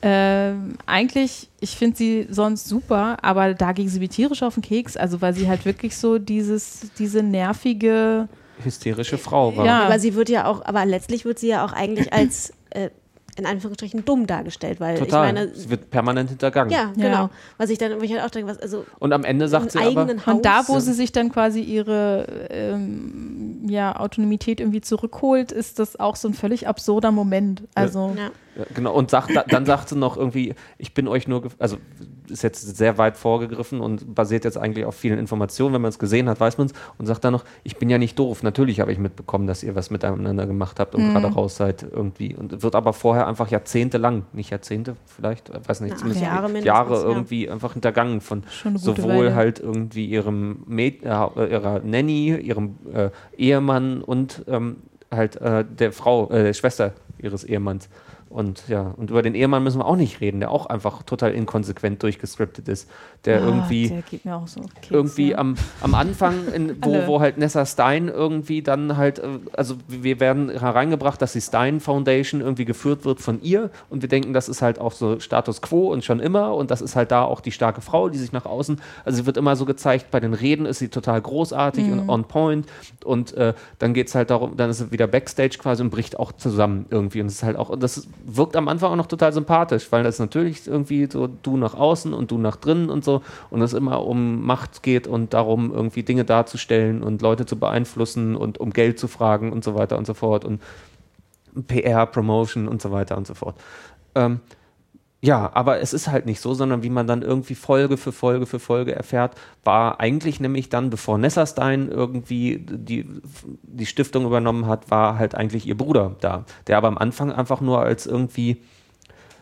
Ähm, eigentlich, ich finde sie sonst super, aber da ging sie mir tierisch auf den Keks, also weil sie halt wirklich so dieses, diese nervige, Hysterische Frau war. Ja. Aber sie wird ja auch, aber letztlich wird sie ja auch eigentlich als äh, in Anführungsstrichen dumm dargestellt, weil Total. ich meine, Sie wird permanent hintergangen. ja, Ja. genau. Was ich dann, wo ich halt auch denke, was, also Und am Ende sagt sie aber, eigenen Haus. Und da, wo sie sich dann quasi ihre ähm, ja, Autonomität irgendwie zurückholt, ist das auch so ein völlig absurder Moment. Also ja. Ja, genau, und sagt, da- dann sagt sie noch irgendwie, ich bin euch nur, also ist jetzt sehr weit vorgegriffen und basiert jetzt eigentlich auf vielen Informationen. Wenn man es gesehen hat, weiß man es. Und sagt dann noch, ich bin ja nicht doof. Natürlich habe ich mitbekommen, dass ihr was miteinander gemacht habt und gerade raus seid irgendwie. Und wird aber vorher einfach jahrzehntelang, nicht Jahrzehnte vielleicht, äh, weiß nicht, Na, zumindest Jahre Jahre ja. irgendwie einfach hintergangen von sowohl Weile. halt irgendwie ihrem Mäd äh, ihrer Nanny, ihrem äh, Ehemann und ähm, halt äh, der Frau, äh, der Schwester ihres Ehemanns. Und ja, und über den Ehemann müssen wir auch nicht reden, der auch einfach total inkonsequent durchgescriptet ist. Der ah, irgendwie der geht mir auch so auf den Keks, irgendwie ja. am, am Anfang, in, wo, wo halt Nessa Stein irgendwie dann halt, äh, also wir werden hereingebracht, dass die Stein Foundation irgendwie geführt wird von ihr und wir denken, das ist halt auch so Status Quo und schon immer und das ist halt da auch die starke Frau, die sich nach außen, also sie wird immer so gezeigt, bei den Reden ist sie total großartig Mhm. und on point und äh, dann geht es halt darum, dann ist sie wieder Backstage quasi und bricht auch zusammen irgendwie und es ist halt auch, das wirkt am Anfang auch noch total sympathisch, weil das natürlich irgendwie so du nach außen und du nach drinnen und so und es immer um Macht geht und darum irgendwie Dinge darzustellen und Leute zu beeinflussen und um Geld zu fragen und so weiter und so fort und PR, Promotion und so weiter und so fort. Ähm, ja, aber es ist halt nicht so, sondern wie man dann irgendwie Folge für Folge für Folge erfährt, war eigentlich nämlich dann, bevor Nessa Stein irgendwie die, die Stiftung übernommen hat, war halt eigentlich ihr Bruder da, der aber am Anfang einfach nur als irgendwie,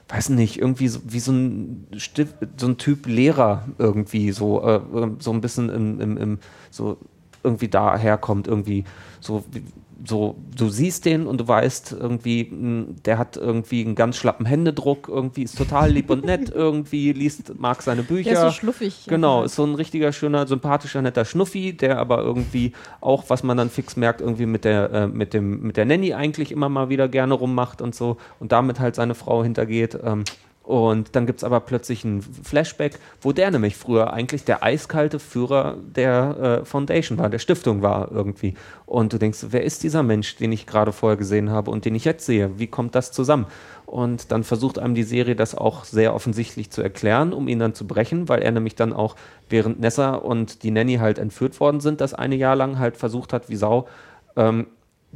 weiß nicht, irgendwie so, wie so ein Stift, so ein Typ Lehrer irgendwie so, äh, so ein bisschen im, im, im so irgendwie daherkommt, irgendwie so, wie- so, du siehst den und du weißt irgendwie, mh, der hat irgendwie einen ganz schlappen Händedruck, irgendwie ist total lieb und nett, irgendwie liest, mag seine Bücher. Der ist so schluffig. Genau, ist so ein richtiger, schöner, sympathischer, netter Schnuffi, der aber irgendwie auch, was man dann fix merkt, irgendwie mit der, äh, mit dem, mit der Nanny eigentlich immer mal wieder gerne rummacht und so und damit halt seine Frau hintergeht. Ähm, und dann gibt es aber plötzlich ein Flashback, wo der nämlich früher eigentlich der eiskalte Führer der äh, Foundation war, der Stiftung war irgendwie. Und du denkst, wer ist dieser Mensch, den ich gerade vorher gesehen habe und den ich jetzt sehe? Wie kommt das zusammen? Und dann versucht einem die Serie das auch sehr offensichtlich zu erklären, um ihn dann zu brechen, weil er nämlich dann auch, während Nessa und die Nanny halt entführt worden sind, das eine Jahr lang halt versucht hat, wie Sau, ähm,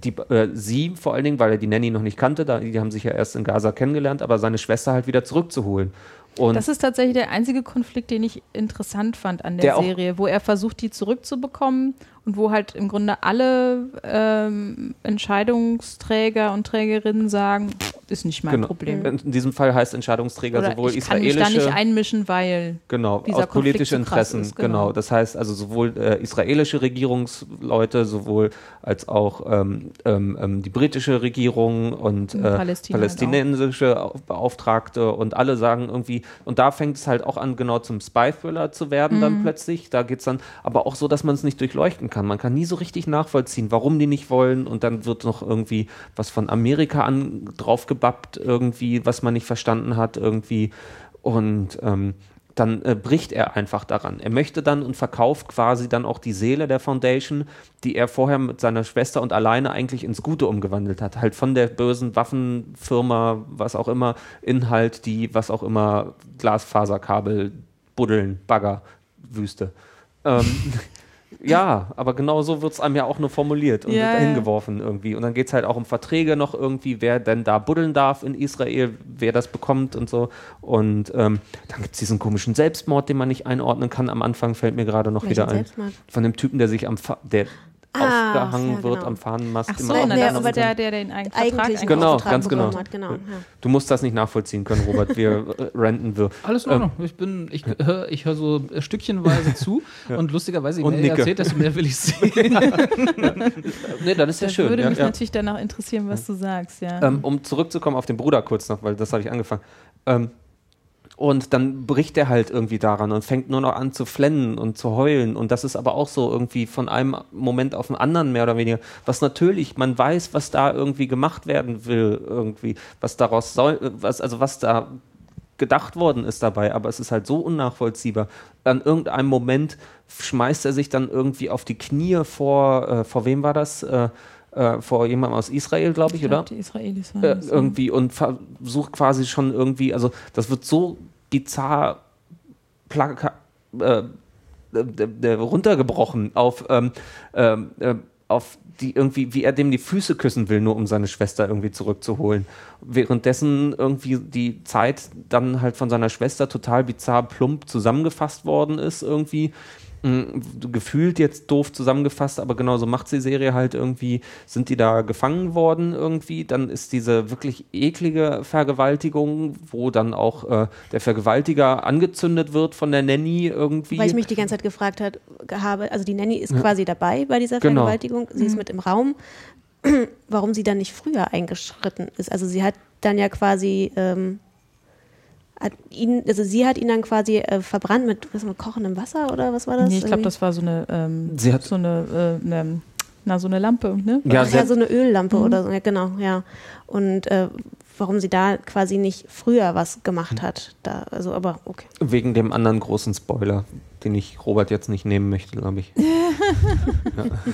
die, äh, sie vor allen Dingen, weil er die Nanny noch nicht kannte, da, die haben sich ja erst in Gaza kennengelernt, aber seine Schwester halt wieder zurückzuholen. Und Das ist tatsächlich der einzige Konflikt, den ich interessant fand an der, Der Serie, wo er versucht, die zurückzubekommen und wo halt im Grunde alle ähm, Entscheidungsträger und Trägerinnen sagen, ist nicht mein genau, Problem. in diesem Fall heißt Entscheidungsträger Oder sowohl ich kann mich da israelische nicht einmischen, weil Genau, dieser aus krass Interessen, ist, genau. genau. Das heißt also sowohl äh, israelische Regierungsleute, sowohl als auch ähm, ähm, ähm, die britische Regierung und Und äh, halt palästinensische Au- Beauftragte und alle sagen irgendwie, und da fängt es halt auch an, genau zum Spy-Thriller zu werden Mhm. dann plötzlich. Da geht es dann aber auch so, dass man es nicht durchleuchten kann. Man kann nie so richtig nachvollziehen, warum die nicht wollen und dann wird noch irgendwie was von Amerika an draufgebappt, irgendwie, was man nicht verstanden hat, irgendwie. Und ähm, dann äh, bricht er einfach daran. Er möchte dann und verkauft quasi dann auch die Seele der Foundation, die er vorher mit seiner Schwester und alleine eigentlich ins Gute umgewandelt hat. Halt von der bösen Waffenfirma, was auch immer, Inhalt, die, was auch immer, Glasfaserkabel, Buddeln, Bagger, Wüste. Ähm, ja, aber genau so wird es einem ja auch nur formuliert und Ja, wird hingeworfen irgendwie. Und dann geht es halt auch um Verträge noch irgendwie, wer denn da buddeln darf in Israel, wer das bekommt und so. Und ähm, dann gibt es diesen komischen Selbstmord, den man nicht einordnen kann. Am Anfang fällt mir gerade noch Welchen wieder ein. Selbstmord? Von dem Typen, der sich am Fa der Ah, aufgehangen ja, wird genau. am Fahnenmast. Ach so, immer dem der- ist der, der den Vertrag Eigentlich Genau, ganz genau. Hat, genau. Ja. Du musst das nicht nachvollziehen können, Robert. Wir äh, ranten wir. Alles in Ähm, Ordnung. Ich bin, ich höre ich hör so äh, stückchenweise zu und lustigerweise, je Und mehr ihr erzählt, desto mehr will ich sehen. Nee, das ist ja Das schön. würde ja, mich ja. natürlich danach interessieren, was du sagst, ja. Ähm, um zurückzukommen auf den Bruder kurz noch, weil das habe ich angefangen. Ähm, und dann bricht er halt irgendwie daran und fängt nur noch an zu flennen und zu heulen. Und das ist aber auch so irgendwie von einem Moment auf den anderen mehr oder weniger. Was natürlich, man weiß, was da irgendwie gemacht werden will, irgendwie, was daraus soll, was, also was da gedacht worden ist dabei, aber es ist halt so unnachvollziehbar. An irgendeinem Moment schmeißt er sich dann irgendwie auf die Knie vor, äh, vor wem war das? Äh, äh, vor jemandem aus Israel, glaube ich, Ich glaub, oder? Die Israelis waren Äh, irgendwie und versucht quasi schon irgendwie, also das wird so bizarr plaka äh, äh, äh, runtergebrochen auf, ähm, ähm, äh, auf die irgendwie, wie er dem die Füße küssen will, nur um seine Schwester irgendwie zurückzuholen. Währenddessen irgendwie die Zeit dann halt von seiner Schwester total bizarr plump zusammengefasst worden ist, irgendwie. Gefühlt jetzt doof zusammengefasst, aber genauso macht die Serie halt irgendwie, sind die da gefangen worden irgendwie, dann ist diese wirklich eklige Vergewaltigung, wo dann auch äh, der Vergewaltiger angezündet wird von der Nanny irgendwie. Weil ich mich die ganze Zeit gefragt hat, habe, also die Nanny ist quasi dabei bei dieser Genau. Vergewaltigung, sie ist mit im Raum, warum sie dann nicht früher eingeschritten ist. Also sie hat dann ja quasi, ähm, hat ihn, also sie hat ihn dann quasi äh, verbrannt mit, was, mit kochendem Wasser oder was war das? Nee, ich glaube, das war so eine, ähm, Sie hat- so eine, äh, ne, na, so eine Lampe, ne? ja, ja, so eine Öllampe Mhm. oder so, ja, genau, ja. Und äh, warum sie da quasi nicht früher was Hm. gemacht hat. Da, also, aber okay. wegen dem anderen großen Spoiler, den ich Robert jetzt nicht nehmen möchte, glaube ich.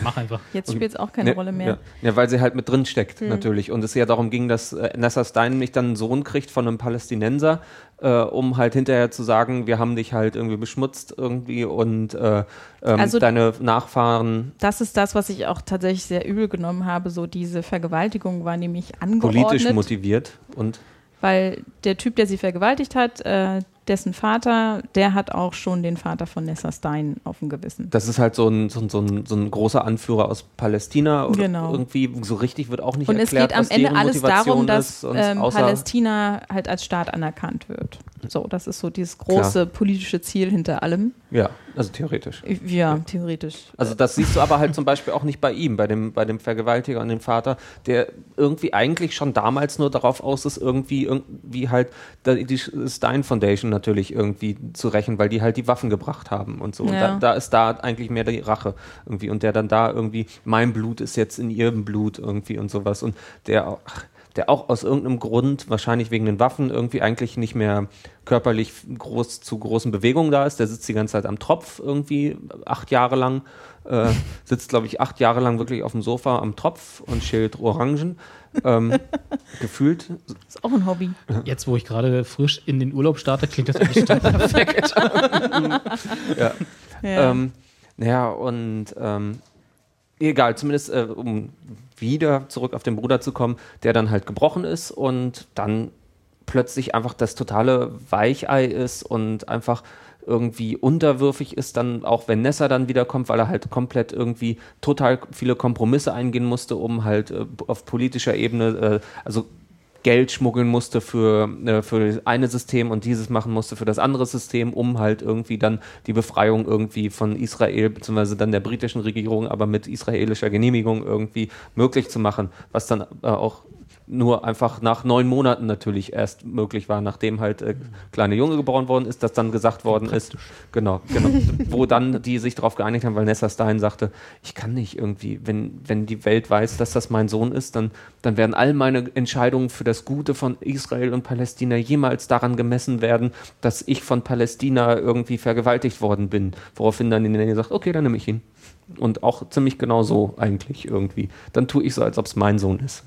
Mach einfach. Jetzt spielt es auch keine Ne, Rolle mehr. Ja, ja, weil sie halt mit drin steckt, natürlich. Und es ja darum ging, dass äh, Nessa Stein nämlich dann einen Sohn kriegt von einem Palästinenser, äh, um halt hinterher zu sagen, wir haben dich halt irgendwie beschmutzt irgendwie und äh, ähm, Also- deine Nachfahren Das ist das, was ich auch tatsächlich sehr übel genommen habe. So diese Vergewaltigung war nämlich angeordnet, politisch motiviert und weil der Typ, der sie vergewaltigt hat, äh, dessen Vater, der hat auch schon den Vater von Nessa Stein auf dem Gewissen. das ist halt so ein, so ein, so ein, so ein großer Anführer aus Palästina oder Genau. irgendwie so richtig wird auch nicht Und es erklärt, geht am Ende alles Motivation darum, dass und ähm, Palästina halt als Staat anerkannt wird. So, das ist so dieses große politische Ziel hinter allem. ja, also theoretisch. Ja, theoretisch. Also das siehst du aber halt zum Beispiel auch nicht bei ihm, bei dem, bei dem Vergewaltiger und dem Vater, der irgendwie eigentlich schon damals nur darauf aus ist, irgendwie, irgendwie halt die Stein Foundation natürlich irgendwie zu rächen, weil die halt die Waffen gebracht haben und so. Und Ja. da, da ist da eigentlich mehr die Rache irgendwie. Und der dann da irgendwie, mein Blut ist jetzt in ihrem Blut irgendwie und sowas. Und der auch, der auch aus irgendeinem Grund, wahrscheinlich wegen den Waffen, irgendwie eigentlich nicht mehr körperlich groß zu großen Bewegungen da ist. Der sitzt die ganze Zeit am Tropf irgendwie acht Jahre lang. Äh, sitzt, glaube ich, acht Jahre lang wirklich auf dem Sofa am Tropf und schält Orangen. Ähm, gefühlt. Ist auch ein Hobby. Jetzt, wo ich gerade frisch in den Urlaub starte, klingt das bestimmt perfekt. Ja. Ähm, naja, und ähm, egal, zumindest äh, um wieder zurück auf den Bruder zu kommen, der dann halt gebrochen ist und dann plötzlich einfach das totale Weichei ist und einfach irgendwie unterwürfig ist, dann auch wenn Nessa dann wiederkommt, weil er halt komplett irgendwie total viele Kompromisse eingehen musste, um halt äh, auf politischer Ebene, äh, also Geld schmuggeln musste für, äh, für das eine System und dieses machen musste für das andere System, um halt irgendwie dann die Befreiung irgendwie von Israel beziehungsweise dann der britischen Regierung, aber mit israelischer Genehmigung irgendwie möglich zu machen, was dann äh, auch nur einfach nach neun Monaten natürlich erst möglich war, nachdem halt äh, kleine Junge geboren worden ist, dass dann gesagt worden ist, genau, genau, wo dann die sich darauf geeinigt haben, weil Nessa Stein sagte, ich kann nicht irgendwie, wenn, wenn die Welt weiß, dass das mein Sohn ist, dann, dann werden all meine Entscheidungen für das Gute von Israel und Palästina jemals daran gemessen werden, dass ich von Palästina irgendwie vergewaltigt worden bin. Woraufhin dann die Nanny sagt, okay, dann nehme ich ihn. Und auch ziemlich genau so eigentlich irgendwie. Dann tue ich so, als ob es mein Sohn ist.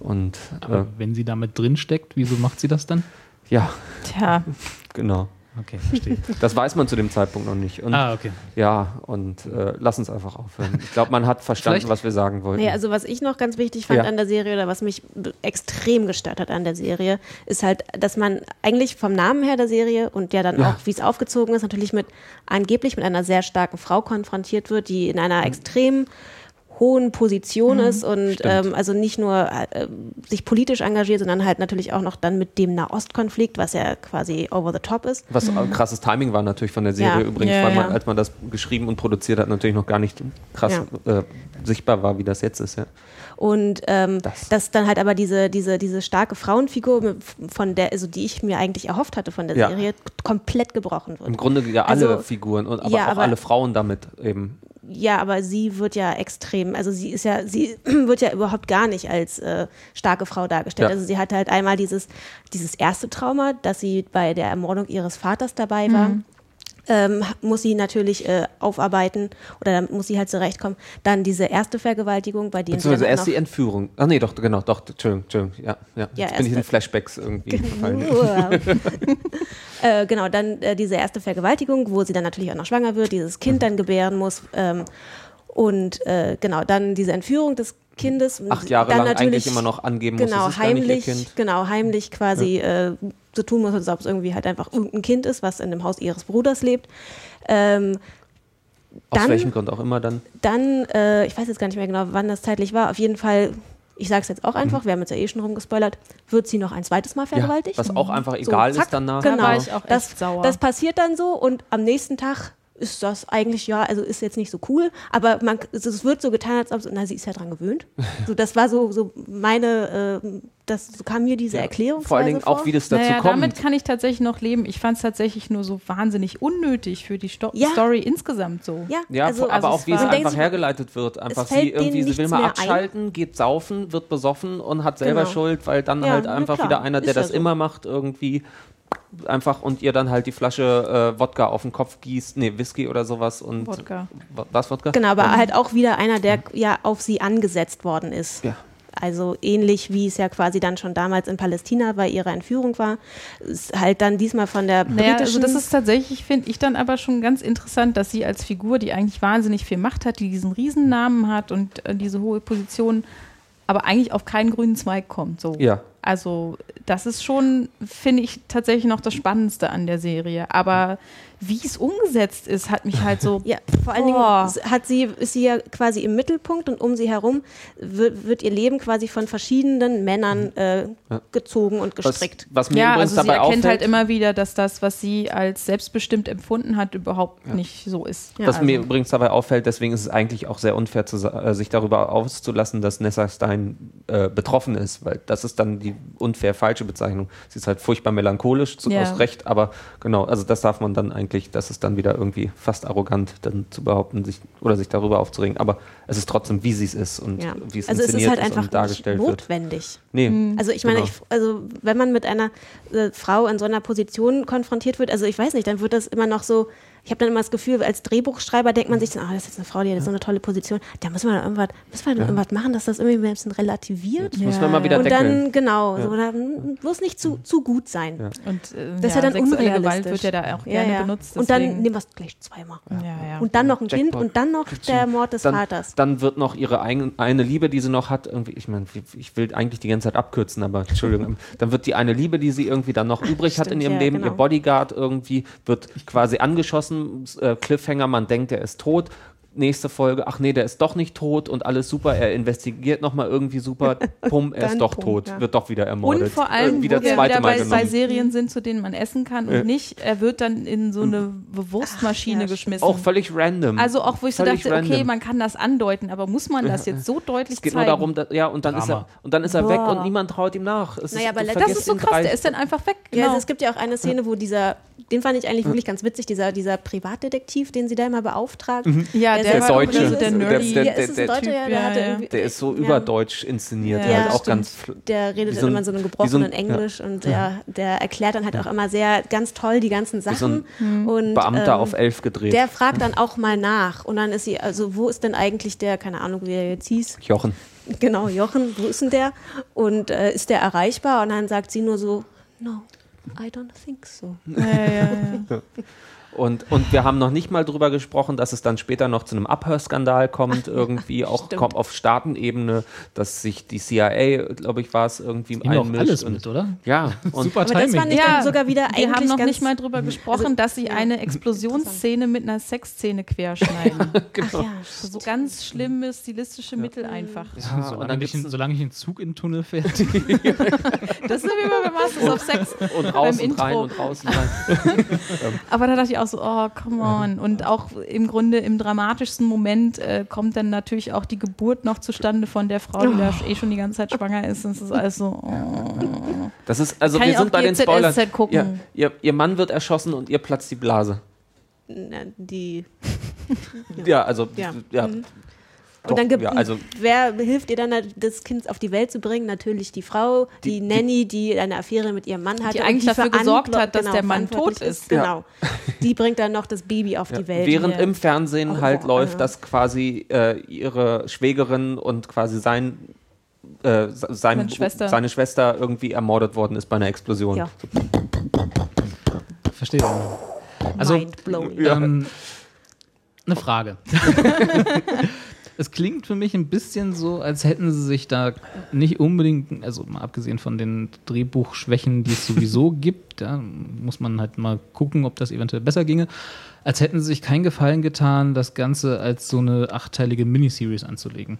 Und äh, Aber wenn sie damit drin steckt, wieso macht sie das dann? ja, Tja, genau. Okay, verstehe. Das weiß man zu dem Zeitpunkt noch nicht. Und ah, okay. ja, und äh, lass uns einfach aufhören. Ich glaube, man hat verstanden, Vielleicht- was wir sagen wollten. Naja, also was ich noch ganz wichtig fand Ja. an der Serie oder was mich extrem gestört hat an der Serie, ist halt, dass man eigentlich vom Namen her der Serie und ja dann Ja. auch, wie es aufgezogen ist, natürlich mit angeblich mit einer sehr starken Frau konfrontiert wird, die in einer extrem hohen Position ist und ähm, also nicht nur äh, sich politisch engagiert, sondern halt natürlich auch noch dann mit dem Nahostkonflikt, was ja quasi over the top ist. Was auch krasses Timing war natürlich von der Serie Ja. übrigens, Ja, weil man, ja. als man das geschrieben und produziert hat, natürlich noch gar nicht krass äh, sichtbar war, wie das jetzt ist. Ja. Und ähm, Das. dass dann halt aber diese, diese, diese starke Frauenfigur, von der, also die ich mir eigentlich erhofft hatte von der Ja. Serie, komplett gebrochen wird. Im Grunde ja alle Also, Figuren, und, aber ja, auch aber- alle Frauen damit eben. Ja, aber sie wird ja extrem, also sie ist ja, sie wird ja überhaupt gar nicht als äh, starke Frau dargestellt. Ja. Also sie hat halt einmal dieses, dieses erste Trauma, dass sie bei der Ermordung ihres Vaters dabei war. Ähm, muss sie natürlich äh, aufarbeiten oder da muss sie halt zurechtkommen. Dann diese erste Vergewaltigung, bei denen sie Beziehungsweise erst die Entführung. Ach nee, doch, genau, doch, Entschuldigung, Entschuldigung, ja, ja. Ja, Jetzt bin ich in Flashbacks irgendwie gefallen. äh, genau, dann äh, diese erste Vergewaltigung, wo sie dann natürlich auch noch schwanger wird, dieses Mhm. Kind dann gebären muss. Ähm, und äh, genau, dann diese Entführung des Kindes. Acht Jahre dann lang natürlich, eigentlich immer noch angeben muss, genau, ihr heimlich, Kind. Genau, heimlich quasi äh, so tun muss, als ob es irgendwie halt einfach irgendein Kind ist, was in dem Haus ihres Bruders lebt. Ähm, Aus dann- welchem Grund auch immer dann. dann, äh, ich weiß jetzt gar nicht mehr genau, wann das zeitlich war, auf jeden Fall, ich sage es jetzt auch Mhm. einfach, wir haben jetzt ja eh schon rumgespoilert, wird sie noch ein zweites Mal Ja, vergewaltigt. was auch einfach So, egal zack, ist danach. Genau, Da war ich auch echt das, sauer. das passiert dann so und am nächsten Tag ist das eigentlich, ja, also ist jetzt nicht so cool, aber man, es, es wird so getan, als ob, na, sie ist ja dran gewöhnt. So, das war so, so meine, äh, das kam mir diese Erklärung Vor allen Dingen auch, wie das dazu naja, kommt. damit kann ich tatsächlich noch leben. Ich fand es tatsächlich nur so wahnsinnig unnötig für die Sto Ja. Story insgesamt so. Ja, Ja, also, aber also auch es wie es einfach hergeleitet wird. Einfach fällt sie irgendwie, sie will mal mehr ein. abschalten, geht saufen, wird besoffen und hat selber Genau. Schuld, weil dann Ja, halt einfach klar, wieder einer, der ist ja das so. immer macht, irgendwie einfach und ihr dann halt die Flasche äh, Wodka auf den Kopf gießt, nee, Whisky oder sowas und Wodka. Wa- Was Wodka? Genau, aber halt auch wieder einer, der ja auf sie angesetzt worden ist. Ja. Also ähnlich wie es ja quasi dann schon damals in Palästina bei ihrer Entführung war, ist halt dann diesmal von der Naja, also britischen. das ist tatsächlich, finde ich dann aber schon ganz interessant, dass sie als Figur, die eigentlich wahnsinnig viel Macht hat, die diesen Riesennamen hat und äh, diese hohe Position, aber eigentlich auf keinen grünen Zweig kommt. So. Ja. Also das ist schon, finde ich, tatsächlich noch das Spannendste an der Serie. Aber wie es umgesetzt ist, hat mich halt so. ja, vor allen Dingen hat sie, ist sie ja quasi im Mittelpunkt und um sie herum wird, wird ihr Leben quasi von verschiedenen Männern äh, gezogen und was, gestrickt. was mir Ja, übrigens also sie erkennt auffällt, halt immer wieder, dass das, was sie als selbstbestimmt empfunden hat, überhaupt nicht so ist. Ja, was also- mir übrigens dabei auffällt, deswegen ist es eigentlich auch sehr unfair, zu, äh, sich darüber auszulassen, dass Nessa Stein äh, betroffen ist, weil das ist dann die unfair falsche Bezeichnung. Sie ist halt furchtbar melancholisch, zu, Ja. aus Recht, aber genau, also das darf man dann eigentlich, das ist dann wieder irgendwie fast arrogant, dann zu behaupten, sich oder sich darüber aufzuregen, aber es ist trotzdem, wie sie es ist und Ja. wie es Also es ist inszeniert halt ist einfach und dargestellt nicht wird. notwendig. Nee, Also ich meine, Genau. ich, also wenn man mit einer äh, Frau in so einer Position konfrontiert wird, also ich weiß nicht, dann wird das immer noch so, ich habe dann immer das Gefühl, als Drehbuchschreiber denkt man sich, ah, das ist jetzt eine Frau, die hat so eine tolle Position, da müssen wir dann irgendwas, müssen wir dann irgendwas machen, dass das irgendwie ein bisschen relativiert. das muss man mal wieder Und deckeln. dann, genau, so, dann muss nicht zu, zu gut sein. Und äh, Das ist ja dann unrealistisch. Gewalt wird ja da auch Ja, gerne ja. benutzt. Und dann deswegen- nehmen wir es gleich zweimal. ja, ja. Und dann noch ein Kind Jackpot. und dann noch der Mord des dann, Vaters. Dann wird noch ihre eigen, eine Liebe, die sie noch hat, irgendwie, ich meine, ich will eigentlich die ganze Zeit abkürzen, aber Entschuldigung, dann wird die eine Liebe, die sie irgendwie dann noch übrig hat in ihrem ja, Leben, genau. ihr Bodyguard irgendwie, wird quasi angeschossen, Cliffhanger, man denkt, er ist tot. Nächste Folge, ach nee, der ist doch nicht tot und alles super, er investigiert nochmal irgendwie super, pum, er ist doch pum, tot, ja. wird doch wieder ermordet. Und vor allem, Irgendwie wo das wir zweite wieder Mal bei, bei. Serien sind, zu denen man essen kann und Ja. nicht, er wird dann in so eine Wurstmaschine ja, geschmissen. Auch völlig random. also auch, wo ich so Völlig dachte, okay, random. man kann das andeuten, aber muss man das jetzt so deutlich es geht zeigen? nur darum, dass, ja, und dann ist er, Drama. und dann ist er weg und niemand traut ihm nach. Es Naja, ist, aber das ist so krass, der ist dann einfach weg. Ja, Genau. also es gibt ja auch eine Szene, wo dieser, den fand ich eigentlich wirklich ganz witzig, dieser, dieser Privatdetektiv, den sie da immer beauftragt. ja, Der der, Der Deutsche. so der Der- der- der Deutscher, ja, der ja. Der ist so ja. überdeutsch inszeniert, Ja, halt auch ganz. Der redet so ein- immer in so einem gebrochenen so ein- Englisch und der, der erklärt dann halt auch immer sehr ganz toll die ganzen so ein Sachen. und, Beamter ähm, auf elf gedreht. Der fragt dann auch mal nach und dann ist sie, also wo ist denn eigentlich der, keine Ahnung, wie er jetzt hieß, Jochen. genau, Jochen, wo ist denn der? Und äh, ist der erreichbar? Und dann sagt sie nur so, no, I don't think so. ja, ja, ja. Und, und wir haben noch nicht mal drüber gesprochen, dass es dann später noch zu einem Abhörskandal kommt, irgendwie auch kommt auf Staatenebene, dass sich die CIA, glaube ich, war es irgendwie wir auch einmischt. alles und, mit, oder? Ja, und Super Aber das Timing. fand ich Ja, dann sogar wieder Wir haben noch nicht mal drüber gesprochen, also, dass sie ja. eine Explosionsszene mit einer Sexszene querschneiden. Ach ja, so ganz schlimme stilistische Mittel einfach. Ja, und solange, dann nicht, gibt's- ein- solange nicht ein Zug in den Tunnel fährt. Das ist wie bei Masters of Sex. und raus beim und rein Intro. und raus und rein. Aber da dachte ich auch so, oh, come on. Und auch im Grunde im dramatischsten Moment äh, kommt dann natürlich auch die Geburt noch zustande von der Frau, die da eh schon die ganze Zeit schwanger ist. Und es ist alles so, oh. Das ist, also Kann wir ich sind bei den Spoilern. Ja, ihr, ihr Mann wird erschossen und ihr platzt die Blase. Na, die Ja, also, Ja. ja. Doch, Und dann gibt ja, also wer hilft ihr dann, das Kind auf die Welt zu bringen? Natürlich die Frau, die, Die- die- Nanny, die eine Affäre mit ihrem Mann hatte. Die und eigentlich dafür gesorgt hat, dass der Mann tot ist. Genau. Die bringt dann noch das Baby auf die Welt. Während Ja. im Fernsehen Oh, halt läuft, ja. dass quasi äh, ihre Schwägerin und quasi sein, äh, se- sein, Seine Schwester. seine Schwester irgendwie ermordet worden ist bei einer Explosion. Ja. Verstehe. Also, Mindblowing. ähm, eine Frage. es klingt für mich ein bisschen so, als hätten sie sich da nicht unbedingt, also mal abgesehen von den Drehbuchschwächen, die es sowieso gibt, da muss man halt mal gucken, ob das eventuell besser ginge, als hätten sie sich keinen Gefallen getan, das Ganze als so eine achteilige Miniseries anzulegen.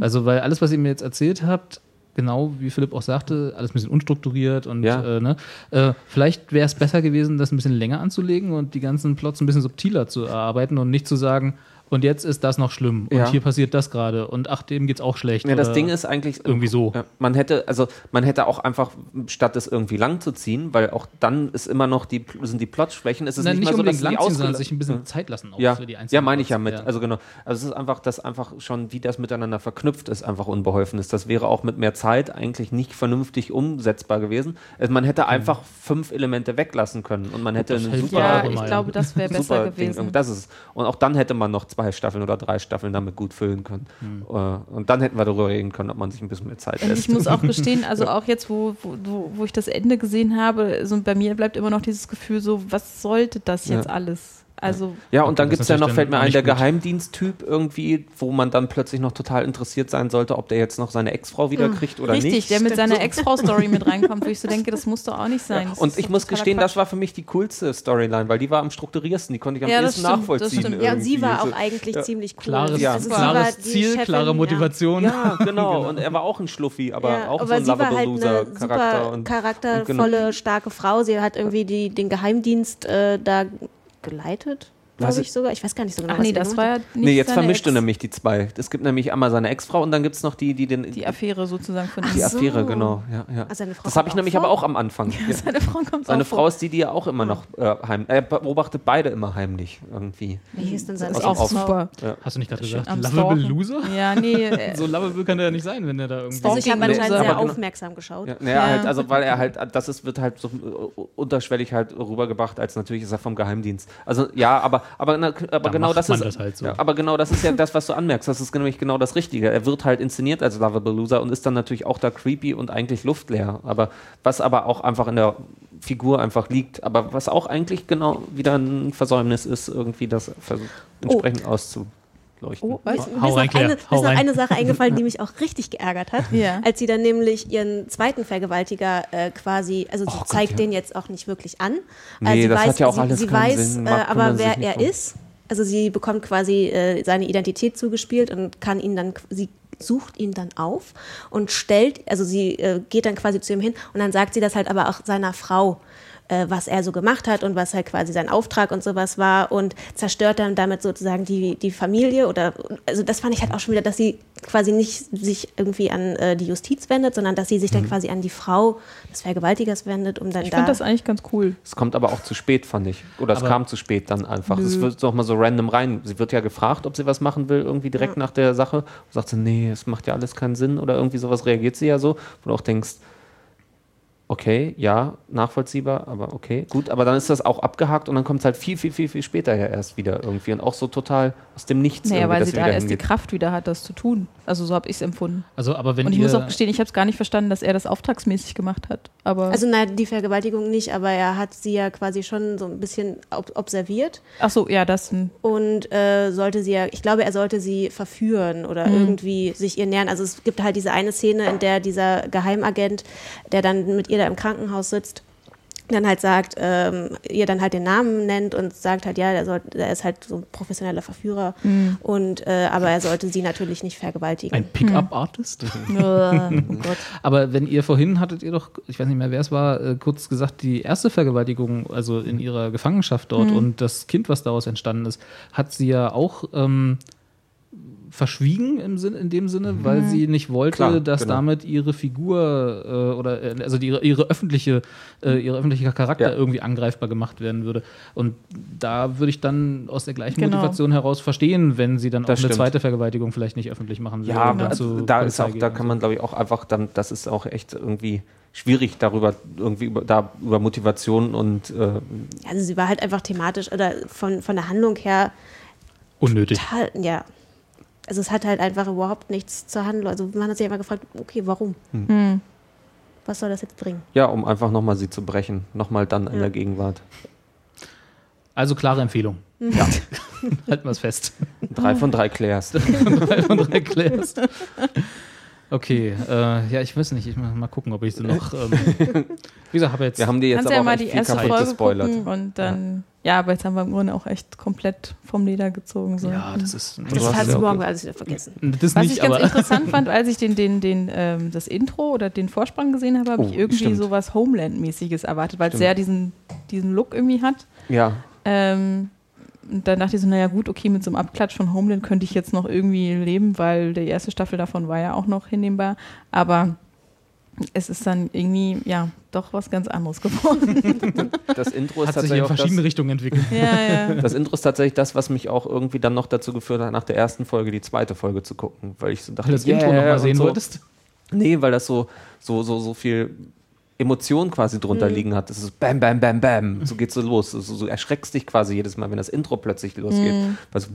Also, weil alles, was ihr mir jetzt erzählt habt, genau wie Philipp auch sagte, alles ein bisschen unstrukturiert und Ja. äh, ne, äh, vielleicht wäre es besser gewesen, das ein bisschen länger anzulegen und die ganzen Plots ein bisschen subtiler zu erarbeiten und nicht zu sagen, und jetzt ist das noch schlimm und Ja. hier passiert das gerade und ach, dem geht's auch schlecht. Ja, das oder Ding ist eigentlich irgendwie so. Ja, man hätte also man hätte auch einfach statt es irgendwie lang zu ziehen, weil auch dann ist immer noch die sind die Plotschwächen. Es ist Nein, nicht, nicht mal so, dass lang ziehen, sondern sich ein bisschen Zeit lassen auch ja, für die einzelnen ja, meine ich ja mit. Also genau. Also es ist einfach, dass einfach schon, wie das miteinander verknüpft ist, einfach unbeholfen ist. Das wäre auch mit mehr Zeit eigentlich nicht vernünftig umsetzbar gewesen. Also man hätte einfach fünf Elemente weglassen können und man hätte das eine super, Ja, ich ja. glaube, das wäre besser Ding. gewesen. Und das ist es. Und auch dann hätte man noch zwei Staffeln oder drei Staffeln damit gut füllen können. Hm. Äh, Und dann hätten wir darüber reden können, ob man sich ein bisschen mehr Zeit Und lässt. ich muss auch gestehen, also auch jetzt, wo, wo, wo- wo ich das Ende gesehen habe, so bei mir bleibt immer noch dieses Gefühl so, was sollte das jetzt Ja. alles? Also Ja, und dann das gibt es ja noch, fällt mir ein, der. Geheimdiensttyp irgendwie, wo man dann plötzlich noch total interessiert sein sollte, ob der jetzt noch seine Ex-Frau wieder kriegt oder richtig, nicht. der mit seiner Ex-Frau-Story mit reinkommt, wo ich so denke, das muss doch auch nicht sein. Das Und ich muss gestehen, das Quatsch. war für mich die coolste Storyline, weil die war am strukturiersten, die konnte ich am Ja, das ehesten stimmt, das nachvollziehen. Ja, und sie war auch eigentlich ziemlich cool. Klares, Ja. Also sie klares Ziel, Chefin, klare ja. Motivation. Ja, genau. Und er war auch ein Schluffi, aber Ja, auch aber so ein halt loser eine Charakter. super Und, charaktervolle, genau. starke Frau. Sie hat irgendwie die, den Geheimdienst äh, da geleitet, glaube ich- sogar. Ich weiß gar nicht so genau, Ach nee, das war ja nicht Nee, jetzt seine vermischt du Ex. nämlich die zwei. Es gibt nämlich einmal seine Ex-Frau und dann gibt es noch die, die den. Die Affäre sozusagen von ihm. die so. Affäre, genau. Ja, ja. Ah, seine Frau das habe ich nämlich auch aber vor? auch am Anfang. Ja. Seine Frau kommt Seine auch Frau vor. ist die, die ja auch immer noch äh, heim. Er beobachtet beide immer heimlich irgendwie. Wie hieß denn seine ist Aus auch super. Hast du nicht gerade gesagt, lovable. Loser? Ja, nee. äh, So lovable kann er ja nicht sein, wenn er da irgendwie... Also ich habe anscheinend sehr Aber genau- aufmerksam geschaut. Ja, naja, Ja. Halt, also weil er halt, das ist, wird halt so äh, unterschwellig halt rübergebracht, als natürlich ist er vom Geheimdienst. Also ja, aber, aber, na, aber Da genau macht das man ist. das halt so. ja, aber genau das ist ja das, was du anmerkst. Das ist nämlich genau das Richtige. Er wird halt inszeniert als Lovable Loser und ist dann natürlich auch da creepy und eigentlich luftleer. Aber was aber auch einfach in der Figur einfach liegt, aber was auch eigentlich genau wieder ein Versäumnis ist, irgendwie das vers- entsprechend. Oh, was? Mir ist, mir Hau ist, rein, Claire, eine, hau ist noch rein. eine Sache eingefallen, die mich auch richtig geärgert hat. Ja. Als sie dann nämlich ihren zweiten Vergewaltiger äh, quasi, also sie Oh Gott, zeigt ja. den jetzt auch nicht wirklich an. Nee, äh, sie das weiß, hat ja auch sie, alles sie weiß Sinn. äh, aber wer er drum. ist. Also sie bekommt quasi äh, seine Identität zugespielt und kann ihn dann, sie sucht ihn dann auf und stellt, also sie äh, geht dann quasi zu ihm hin und dann sagt sie das halt aber auch seiner Frau äh, was er so gemacht hat und was halt quasi sein Auftrag und sowas war und zerstört dann damit sozusagen die, die Familie oder also das fand ich halt auch schon wieder, dass sie quasi nicht sich irgendwie an äh, die Justiz wendet, sondern dass sie sich dann quasi an die Frau des Vergewaltigers wendet, um dann Ich da fand das eigentlich ganz cool. Es kommt aber auch zu spät, fand ich. Oder es Aber- kam zu spät dann einfach. Es wird doch mal so random rein. Sie wird ja gefragt, ob sie was machen will, irgendwie direkt nach der Sache. Und sagt sie, nee, es macht ja alles keinen Sinn. Oder irgendwie sowas reagiert sie ja so. Wo du auch denkst, okay, ja, nachvollziehbar, aber okay, gut. Aber dann ist das auch abgehakt und dann kommt es halt viel, viel, viel, viel später ja erst wieder irgendwie. Und auch so total aus dem Nichts. Naja, weil sie da erst die hingeht. Kraft wieder hat, das zu tun. Also so habe ich es empfunden. Also, aber wenn Und ich muss auch gestehen, ich habe es gar nicht verstanden, dass er das auftragsmäßig gemacht hat. Aber Also na, die Vergewaltigung nicht, aber er hat sie ja quasi schon so ein bisschen ob observiert ach so, ja, das und äh, sollte sie ja, ich glaube, er sollte sie verführen oder Mhm. irgendwie sich ihr nähern. Also es gibt halt diese eine Szene, in der dieser Geheimagent, der dann mit ihr da im Krankenhaus sitzt, dann halt sagt, ähm, ihr dann halt den Namen nennt und sagt halt, ja, der, soll, der ist halt so ein professioneller Verführer Mhm. und äh, aber er sollte sie natürlich nicht vergewaltigen. Ein Pickup-Artist? äh, oh Gott. Aber wenn ihr vorhin hattet ihr doch, ich weiß nicht mehr, wer es war, äh, kurz gesagt, die erste Vergewaltigung, also in ihrer Gefangenschaft dort und das Kind, was daraus entstanden ist, hat sie ja auch, ähm, verschwiegen im Sinn, in dem Sinne, weil sie nicht wollte, Klar, dass genau. damit ihre Figur äh, oder äh, also die, ihre, ihre öffentliche, äh, ihr öffentlicher Charakter Ja. irgendwie angreifbar gemacht werden würde. Und da würde ich dann aus der gleichen Genau. Motivation heraus verstehen, wenn sie dann auch Das eine stimmt. zweite Vergewaltigung vielleicht nicht öffentlich machen würde. Ja, zur da ist auch, da kann man, glaube ich, auch einfach dann, das ist auch echt irgendwie schwierig darüber, irgendwie über, da über Motivation und äh, Also sie war halt einfach thematisch oder von, von der Handlung her unnötig. total, ja. Also es hat halt einfach überhaupt nichts zur Handlung. Also man hat sich immer gefragt, okay, warum? Hm. Was soll das jetzt bringen? ja, um einfach nochmal sie zu brechen, nochmal dann in Ja. der Gegenwart. Also klare Empfehlung. Ja. Halten wir es fest. Drei von drei Clairs. drei von drei Clairs. Okay, äh, ja, ich weiß nicht, ich muss mal gucken, ob ich sie noch. Ähm, wie gesagt, habe jetzt. Wir haben dir jetzt Kannst aber ja auch mal die erste Folge gespoilert. gucken und dann, ja. aber jetzt haben wir im Grunde auch echt komplett vom Leder gezogen. So. ja, das ist. Du Das hat ja morgen ge- alles wieder vergessen. das Was nicht, ich ganz interessant fand, als ich den, den, den, ähm, das Intro oder den Vorspann gesehen habe, habe Oh, ich irgendwie stimmt. sowas Homeland-mäßiges erwartet, weil es sehr diesen, diesen Look irgendwie hat. Ja, Ähm, und dann dachte ich so, naja gut, okay, mit so einem Abklatsch von Homeland könnte ich jetzt noch irgendwie leben, weil die erste Staffel davon war ja auch noch hinnehmbar. Aber es ist dann irgendwie, ja, doch was ganz anderes geworden. das Intro ist hat sich tatsächlich in verschiedene das, Richtungen entwickelt. ja, ja. das Intro ist tatsächlich das, was mich auch irgendwie dann noch dazu geführt hat, nach der ersten Folge die zweite Folge zu gucken, weil ich so dachte, Weil das Intro yeah, nochmal und sehen so. wolltest. Nee, weil das so, so, so, so viel Emotion quasi drunter liegen hat. Das ist bam, bam, bam, bam. So geht's so los. So, so erschreckst dich quasi jedes Mal, wenn das Intro plötzlich losgeht. Weil so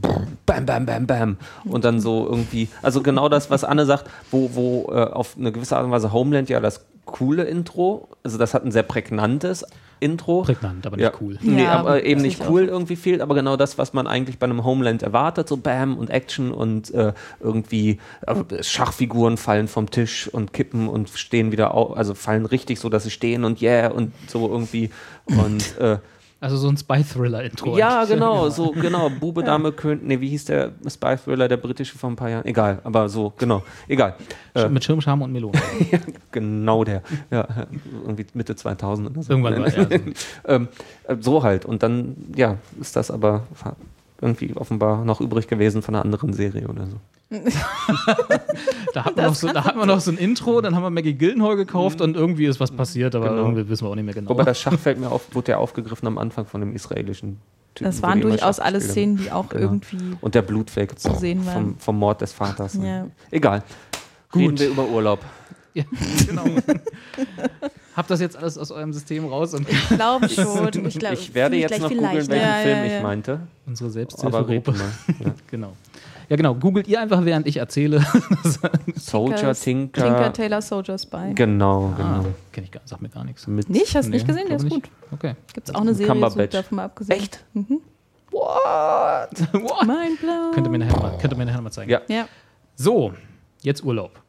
bam, bam, bam, bam. Und dann so irgendwie, also genau das, was Anne sagt, wo, wo äh, auf eine gewisse Art und Weise Homeland ja das coole Intro, also das hat ein sehr prägnantes Intro. Prägnant, aber nicht Ja. cool. Nee, Ja, aber aber eben nicht ich cool irgendwie fehlt, aber genau das, was man eigentlich bei einem Homeland erwartet, so Bam und Action und äh, irgendwie äh, Schachfiguren fallen vom Tisch und kippen und stehen wieder auf, also fallen richtig so, dass sie stehen und yeah und so irgendwie und äh, Also so ein Spy-Thriller-Intro. ja, eigentlich. genau, so genau, Bube, Dame, König, nee, wie hieß der Spy-Thriller, der britische vor ein paar Jahren, egal, aber so, genau, egal. Äh, Mit Schirm, Charme und Melone. Genau der. Ja, irgendwie Mitte 2000 oder so. Irgendwann war er. ähm, äh, so halt. Und dann, ja, ist das aber irgendwie offenbar noch übrig gewesen von einer anderen Serie oder so. Da hat, man noch so, da hat man noch so ein Intro, dann haben wir Maggie Gyllenhaal gekauft und irgendwie ist was passiert, aber Genau. irgendwie wissen wir auch nicht mehr genau. Wobei das Schach fällt mir auf, wurde ja aufgegriffen am Anfang von dem israelischen Typen. Das waren durchaus alle Szenen, die auch Genau. irgendwie. Und der Blutweg zu sehen vom, vom Mord des Vaters. Ja. Egal. Gut. Reden wir über Urlaub. ja, genau. Habt das jetzt alles aus eurem System raus und Ich glaube schon. Ich, glaub, ich werde jetzt noch viel googeln, leichter. welchen Ja, Film ja, ich ja. meinte. unsere Selbsthilfegruppe. Genau. Ja, genau. Googelt ihr einfach, während ich erzähle. Soldier, Tinker. Tinker Taylor Soldier Spy. Genau, Ah, genau. kenn ich gar nicht, sag mir gar nichts. Mit Nicht? Hast du nicht Nee, gesehen? Der ist gut. nicht. Okay. Gibt es auch eine Serie, so davon mal abgesehen. Echt? Mhm. What? What? Mind blown. Könnt ihr mir nachher mal, könnt ihr mir nachher mal zeigen. Ja. Ja. So, jetzt Urlaub.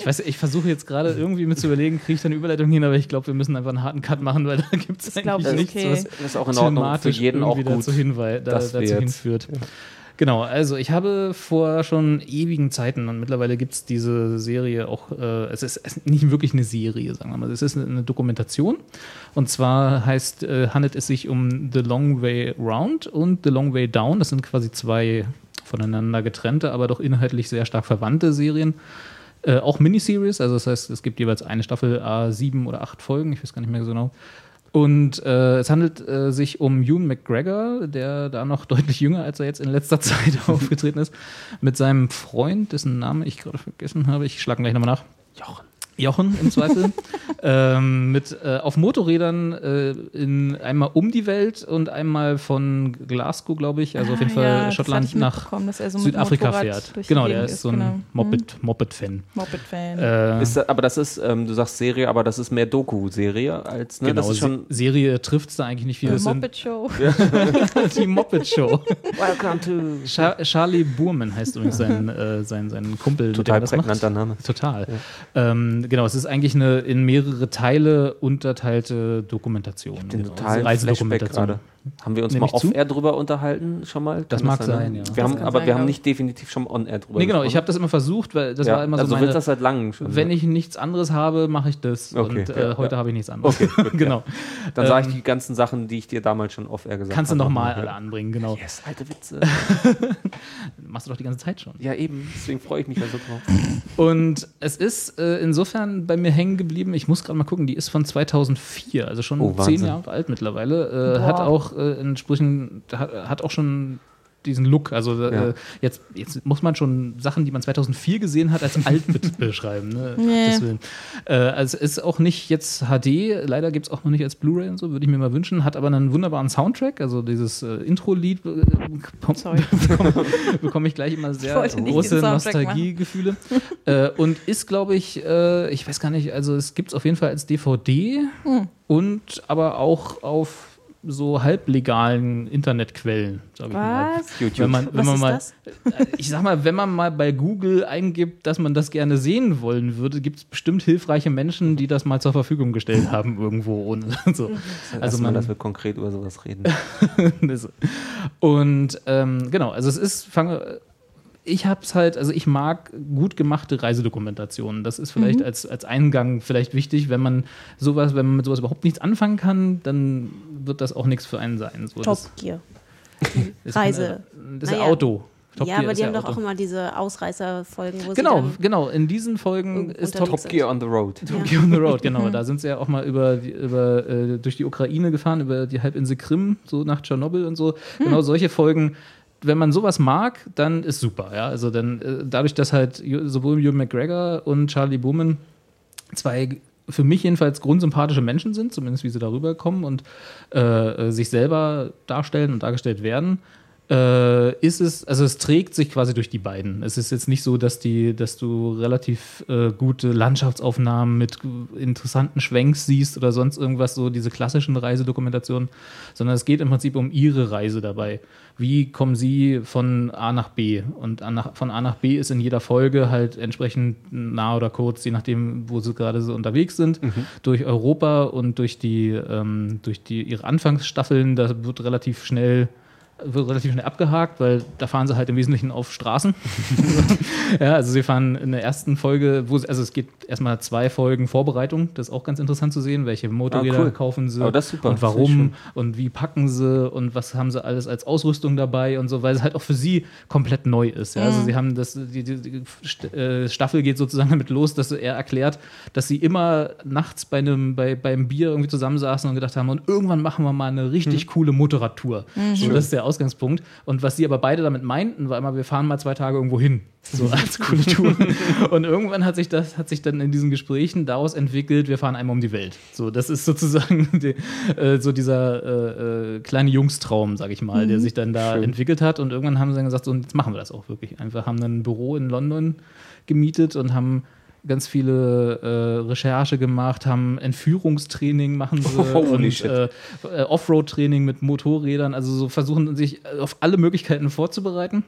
Ich weiß, ich versuche jetzt gerade irgendwie mir zu überlegen, kriege ich da eine Überleitung hin, aber ich glaube, wir müssen einfach einen harten Cut machen, weil da gibt es eigentlich ich, nichts, okay. was Das ist auch in Ordnung. Für jeden auch irgendwie gut. dazu, hinwei da, dazu jetzt- hinführt. Genau, also ich habe vor schon ewigen Zeiten und mittlerweile gibt es diese Serie auch, äh, es ist es ist nicht wirklich eine Serie, sagen wir mal, es ist eine, eine Dokumentation und zwar heißt, äh, handelt es sich um The Long Way Round und The Long Way Down, das sind quasi zwei voneinander getrennte, aber doch inhaltlich sehr stark verwandte Serien. Äh, auch Miniseries, also das heißt, es gibt jeweils eine Staffel, a sieben oder acht Folgen, ich weiß gar nicht mehr so genau. Und äh, es handelt äh, sich um Ewan McGregor, der da noch deutlich jünger, als er jetzt in letzter Zeit aufgetreten ist, mit seinem Freund, dessen Namen ich gerade vergessen habe. Ich schlage gleich nochmal nach. Jochen. Jochen im Zweifel. ähm, mit äh, auf Motorrädern äh, in einmal um die Welt und einmal von Glasgow, glaube ich, also auf jeden Ah, Fall ja, Schottland nach so Südafrika Motorrad fährt. Genau, der ist so ein genau. Moped, Moped-Fan. Moped-Fan. Äh, Ist, da- aber das ist, ähm, du sagst Serie, aber das ist mehr Doku-Serie als, ne? genau, das ist schon. Se- Serie trifft es da eigentlich nicht viel. Die Moped-Show. die Moped Show. Welcome to. Char Charlie Burman heißt übrigens sein, äh, sein, sein Kumpel, Total er das macht. prägnanter Name. Total. Ähm, genau, es ist eigentlich eine in mehrere Teile unterteilte Dokumentation. Den genau. totalen Reisedokumentation. Flashback gerade. Haben wir uns Nehme mal off-air drüber unterhalten schon mal? Das Kann mag sein, ne? ja. Wir Das haben, aber sein, wir haben nicht definitiv schon on-air drüber Nee, genau, ich gesprochen. habe das immer versucht, weil das ja, war immer also so meine, das seit langem schon. wenn ich nichts anderes habe, mache ich das. Okay, und äh, ja, heute ja. habe ich nichts anderes. Okay, gut, genau. Dann sage ähm, ich die ganzen Sachen, die ich dir damals schon off-air gesagt Kannst du habe. nochmal alle anbringen, genau. Yes, alte Witze. Machst du doch die ganze Zeit schon. ja, eben. Deswegen freue ich mich da so drauf. Und es ist äh, insofern bei mir hängen geblieben. Ich muss gerade mal gucken, die ist von 2004, also schon Oh, zehn. Jahre alt mittlerweile. Äh, hat auch äh, entsprechend, hat, hat auch schon diesen Look. Also äh, Ja. jetzt, jetzt muss man schon Sachen, die man 2004 gesehen hat, als alt mit beschreiben. Ne? Nee. Äh, also es ist auch nicht jetzt HD, leider gibt es auch noch nicht als Blu-ray und so, würde ich mir mal wünschen. Hat aber einen wunderbaren Soundtrack, also dieses äh, Intro-Lied äh, bekomm- bekomme ich gleich immer sehr große. Nostalgiegefühle. äh, und ist, glaube ich, äh, ich weiß gar nicht, also es gibt es auf jeden Fall als DVD Hm. und aber auch auf so halblegalen Internetquellen, sage ich mal. Was? YouTube. Wenn man, wenn Was man ist mal, das? äh, ich sag mal, wenn man mal bei Google eingibt, dass man das gerne sehen wollen würde, gibt es bestimmt hilfreiche Menschen, die das mal zur Verfügung gestellt haben irgendwo ohne. So. Mhm. Also Also mal, man, dass wir konkret über sowas reden. Und ähm, genau, also es ist, fange, ich habe es halt, also ich mag gut gemachte Reisedokumentationen. Das ist Mhm. vielleicht als, als Eingang vielleicht wichtig, wenn man sowas, wenn man mit sowas überhaupt nichts anfangen kann, dann wird das auch nichts für einen sein. So, Top das Gear. ist Reise. Das ist ja Naja. Auto. Top ja, Gear aber die haben doch Auto. auch immer diese Ausreißerfolgen, wo Genau, sie dann genau. In diesen Folgen ist Top, Top Gear on the Road. Top Gear on the Road, genau. Da sind sie ja auch mal über, die, über äh, durch die Ukraine gefahren, über die Halbinsel Krim, so nach Tschernobyl und so. Genau solche Folgen. Wenn man sowas mag, dann ist super. Ja? Also dann äh, dadurch, dass halt sowohl Ewan McGregor und Charlie Bowman zwei für mich jedenfalls grundsympathische Menschen sind, zumindest wie sie darüber kommen und äh, äh, sich selber darstellen und dargestellt werden, äh, ist es, also es trägt sich quasi durch die beiden. Es ist jetzt nicht so, dass die, dass du relativ äh, gute Landschaftsaufnahmen mit interessanten Schwenks siehst oder sonst irgendwas, so diese klassischen Reisedokumentationen, sondern es geht im Prinzip um ihre Reise dabei. Wie kommen sie von A nach B? Und an nach, von A nach B ist in jeder Folge halt entsprechend nah oder kurz, je nachdem, wo sie gerade so unterwegs sind, durch Europa und durch die, ähm, durch die ihre Anfangsstaffeln, da wird relativ schnell wird relativ schnell abgehakt, weil da fahren sie halt im Wesentlichen auf Straßen. ja, also sie fahren in der ersten Folge, wo sie, also es geht erstmal zwei Folgen Vorbereitung, das ist auch ganz interessant zu sehen, welche Motorräder Ah, cool. kaufen sie Oh, das ist super. und warum und wie packen sie und was haben sie alles als Ausrüstung dabei und so, weil es halt auch für sie komplett neu ist. Ja? Also sie haben das, die, die, die äh, Staffel geht sozusagen damit los, dass er erklärt, dass sie immer nachts bei einem, bei, beim Bier irgendwie zusammensaßen und gedacht haben, und irgendwann machen wir mal eine richtig coole Motorradtour. So, das ist der Ausgangspunkt. Und was sie aber beide damit meinten, war immer, wir fahren mal zwei Tage irgendwo hin. So als coole Tour. Und irgendwann hat sich das, hat sich dann in diesen Gesprächen daraus entwickelt, wir fahren einmal um die Welt. So, das ist sozusagen die, äh, so dieser äh, äh, kleine Jungstraum, sag ich mal, der sich dann da Schön. entwickelt hat. Und irgendwann haben sie dann gesagt, so, und jetzt machen wir das auch wirklich. Einfach haben dann ein Büro in London gemietet und haben ganz viele äh, Recherche gemacht, haben Entführungstraining machen sie Holy und äh, äh, Offroad-Training mit Motorrädern, also so versuchen sich auf alle Möglichkeiten vorzubereiten,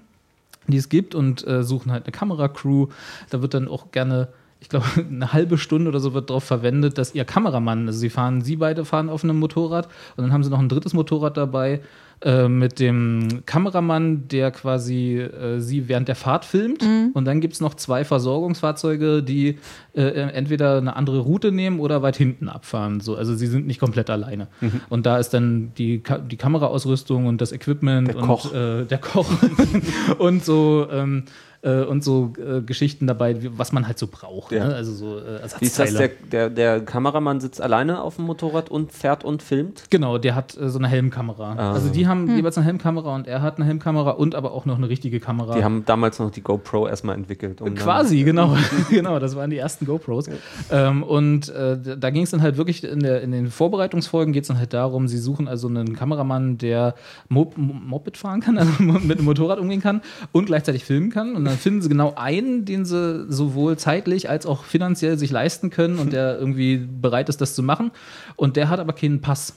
die es gibt und äh, suchen halt eine Kameracrew. Da wird dann auch gerne, ich glaube, eine halbe Stunde oder so wird darauf verwendet, dass ihr Kameramann, also sie fahren, sie beide fahren auf einem Motorrad und dann haben sie noch ein drittes Motorrad dabei äh, mit dem Kameramann, der quasi äh, sie während der Fahrt filmt. Und dann gibt es noch zwei Versorgungsfahrzeuge, die äh, entweder eine andere Route nehmen oder weit hinten abfahren. So, also sie sind nicht komplett alleine. Und da ist dann die, Ka die Kameraausrüstung und das Equipment Der und Koch. Äh, der Koch und so ähm, äh, und so äh, Geschichten dabei, wie, was man halt so braucht. Ja. Ne? Also so äh, Wie ist das? Der, der, der Kameramann sitzt alleine auf dem Motorrad und fährt und filmt? Genau, der hat äh, so eine Helmkamera. Ah. Also die haben jeweils eine Helmkamera und er hat eine Helmkamera und aber auch noch eine richtige Kamera. Die haben damals noch die GoPro erstmal entwickelt. um Quasi, genau. genau, das waren die ersten GoPros. Ähm, und äh, da ging es dann halt wirklich in, der, in den Vorbereitungsfolgen geht es dann halt darum, sie suchen also einen Kameramann, der Mo Mo Moped fahren kann, also mit dem Motorrad umgehen kann und gleichzeitig filmen kann. Und dann finden sie genau einen, den sie sowohl zeitlich als auch finanziell sich leisten können und der irgendwie bereit ist, das zu machen. Und der hat aber keinen Pass.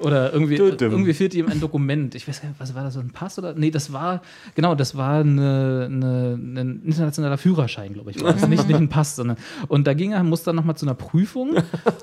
Oder irgendwie, irgendwie fehlt ihm ein Dokument. Ich weiß gar nicht, was war das, so ein Pass oder? Nee, das war, genau, das war eine, eine, ein internationaler Führerschein, glaube ich. War das. nicht, nicht ein Pass, sondern. Und da ging er, musste dann nochmal zu einer Prüfung.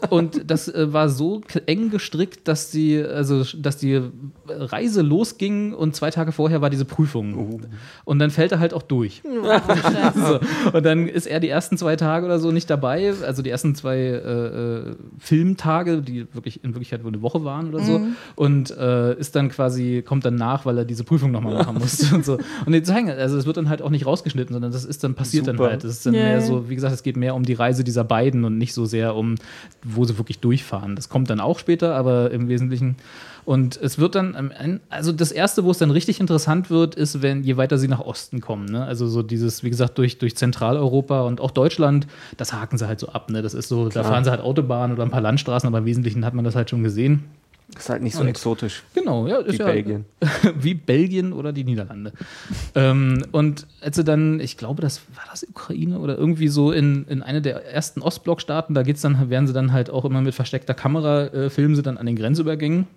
Und das äh, war so eng gestrickt, dass die, also, dass die Reise losging und zwei Tage vorher war diese Prüfung. Und dann fällt er halt auch durch. so. Und dann ist er die ersten zwei Tage oder so nicht dabei, also die ersten zwei äh, äh, Filmtage, die wirklich in Wirklichkeit wohl eine Woche waren oder so, und äh, ist dann quasi, kommt dann nach, weil er diese Prüfung nochmal machen musste und so. Und die zeigen, also es wird dann halt auch nicht rausgeschnitten, sondern das ist dann passiert Super. dann halt. Das ist dann Ja, mehr so, wie gesagt, es geht mehr um die Reise dieser beiden und nicht so sehr um, wo sie wirklich durchfahren. Das kommt dann auch später, aber im Wesentlichen. Und es wird dann, also das erste, wo es dann richtig interessant wird, ist, wenn je weiter sie nach Osten kommen. Ne? Also so dieses, wie gesagt, durch, durch Zentraleuropa und auch Deutschland, das haken sie halt so ab. Ne? Das ist so, da fahren sie halt Autobahn oder ein paar Landstraßen, aber im Wesentlichen hat man das halt schon gesehen. Ist halt nicht so Und- exotisch Genau, ja, ist wie ja Belgien. wie Belgien oder die Niederlande. ähm, und als sie dann, ich glaube, das war das Ukraine oder irgendwie so in, in eine der ersten Ostblockstaaten, da geht's dann, werden sie dann halt auch immer mit versteckter Kamera, äh, filmen sie dann an den Grenzübergängen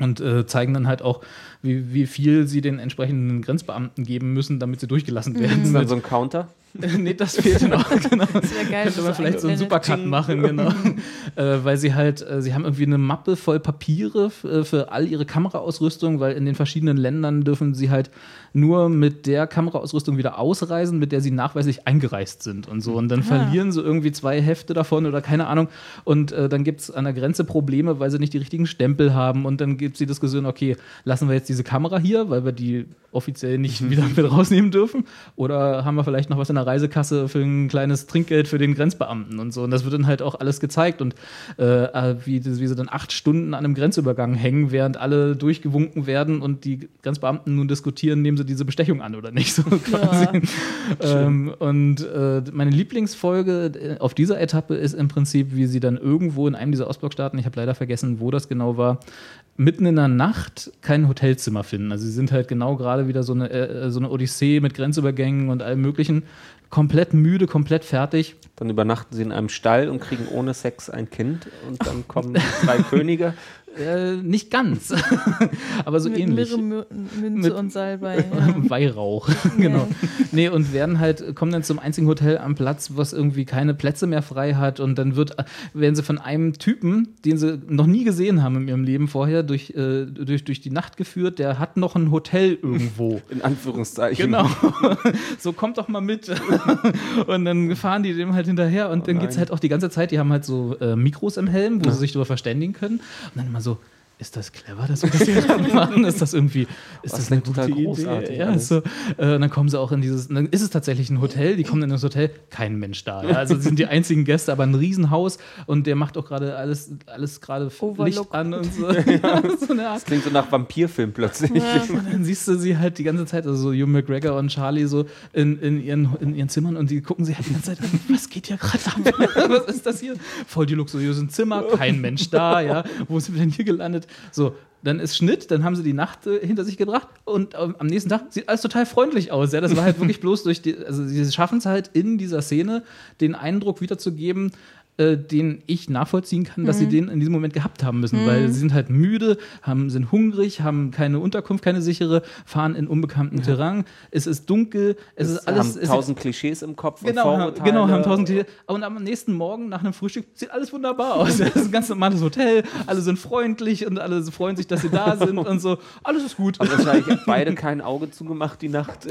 und äh, zeigen dann halt auch, wie, wie viel sie den entsprechenden Grenzbeamten geben müssen, damit sie durchgelassen werden. Ist dann so ein Counter? nee, das fehlte noch, genau. Das wäre geil. Könnte man vielleicht so einen. Supercut machen, genau. äh, weil sie halt, äh, sie haben irgendwie eine Mappe voll Papiere äh, für all ihre Kameraausrüstung, weil in den verschiedenen Ländern dürfen sie halt nur mit der Kameraausrüstung wieder ausreisen, mit der sie nachweislich eingereist sind und so. Und dann verlieren sie irgendwie zwei Hefte davon oder keine Ahnung. Und äh, dann gibt es an der Grenze Probleme, weil sie nicht die richtigen Stempel haben. Und dann gibt es die Diskussion, okay, lassen wir jetzt diese Kamera hier, weil wir die offiziell nicht wieder mit rausnehmen dürfen? Oder haben wir vielleicht noch was in der Reisekasse für ein kleines Trinkgeld für den Grenzbeamten und so? Und das wird dann halt auch alles gezeigt und äh, äh, wie, wie sie dann acht Stunden an einem Grenzübergang hängen, während alle durchgewunken werden und die Grenzbeamten nun diskutieren, nehmen sie diese Bestechung an oder nicht, so quasi. Ähm, und äh, meine Lieblingsfolge äh, auf dieser Etappe ist im Prinzip, wie sie dann irgendwo in einem dieser Ostblockstaaten, ich habe leider vergessen, wo das genau war, mitten in der Nacht kein Hotelzimmer finden. Also sie sind halt genau gerade wieder so eine, äh, so eine Odyssee mit Grenzübergängen und allem möglichen. Komplett müde, komplett fertig. Dann übernachten sie in einem Stall und kriegen ohne Sex ein Kind und dann kommen drei Könige. Äh, nicht ganz, aber so mit ähnlich. Mirre, Mü- Münze Mit- und Salbei. Ja. Weihrauch, genau. Nee, und werden halt, kommen dann zum einzigen Hotel am Platz, was irgendwie keine Plätze mehr frei hat und dann wird, werden sie von einem Typen, den sie noch nie gesehen haben in ihrem Leben vorher, durch, äh, durch, durch die Nacht geführt, der hat noch ein Hotel irgendwo. In Anführungszeichen. Genau. so kommt doch mal mit. und dann fahren die dem halt hinterher und dann nein. geht's halt auch die ganze Zeit, die haben halt so äh, Mikros im Helm, wo sie sich darüber verständigen können. Und dann immer so, so ist das clever, dass wir das hier machen? Ist das irgendwie, ist Das das eine gute total Idee? großartig Ja, so, äh, dann kommen sie auch in dieses, dann ist es tatsächlich ein Hotel, die kommen in das Hotel, kein Mensch da. Ja? Also sie sind die einzigen Gäste, aber ein Riesenhaus und der macht auch gerade alles, alles gerade Licht an und so. Ja, so eine Art Das klingt so nach Vampirfilm plötzlich. und dann siehst du sie halt die ganze Zeit, also so Hugh McGregor und Charlie so in, in, ihren, in ihren Zimmern und die gucken sich halt die ganze Zeit an, was geht hier gerade ab? was ist das hier? Voll die luxuriösen Zimmer, kein Mensch da, ja. Wo sind wir denn hier gelandet? So, dann ist Schnitt, dann haben sie die Nacht äh, hinter sich gebracht und ähm, am nächsten Tag sieht alles total freundlich aus. Ja, das war halt wirklich bloß durch die, also sie schaffen es halt in dieser Szene, den Eindruck wiederzugeben, äh, den ich nachvollziehen kann, dass sie den in diesem Moment gehabt haben müssen, weil sie sind halt müde, haben, sind hungrig, haben keine Unterkunft, keine sichere, fahren in unbekanntem Terrain, es ist dunkel, es ist alles. haben es tausend Klischees im Kopf Genau, und haben, Vorurteile. genau, haben tausend Klischees. Und am nächsten Morgen nach einem Frühstück sieht alles wunderbar aus. Das ist ein ganz normales Hotel, alle sind freundlich und alle freuen sich, dass sie da sind und so. Alles ist gut. Haben wahrscheinlich beide kein Auge zugemacht die Nacht.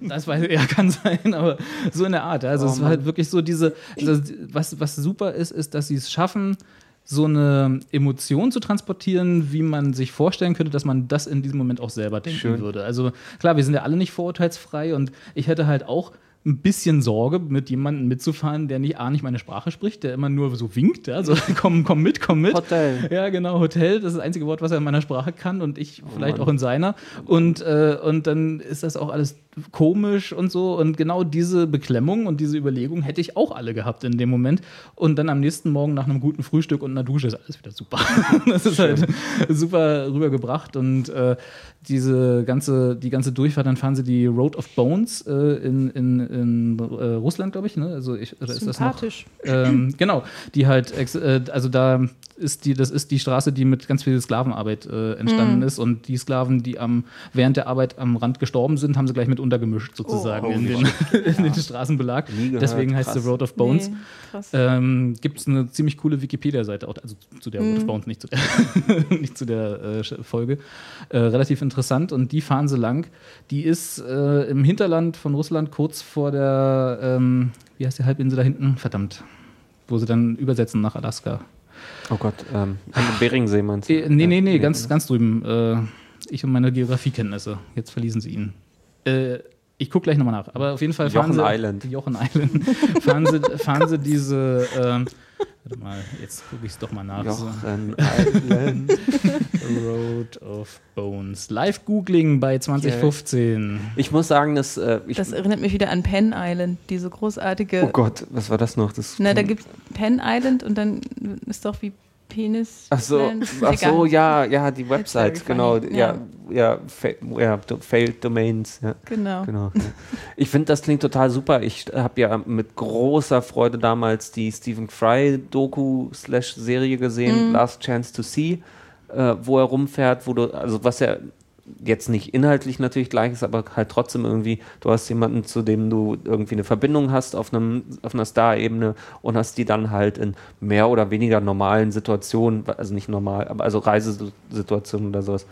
Das weiß ja, kann sein, aber so in der Art. ja. Also Oh es war halt wirklich so diese, das, was, was super ist, ist, dass sie es schaffen, so eine Emotion zu transportieren, wie man sich vorstellen könnte, dass man das in diesem Moment auch selber denken Schön. würde. Also klar, wir sind ja alle nicht vorurteilsfrei und ich hätte halt auch ein bisschen Sorge, mit jemandem mitzufahren, der nicht A, nicht meine Sprache spricht, der immer nur so winkt, ja, so komm, komm mit, komm mit. Hotel. Ja, genau, Hotel, das ist das einzige Wort, was er in meiner Sprache kann und ich vielleicht Mann. auch in seiner. Und, äh, und dann ist das auch alles komisch und so. Und genau diese Beklemmung und diese Überlegung hätte ich auch alle gehabt in dem Moment. Und dann am nächsten Morgen nach einem guten Frühstück und einer Dusche ist alles wieder super. das ist halt super rübergebracht. Und äh, diese ganze, die ganze Durchfahrt, dann fahren sie die Road of Bones äh, in, in, in äh, Russland, glaube ich. Ne? Also ich, oder ist das noch? Sympathisch. ähm, genau, die halt, ex- äh, also da ist die, das ist die Straße, die mit ganz viel Sklavenarbeit äh, entstanden Mhm. ist. Und die Sklaven, die am, während der Arbeit am Rand gestorben sind, haben sie gleich mit untergemischt, sozusagen, Oh, in, den, in den Straßenbelag. Gehört, Deswegen heißt krass. sie Road of Bones. Nee. Ähm, Gibt es eine ziemlich coole Wikipedia-Seite, auch- also zu der Mhm. Road of Bones, nicht zu der, nicht zu der äh, Folge. Äh, relativ interessant und die fahren sie lang. Die ist äh, im Hinterland von Russland, kurz vor der, ähm, wie heißt die Halbinsel da hinten? Verdammt. Wo sie dann übersetzen nach Alaska. Oh Gott, ähm, den Beringsee meinst du? Äh, nee, nee, nee, ganz, ganz drüben. Äh, ich und meine Geografiekenntnisse. Jetzt verließen sie ihn. Äh, ich gucke gleich nochmal nach. Aber auf jeden Fall fahren Jochen sie. Island. Jochen Island. fahren, sie, fahren sie diese. Ähm, warte mal, jetzt gucke ich es doch mal nach. Jochen Island. Road of Bones. Live-Googling bei 2015. Ich muss sagen, dass äh, ich. Das erinnert mich wieder an Penn Island, diese großartige. oh Gott, was war das noch? Das Na, da gibt es Penn Island und dann ist doch wie Penis. Ach so, ach so, ja, ja, die Website, genau, ja, Ja. ja, ja, Failed Domains, ja. Genau. Genau. ja. Ich finde, das klingt total super. Ich habe ja mit großer Freude damals die Stephen Fry Doku slash Serie gesehen, Last Chance to See, äh, wo er rumfährt, wo du, also was ja jetzt nicht inhaltlich natürlich gleich ist, aber halt trotzdem irgendwie, du hast jemanden, zu dem du irgendwie eine Verbindung hast auf, einem, auf einer Star-Ebene und hast die dann halt in mehr oder weniger normalen Situationen, also nicht normal, aber also Reisesituationen oder sowas.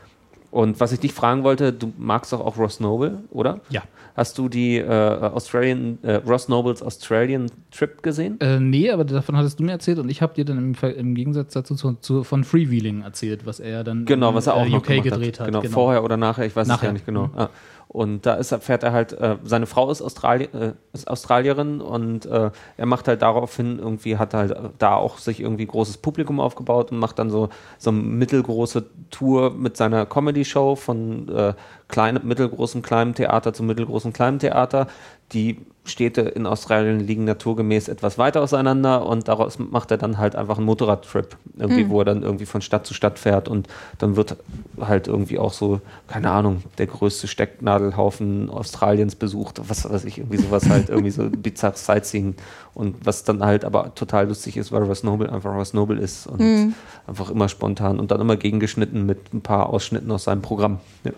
Und was ich dich fragen wollte, du magst doch auch Ross Noble, oder? Ja. Hast du die äh, Australian, äh, Ross Nobles Australian Trip gesehen? Äh, nee, aber davon hattest du mir erzählt und ich habe dir dann im, im Gegensatz dazu zu, zu, von Freewheeling erzählt, was er dann Genau, in, was er auch äh, UK gedreht hat. Genau, vorher oder nachher, ich weiß es gar nicht genau. Mhm. Ah. Und da ist, fährt er halt, äh, seine Frau ist, Australi äh, ist Australierin und äh, er macht halt daraufhin irgendwie, hat halt da auch sich irgendwie großes Publikum aufgebaut und macht dann so, so eine mittelgroße Tour mit seiner Comedy-Show von äh, kleinem, mittelgroßem, kleinem Theater zu mittelgroßem, kleinem Theater. Die Städte in Australien liegen naturgemäß etwas weiter auseinander und daraus macht er dann halt einfach einen Motorradtrip, irgendwie, wo er dann irgendwie von Stadt zu Stadt fährt und dann wird halt irgendwie auch so, keine Ahnung, der größte Stecknadelhaufen Australiens besucht, was weiß ich, irgendwie sowas halt, irgendwie so bizarres Sightseeing und was dann halt aber total lustig ist, weil Ross Noble einfach Ross Noble ist und einfach immer spontan und dann immer gegengeschnitten mit ein paar Ausschnitten aus seinem Programm. Ja.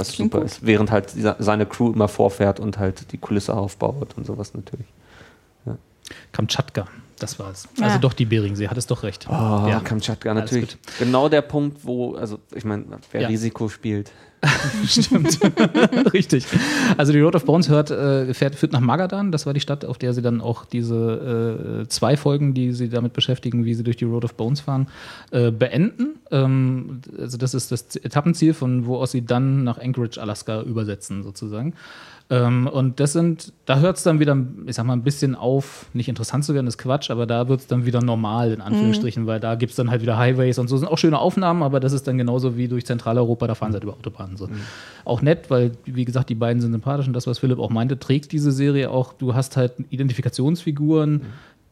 Ja. Was Klingt super gut. ist, während halt seine Crew immer vorfährt und halt die Kulisse aufbaut und sowas natürlich. Kamtschatka, das war es. Ah. Also doch die Beringsee, hattest doch recht. Oh, Ja. Kamtschatka natürlich. Genau der Punkt, wo, also ich meine, wer Ja. Risiko spielt. Stimmt. Richtig. Also die Road of Bones hört, äh, fährt, führt nach Magadan. Das war die Stadt, auf der sie dann auch diese äh, zwei Folgen, die sie damit beschäftigen, wie sie durch die Road of Bones fahren, äh, beenden. Ähm, also das ist das Etappenziel, von wo aus sie dann nach Anchorage, Alaska übersetzen sozusagen. Ähm, und das sind, da hört es dann wieder, ich sag mal, ein bisschen auf, nicht interessant zu werden, ist Quatsch, aber da wird es dann wieder normal, in Anführungsstrichen, weil da gibt es dann halt wieder Highways und so. Sind auch schöne Aufnahmen, aber das ist dann genauso wie durch Zentraleuropa, da fahren sie halt über Autobahnen. So. Auch nett, weil, wie gesagt, die beiden sind sympathisch und das, was Philipp auch meinte, trägt diese Serie auch, du hast halt Identifikationsfiguren,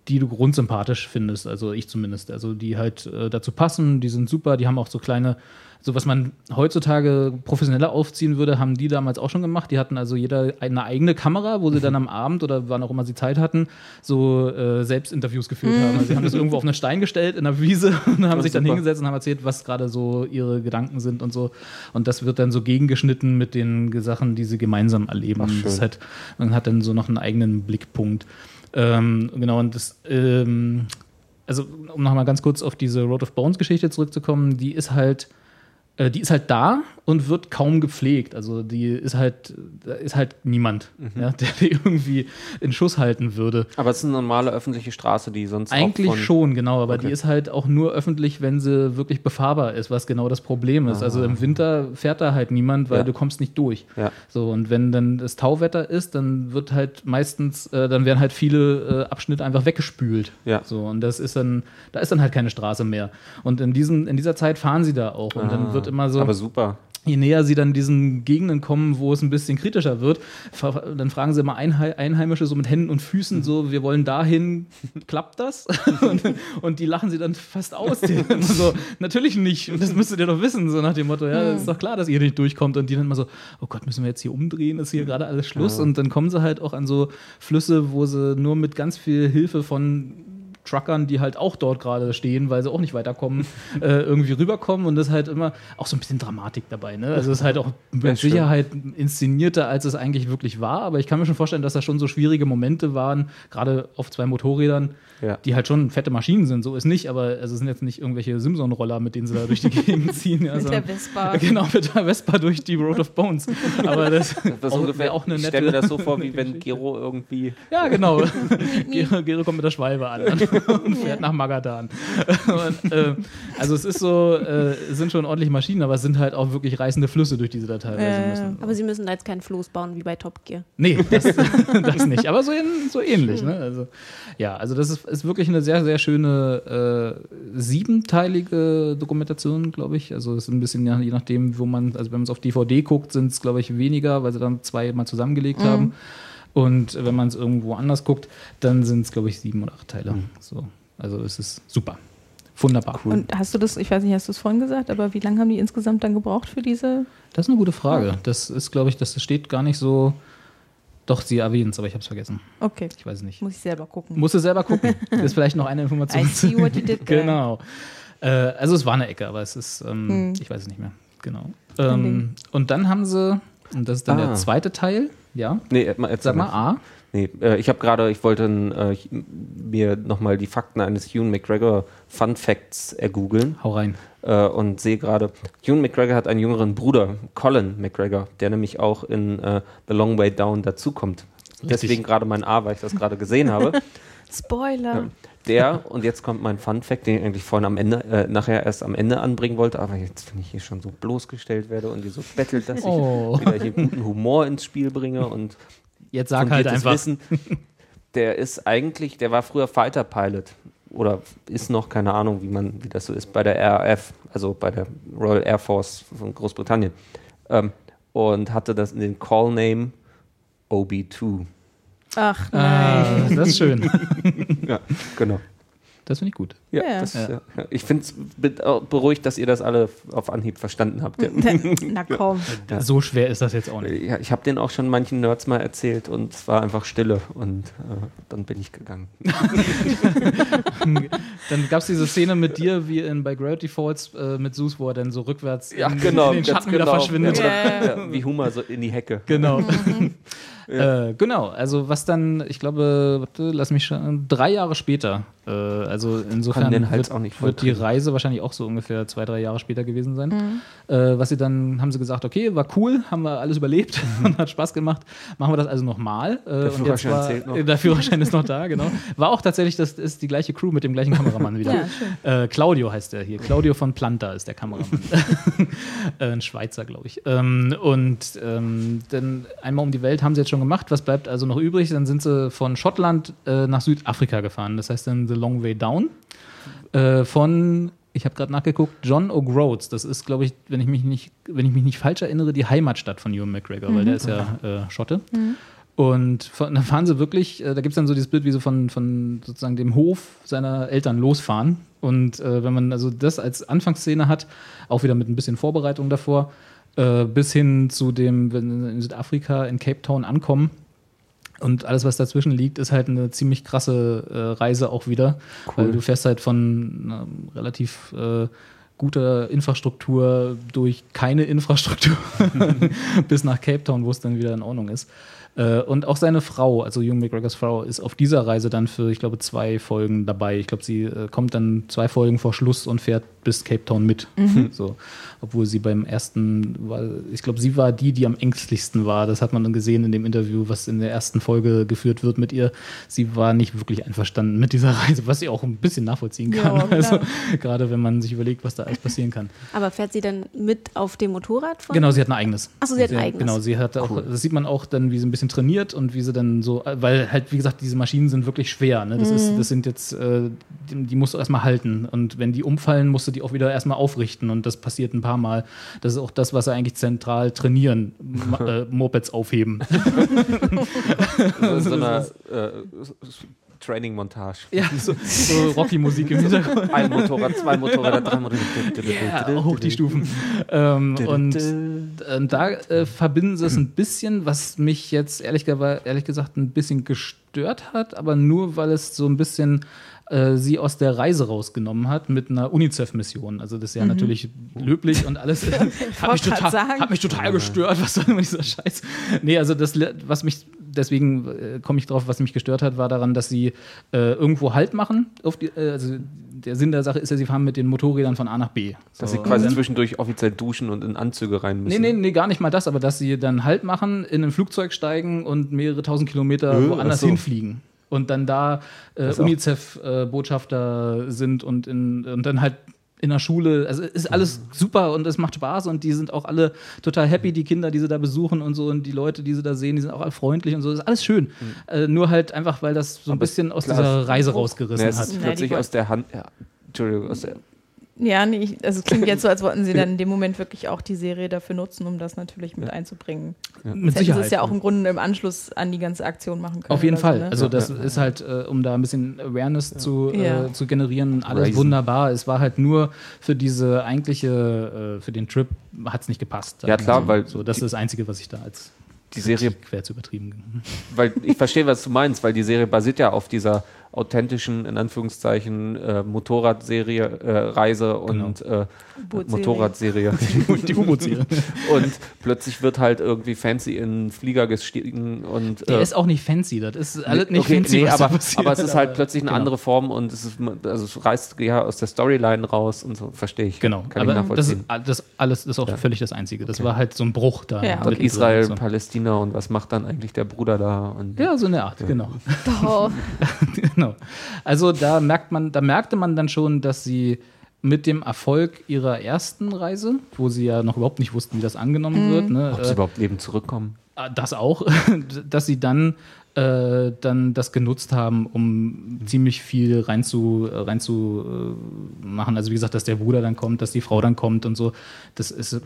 die du grundsympathisch findest, also ich zumindest. Also die halt äh, dazu passen, die sind super, die haben auch so kleine, so was man heutzutage professioneller aufziehen würde, haben die damals auch schon gemacht. Die hatten also jeder eine eigene Kamera, wo sie dann am Abend oder wann auch immer sie Zeit hatten, so äh, Selbstinterviews geführt haben. Also sie haben das irgendwo auf einen Stein gestellt in der Wiese und haben sich dann super. hingesetzt und haben erzählt, was gerade so ihre Gedanken sind und so. Und das wird dann so gegengeschnitten mit den Sachen, die sie gemeinsam erleben. Ach, das halt, man hat dann so noch einen eigenen Blickpunkt. Ähm, genau, und das, ähm, also um nochmal ganz kurz auf diese Road of Bones Geschichte zurückzukommen, die ist halt, die ist halt da und wird kaum gepflegt. Also die ist halt, da ist halt niemand, Mhm. ja, der die irgendwie in Schuss halten würde. Aber es ist eine normale öffentliche Straße, die sonst Eigentlich schon, genau, aber Okay. die ist halt auch nur öffentlich, wenn sie wirklich befahrbar ist, was genau das Problem ist. Also im Winter fährt da halt niemand, weil Ja. du kommst nicht durch. Ja. So, und wenn dann das Tauwetter ist, dann wird halt meistens, äh, dann werden halt viele äh, Abschnitte einfach weggespült. Ja. So, und das ist dann, da ist dann halt keine Straße mehr. Und in diesem, in dieser Zeit fahren sie da auch. Und dann wird immer so Ah. Aber super. Je näher sie dann diesen Gegenden kommen, wo es ein bisschen kritischer wird, dann fragen sie immer Einhei- Einheimische so mit Händen und Füßen so, wir wollen dahin, klappt das? und, und die lachen sie dann fast aus. So, natürlich nicht, und das müsstet ihr doch wissen, so nach dem Motto, ja, ist doch klar, dass ihr nicht durchkommt. Und die dann immer so, oh Gott, müssen wir jetzt hier umdrehen, ist hier gerade alles Schluss? Und dann kommen sie halt auch an so Flüsse, wo sie nur mit ganz viel Hilfe von Truckern, die halt auch dort gerade stehen, weil sie auch nicht weiterkommen, äh, irgendwie rüberkommen und das ist halt immer auch so ein bisschen Dramatik dabei. Ne? Also es ist halt auch mit Ja. Sicherheit inszenierter, als es eigentlich wirklich war, aber ich kann mir schon vorstellen, dass da schon so schwierige Momente waren, gerade auf zwei Motorrädern, Ja. die halt schon fette Maschinen sind, so ist nicht, aber also es sind jetzt nicht irgendwelche Simson-Roller, mit denen sie da durch die Gegend ziehen. Ja, Mit der Vespa. Genau, mit der Vespa durch die Road of Bones. Aber das, Das ist auch, ungefähr, auch eine ich nette. stelle mir das so vor, wie wenn Gero irgendwie Ja, genau. Gero, Gero kommt mit der Schwalbe an und fährt nach Magadan. Und, äh, also es ist so, äh, es sind schon ordentliche Maschinen, aber es sind halt auch wirklich reißende Flüsse, durch die sie da teilweise Äh, müssen. Aber sie müssen da jetzt keinen Floß bauen wie bei Top Gear. Nee, das, das nicht. Aber so, ähn- so ähnlich. Ne? Also, ja, also das ist, ist wirklich eine sehr, sehr schöne äh, siebenteilige Dokumentation, glaube ich. Also es ist ein bisschen, je nachdem, wo man, also wenn man es auf DVD guckt, sind es, glaube ich, weniger, weil sie dann zwei mal zusammengelegt haben. Und wenn man es irgendwo anders guckt, dann sind es, glaube ich, sieben oder acht Teile. So. Also es ist super. Wunderbar. Und hast du das, ich weiß nicht, hast du es vorhin gesagt, aber wie lange haben die insgesamt dann gebraucht für diese? Das ist eine gute Frage. Das ist, glaube ich, das steht gar nicht so. Doch, sie erwähnt es, aber ich habe es vergessen. Okay, Ich weiß es nicht. muss ich selber gucken. Musst du selber gucken. Das ist vielleicht noch eine Information. I see what you did there. genau. Äh, also es war eine Ecke, aber es ist, ähm, Hm. ich weiß es nicht mehr. Genau. Ähm, und dann haben sie, und das ist dann Ah. der zweite Teil, ja. Nee, Sag mal A. Nee, äh, ich habe gerade, ich wollte äh, mir nochmal die Fakten eines Ewan McGregor Fun Facts ergoogeln Hau rein. äh, und sehe gerade, Ewan McGregor hat einen jüngeren Bruder, Colin McGregor, der nämlich auch in äh, The Long Way Down dazukommt. Deswegen gerade mein A, weil ich das gerade gesehen habe. Spoiler. Der, und jetzt kommt mein Fun Fact, den ich eigentlich vorhin am Ende, äh, nachher erst am Ende anbringen wollte, aber jetzt, wenn ich hier schon so bloßgestellt werde und ihr so bettelt, dass Oh. ich wieder hier guten Humor ins Spiel bringe und Jetzt sag halt einfach. Wissen, der ist eigentlich, der war früher Fighter Pilot oder ist noch, keine Ahnung, wie man, wie das so ist, bei der RAF, also bei der Royal Air Force von Großbritannien. Ähm, und hatte das in den Call Name OB2. Ach Ah, nein. das ist schön. Ja, genau. Das finde ich gut. Ja, Ja. Das, Ja. ja. Ich finde es beruhigt, dass ihr das alle auf Anhieb verstanden habt. Na komm. Ja. So schwer ist das jetzt auch nicht. Ja, ich habe den auch schon manchen Nerds mal erzählt und es war einfach Stille und äh, dann bin ich gegangen. Dann gab es diese Szene mit dir, wie in, bei Gravity Falls äh, mit Zeus, wo er dann so rückwärts Ja, in, genau. in den Schatten wieder genau. verschwindet. Ja, ja, wie Humor so in die Hecke. Genau. Äh, genau, also was dann, ich glaube, warte, lass mich schauen, drei Jahre später, äh, also insofern Kann den Hals wird, auch nicht wird die. Reise wahrscheinlich auch so ungefähr zwei, drei Jahre später gewesen sein. Äh, was sie dann, haben sie gesagt, okay, war cool, haben wir alles überlebt und hat Spaß gemacht, machen wir das also nochmal. Äh, und jetzt Führerschein war, zählt noch. Der Führerschein ist noch da, genau. War auch tatsächlich, das ist die gleiche Crew mit dem gleichen Kameramann wieder. Ja. Äh, Claudio heißt der hier. Claudio von Planta ist der Kameramann. äh, ein Schweizer, glaube ich. Ähm, und ähm, dann einmal um die Welt haben sie jetzt schon gemacht. Was bleibt also noch übrig? Dann sind sie von Schottland äh, nach Südafrika gefahren. Das heißt dann The Long Way Down. Äh, von, ich habe gerade nachgeguckt, John O'Groats. Das ist, glaube ich, wenn ich mich nicht, wenn ich mich nicht falsch erinnere, die Heimatstadt von Ewan McGregor, weil der ist ja äh, Schotte. Und von, da fahren sie wirklich, äh, da gibt es dann so dieses Bild, wie sie von, von sozusagen dem Hof seiner Eltern losfahren. Und äh, wenn man also das als Anfangsszene hat, auch wieder mit ein bisschen Vorbereitung davor, äh, bis hin zu dem, wenn sie in Südafrika, in Cape Town ankommen. Und alles, was dazwischen liegt, ist halt eine ziemlich krasse äh, Reise auch wieder. Weil du fährst halt von einer relativ äh, guter Infrastruktur durch keine Infrastruktur bis nach Cape Town, wo es dann wieder in Ordnung ist. Äh, und auch seine Frau, also Jung McGregors Frau, ist auf dieser Reise dann für, ich glaube, zwei Folgen dabei. Ich glaube, sie äh, kommt dann zwei Folgen vor Schluss und fährt bis Cape Town mit. So, obwohl sie beim ersten, war, ich glaube, sie war die, die am ängstlichsten war. Das hat man dann gesehen in dem Interview, was in der ersten Folge geführt wird mit ihr. Sie war nicht wirklich einverstanden mit dieser Reise, was ich auch ein bisschen nachvollziehen kann. klar. also, gerade wenn man sich überlegt, was da alles passieren kann. Aber fährt sie dann mit auf dem Motorrad von? Genau, sie hat ein eigenes. Ach so, sie hat ein eigenes. Genau, sie hat auch, das sieht man auch dann, wie sie ein bisschen trainiert und wie sie dann so, weil halt, wie gesagt, diese Maschinen sind wirklich schwer. Ne? Das, Mhm. ist, das sind jetzt, äh, die, die musst du erstmal halten. Und wenn die umfallen, musst du die auch wieder erstmal aufrichten. Und das passiert ein paar Mal. Das ist auch das, was sie eigentlich zentral trainieren: äh, Mopeds aufheben. So in so einer äh, Training-Montage. ja, so, so Rocky-Musik im Hintergrund. Ein Motorrad, zwei Motorräder, drei Motorräder. Ja, hoch die Stufen. ähm, und äh, da äh, verbinden sie es ein bisschen, was mich jetzt ehrlich, ehrlich gesagt ein bisschen gestört hat, aber nur weil es so ein bisschen äh, sie aus der Reise rausgenommen hat mit einer UNICEF-Mission. Also das ist ja natürlich löblich und alles. hat, mich total, hat mich total gestört. Was soll immer dieser Scheiß? Nee, also das, was mich, deswegen äh, komme ich drauf, was mich gestört hat, war daran, dass sie äh, irgendwo Halt machen. Auf die, äh, also der Sinn der Sache ist ja, sie fahren mit den Motorrädern von A nach B. Dass So, sie quasi zwischendurch offiziell duschen und in Anzüge rein Nee, müssen. nee, nee, gar nicht mal das, aber dass sie dann Halt machen, in ein Flugzeug steigen und mehrere tausend Kilometer Äh, woanders so. hinfliegen. Und dann da äh, UNICEF-Botschafter sind und, in, und dann halt in der Schule. Also ist alles super und es macht Spaß und die sind auch alle total happy, die Kinder, die sie da besuchen und so und die Leute, die sie da sehen, die sind auch alle freundlich und so. ist alles schön. Äh, nur halt einfach, weil das so ein Aber bisschen aus klar, dieser es- Reise Nee, rausgerissen es hat. ist plötzlich aus der Hand. Ja, Entschuldigung, aus der, Ja, nee, ich, also es klingt jetzt so, als wollten sie dann in dem Moment wirklich auch die Serie dafür nutzen, um das natürlich mit einzubringen. Mit Hätten sie Sicherheit. es ja auch im Grunde im Anschluss an die ganze Aktion machen können. Auf jeden Fall. So, ne? Also das ist halt, äh, um da ein bisschen Awareness zu, Ja. äh, zu generieren, alles Raisen. wunderbar. Es war halt nur für diese eigentliche, äh, für den Trip hat es nicht gepasst. Ja, klar, Also, weil so, das ist das Einzige, was ich da als die Serie quer zu übertrieben. weil ich verstehe, was du meinst, weil die Serie basiert ja auf dieser authentischen, in Anführungszeichen, äh, Motorradserie, äh, Reise und äh, U-Boot-Serie. Motorradserie. Die U-Boot-Serie. und plötzlich wird halt irgendwie fancy in einen Flieger gestiegen und Der äh, ist auch nicht fancy. Das ist alles nicht okay, fancy, nee, aber, aber es ist halt plötzlich eine genau. andere Form und es ist also es reißt ja aus der Storyline raus und so, verstehe ich. Genau, Kann ich aber das, nachvollziehen. ist, das alles ist auch völlig das Einzige. Das war halt so ein Bruch da. Ja. und mittendrin. Israel, So. Palästina und was macht dann eigentlich der Bruder da? Und Ja, so eine Art, genau. Oh, genau. Also da merkt man, da merkte man dann schon, dass sie mit dem Erfolg ihrer ersten Reise, wo sie ja noch überhaupt nicht wussten, wie das angenommen wird, ne, ob sie äh, überhaupt leben zurückkommen. das auch, dass sie dann äh, dann das genutzt haben, um ziemlich viel rein zu, rein zu äh, machen. Also wie gesagt, dass der Bruder dann kommt, dass die Frau dann kommt und so. Das ist,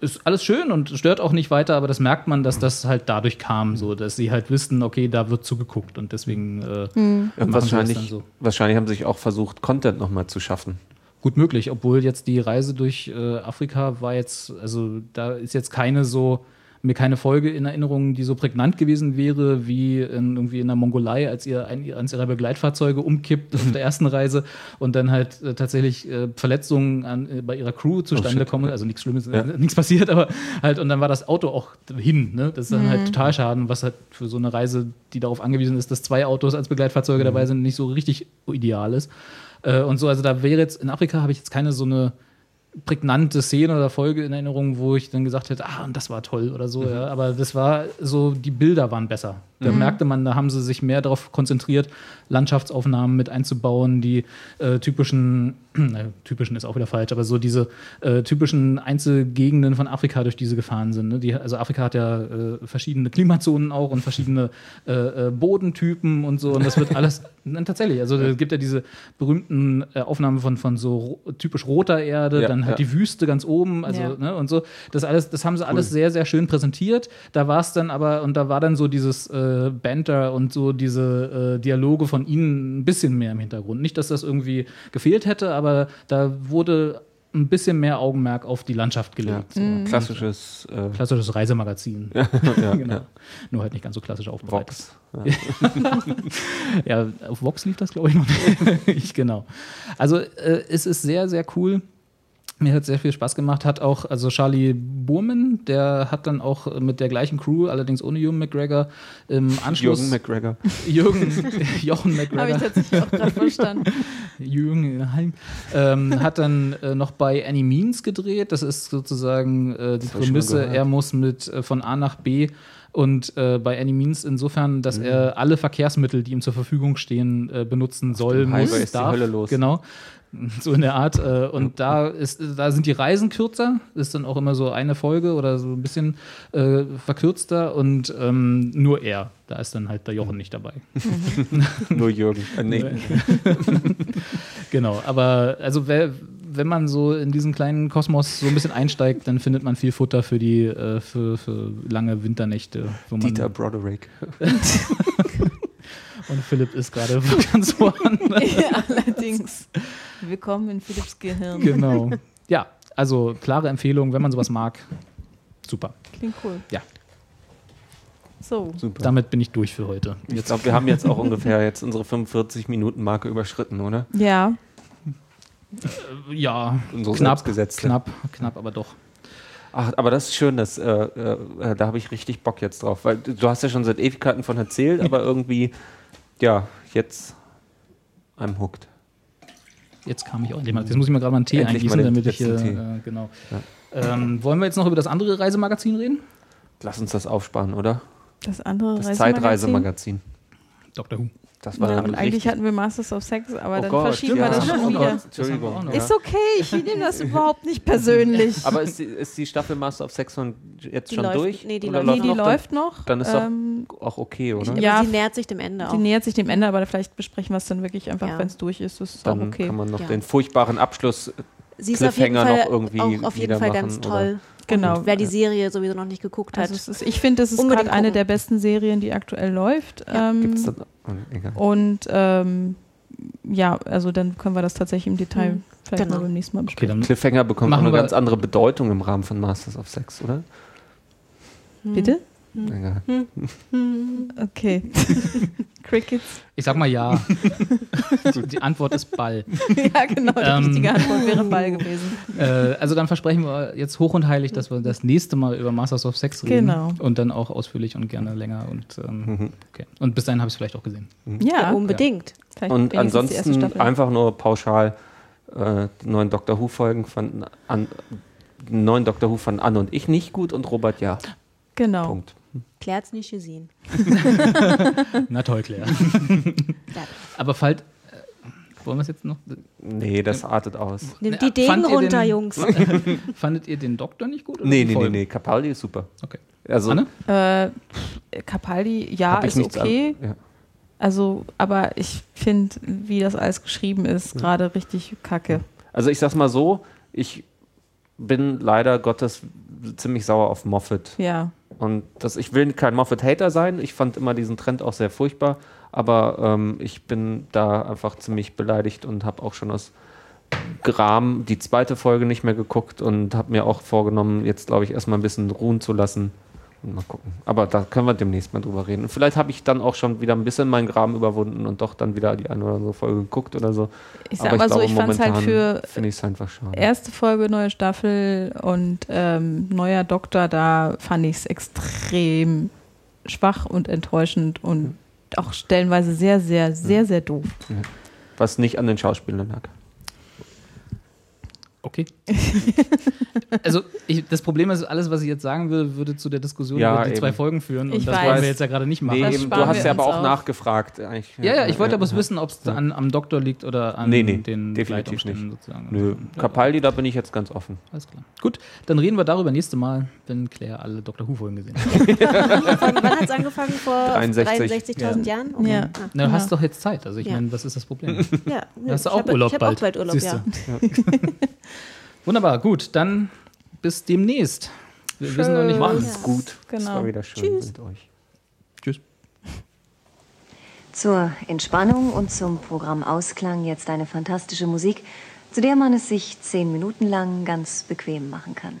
ist alles schön und stört auch nicht weiter, aber das merkt man, dass das halt dadurch kam, so dass sie halt wissen, okay, da wird zugeguckt und deswegen äh, das wahrscheinlich, dann so. wahrscheinlich haben sie sich auch versucht, Content nochmal zu schaffen. Gut möglich, obwohl jetzt die Reise durch äh, Afrika war jetzt, also da ist jetzt keine so, mir keine Folge in Erinnerung, die so prägnant gewesen wäre, wie in, irgendwie in der Mongolei, als ihr ein, eines ihrer Begleitfahrzeuge umkippt auf der ersten Reise und dann halt äh, tatsächlich äh, Verletzungen an, äh, bei ihrer Crew zustande shit. kommen. Also nichts Schlimmes, Ja. nichts passiert, aber halt, und dann war das Auto auch hin. Ne? Das ist dann halt total schaden, was halt für so eine Reise, die darauf angewiesen ist, dass zwei Autos als Begleitfahrzeuge dabei sind, nicht so richtig ideal ist. Äh, und so, also da wäre jetzt, in Afrika habe ich jetzt keine so eine prägnante Szene oder Folge in Erinnerung, wo ich dann gesagt hätte, ah, und das war toll oder so, ja. Aber das war so, die Bilder waren besser. Da merkte man, da haben sie sich mehr darauf konzentriert, Landschaftsaufnahmen mit einzubauen, die äh, typischen, äh, typischen ist auch wieder falsch, aber so diese äh, typischen Einzelgegenden von Afrika, durch die sie gefahren sind. Ne? Die, also Afrika hat ja äh, verschiedene Klimazonen auch und verschiedene äh, äh, Bodentypen und so. Und das wird alles Nein, tatsächlich. Also es gibt ja diese berühmten äh, Aufnahmen von, von so ro typisch roter Erde, Ja, dann halt ja. die Wüste ganz oben, also Ja. ne, und so. Das alles, das haben sie alles sehr, sehr schön präsentiert. Da war es dann aber, und da war dann so dieses äh, Banter und so diese äh, Dialoge von ihnen ein bisschen mehr im Hintergrund. Nicht, dass das irgendwie gefehlt hätte, aber da wurde ein bisschen mehr Augenmerk auf die Landschaft Ja. gelegt. So. Klassisches äh, Klassisches Reisemagazin. ja, genau. ja. Nur halt nicht ganz so klassisch aufbereitet. Vox. Ja. Ja, auf Vox lief das, glaube ich, noch nicht. genau. Also äh, es ist sehr, sehr cool. Mir hat sehr viel Spaß gemacht. Hat auch, also Charlie Burman, der hat dann auch mit der gleichen Crew, allerdings ohne Jürgen McGregor, im Anschluss. Jürgen McGregor. Jürgen, Jochen habe ich McGregor. tatsächlich auch gerade verstanden. Jürgen Heim, ähm, hat dann äh, noch bei Any Means gedreht. Das ist sozusagen äh, die Prämisse, er muss mit äh, von A nach B und äh, bei Any Means insofern, dass Mhm. er alle Verkehrsmittel, die ihm zur Verfügung stehen, äh, benutzen soll, dem Highway muss, ist die darf. Hölle los. Genau. So in der Art. Äh, und da ist, da sind die Reisen kürzer, ist dann auch immer so eine Folge oder so ein bisschen äh, verkürzter und ähm, nur er. Da ist dann halt der Jochen nicht dabei. Nur Jürgen. Äh, nee. Genau, aber also wer, wenn man so in diesen kleinen Kosmos so ein bisschen einsteigt, dann findet man viel Futter für die äh, für, für lange Winternächte. Dieter Broderick. Und Philipp ist gerade ganz woanders. ja, allerdings. Willkommen in Philipps Gehirn. genau. Ja, also klare Empfehlung, wenn man sowas mag. Super. Klingt cool. Ja. So. Super. Damit bin ich durch für heute. ich glaube, wir haben jetzt auch ungefähr jetzt unsere 45-Minuten-Marke überschritten, oder? Ja, Ja, Unsere knapp, selbstgesetzte. knapp, knapp, aber doch. Ach, aber das ist schön, dass, äh, äh, da habe ich richtig Bock jetzt drauf, weil du du hast ja schon seit Ewigkeiten von erzählt, aber irgendwie, ja, jetzt I'm hooked. Jetzt kam ich auch endlich mal. Jetzt muss ich mir gerade mal einen Tee Endlich eingießen, damit ich hier. Äh, genau. Ähm, wollen wir jetzt noch über das andere Reisemagazin reden? Lass uns das aufsparen, oder? das andere Das Reisemagazin. Zeitreisemagazin. Dr. Who. Das war Ja, dann und eigentlich hatten wir Masters of Sex, aber Oh dann Gott, verschieben ja. wir das schon wieder. Entschuldigung. Das. Ist okay, ich nehme das überhaupt nicht persönlich. Aber ist die, ist die Staffel Master of Sex schon jetzt Die schon läuft- durch? nee, die läuft nee, die noch? läuft noch. Dann ist doch ähm, auch okay, oder? Aber Ja. sie nähert sich dem Ende auch. die nähert sich dem Ende, aber vielleicht besprechen wir es dann wirklich einfach, Ja. wenn es durch ist. Das ist Dann auch okay. kann man noch Ja. den furchtbaren Abschluss. sie ist auf jeden Fall noch irgendwie auch auf jeden wieder Fall machen, ganz oder? Genau. Und wer die Serie sowieso noch nicht geguckt hat. Also ist, ich finde, das ist Unbedingt gerade eine der besten Serien, die aktuell läuft. Ja. Ähm, Gibt's dann, oh, egal. und ähm, ja, also dann können wir das tatsächlich im Detail Hm. vielleicht Genau. mal beim nächsten Mal Okay, besprechen. dann Cliffhanger bekommt auch eine ganz andere Bedeutung im Rahmen von Masters of Sex, oder? Bitte? Egal. Okay. Crickets. Ich sag mal ja. die Antwort ist Ball. ja, genau. Die Ähm. richtige Antwort wäre Ball gewesen. Äh, also dann versprechen wir jetzt hoch und heilig, dass wir das nächste Mal über Masters of Sex reden. Genau. Und dann auch ausführlich und gerne länger. Und, ähm, Mhm. okay. und bis dahin habe ich es vielleicht auch gesehen. Ja, unbedingt. vielleicht Und wenigstens die erste ansonsten Staffel. einfach nur pauschal äh, die neuen Doctor Who-Folgen von an, neuen Doctor Who von Anne und ich nicht gut und Robert ja. Genau. Punkt. Claire hat's nicht gesehen. Na toll, Claire. Ja. Aber falls. Äh, wollen wir es jetzt noch? Nee, das artet aus. Nimmt die Degen runter, den- Jungs. Fandet ihr den Doktor nicht gut? oder Nee, nee, nee, nee. Capaldi ist super. Okay. Also, Anne? Äh, Capaldi, ja, ist an- okay. ja. Also, aber ich finde, wie das alles geschrieben ist, gerade richtig kacke. Also ich sag's mal so, ich bin leider Gottes ziemlich sauer auf Moffat. Ja. Und das, ich will kein Moffat-Hater sein. Ich fand immer diesen Trend auch sehr furchtbar. Aber ähm, ich bin da einfach ziemlich beleidigt und habe auch schon aus Gram die zweite Folge nicht mehr geguckt und habe mir auch vorgenommen, jetzt glaube ich erstmal ein bisschen ruhen zu lassen. Mal gucken. Aber da können wir demnächst mal drüber reden. Und vielleicht habe ich dann auch schon wieder ein bisschen meinen Gram überwunden und doch dann wieder die eine oder andere Folge geguckt oder so. Ich sag mal so, ich fand es halt für ich erste Folge, neue Staffel und ähm, neuer Doktor, da fand ich es extrem schwach und enttäuschend und auch stellenweise sehr, sehr, sehr, sehr doof. Was nicht an den Schauspielern lag. Okay. also, ich, das Problem ist, alles, was ich jetzt sagen will, würde zu der Diskussion Ja, über die eben. zwei Folgen führen. Ich und das weiß. wollen wir jetzt ja gerade nicht machen. Nee, eben, du hast ja aber auch auf. nachgefragt. Eigentlich. ja, ja, ich wollte aber ja. wissen, ob es an, am Doktor liegt oder an Nee, nee, den definitiv nicht. sozusagen. Nö, Ja, Capaldi, da bin ich jetzt ganz offen. Alles klar. Gut, dann reden wir darüber nächste Mal, wenn Claire alle Dr. Who-Folgen gesehen hat. Wann hat es angefangen? Vor 63. 63.000 Jahren? Okay. Ja. Ah. Na, du Ja. hast doch jetzt Zeit. Also, ich Ja. meine, was ist das Problem? Ja, Du hast ich auch hab- Urlaub ich hab bald. auch bald Urlaub, ja. Wunderbar, gut, dann bis demnächst. Wir wissen noch nicht wann. Macht's gut. Es Genau. war wieder schön Tschüss. mit euch. Tschüss. Zur Entspannung und zum Programm Ausklang jetzt eine fantastische Musik, zu der man es sich zehn Minuten lang ganz bequem machen kann.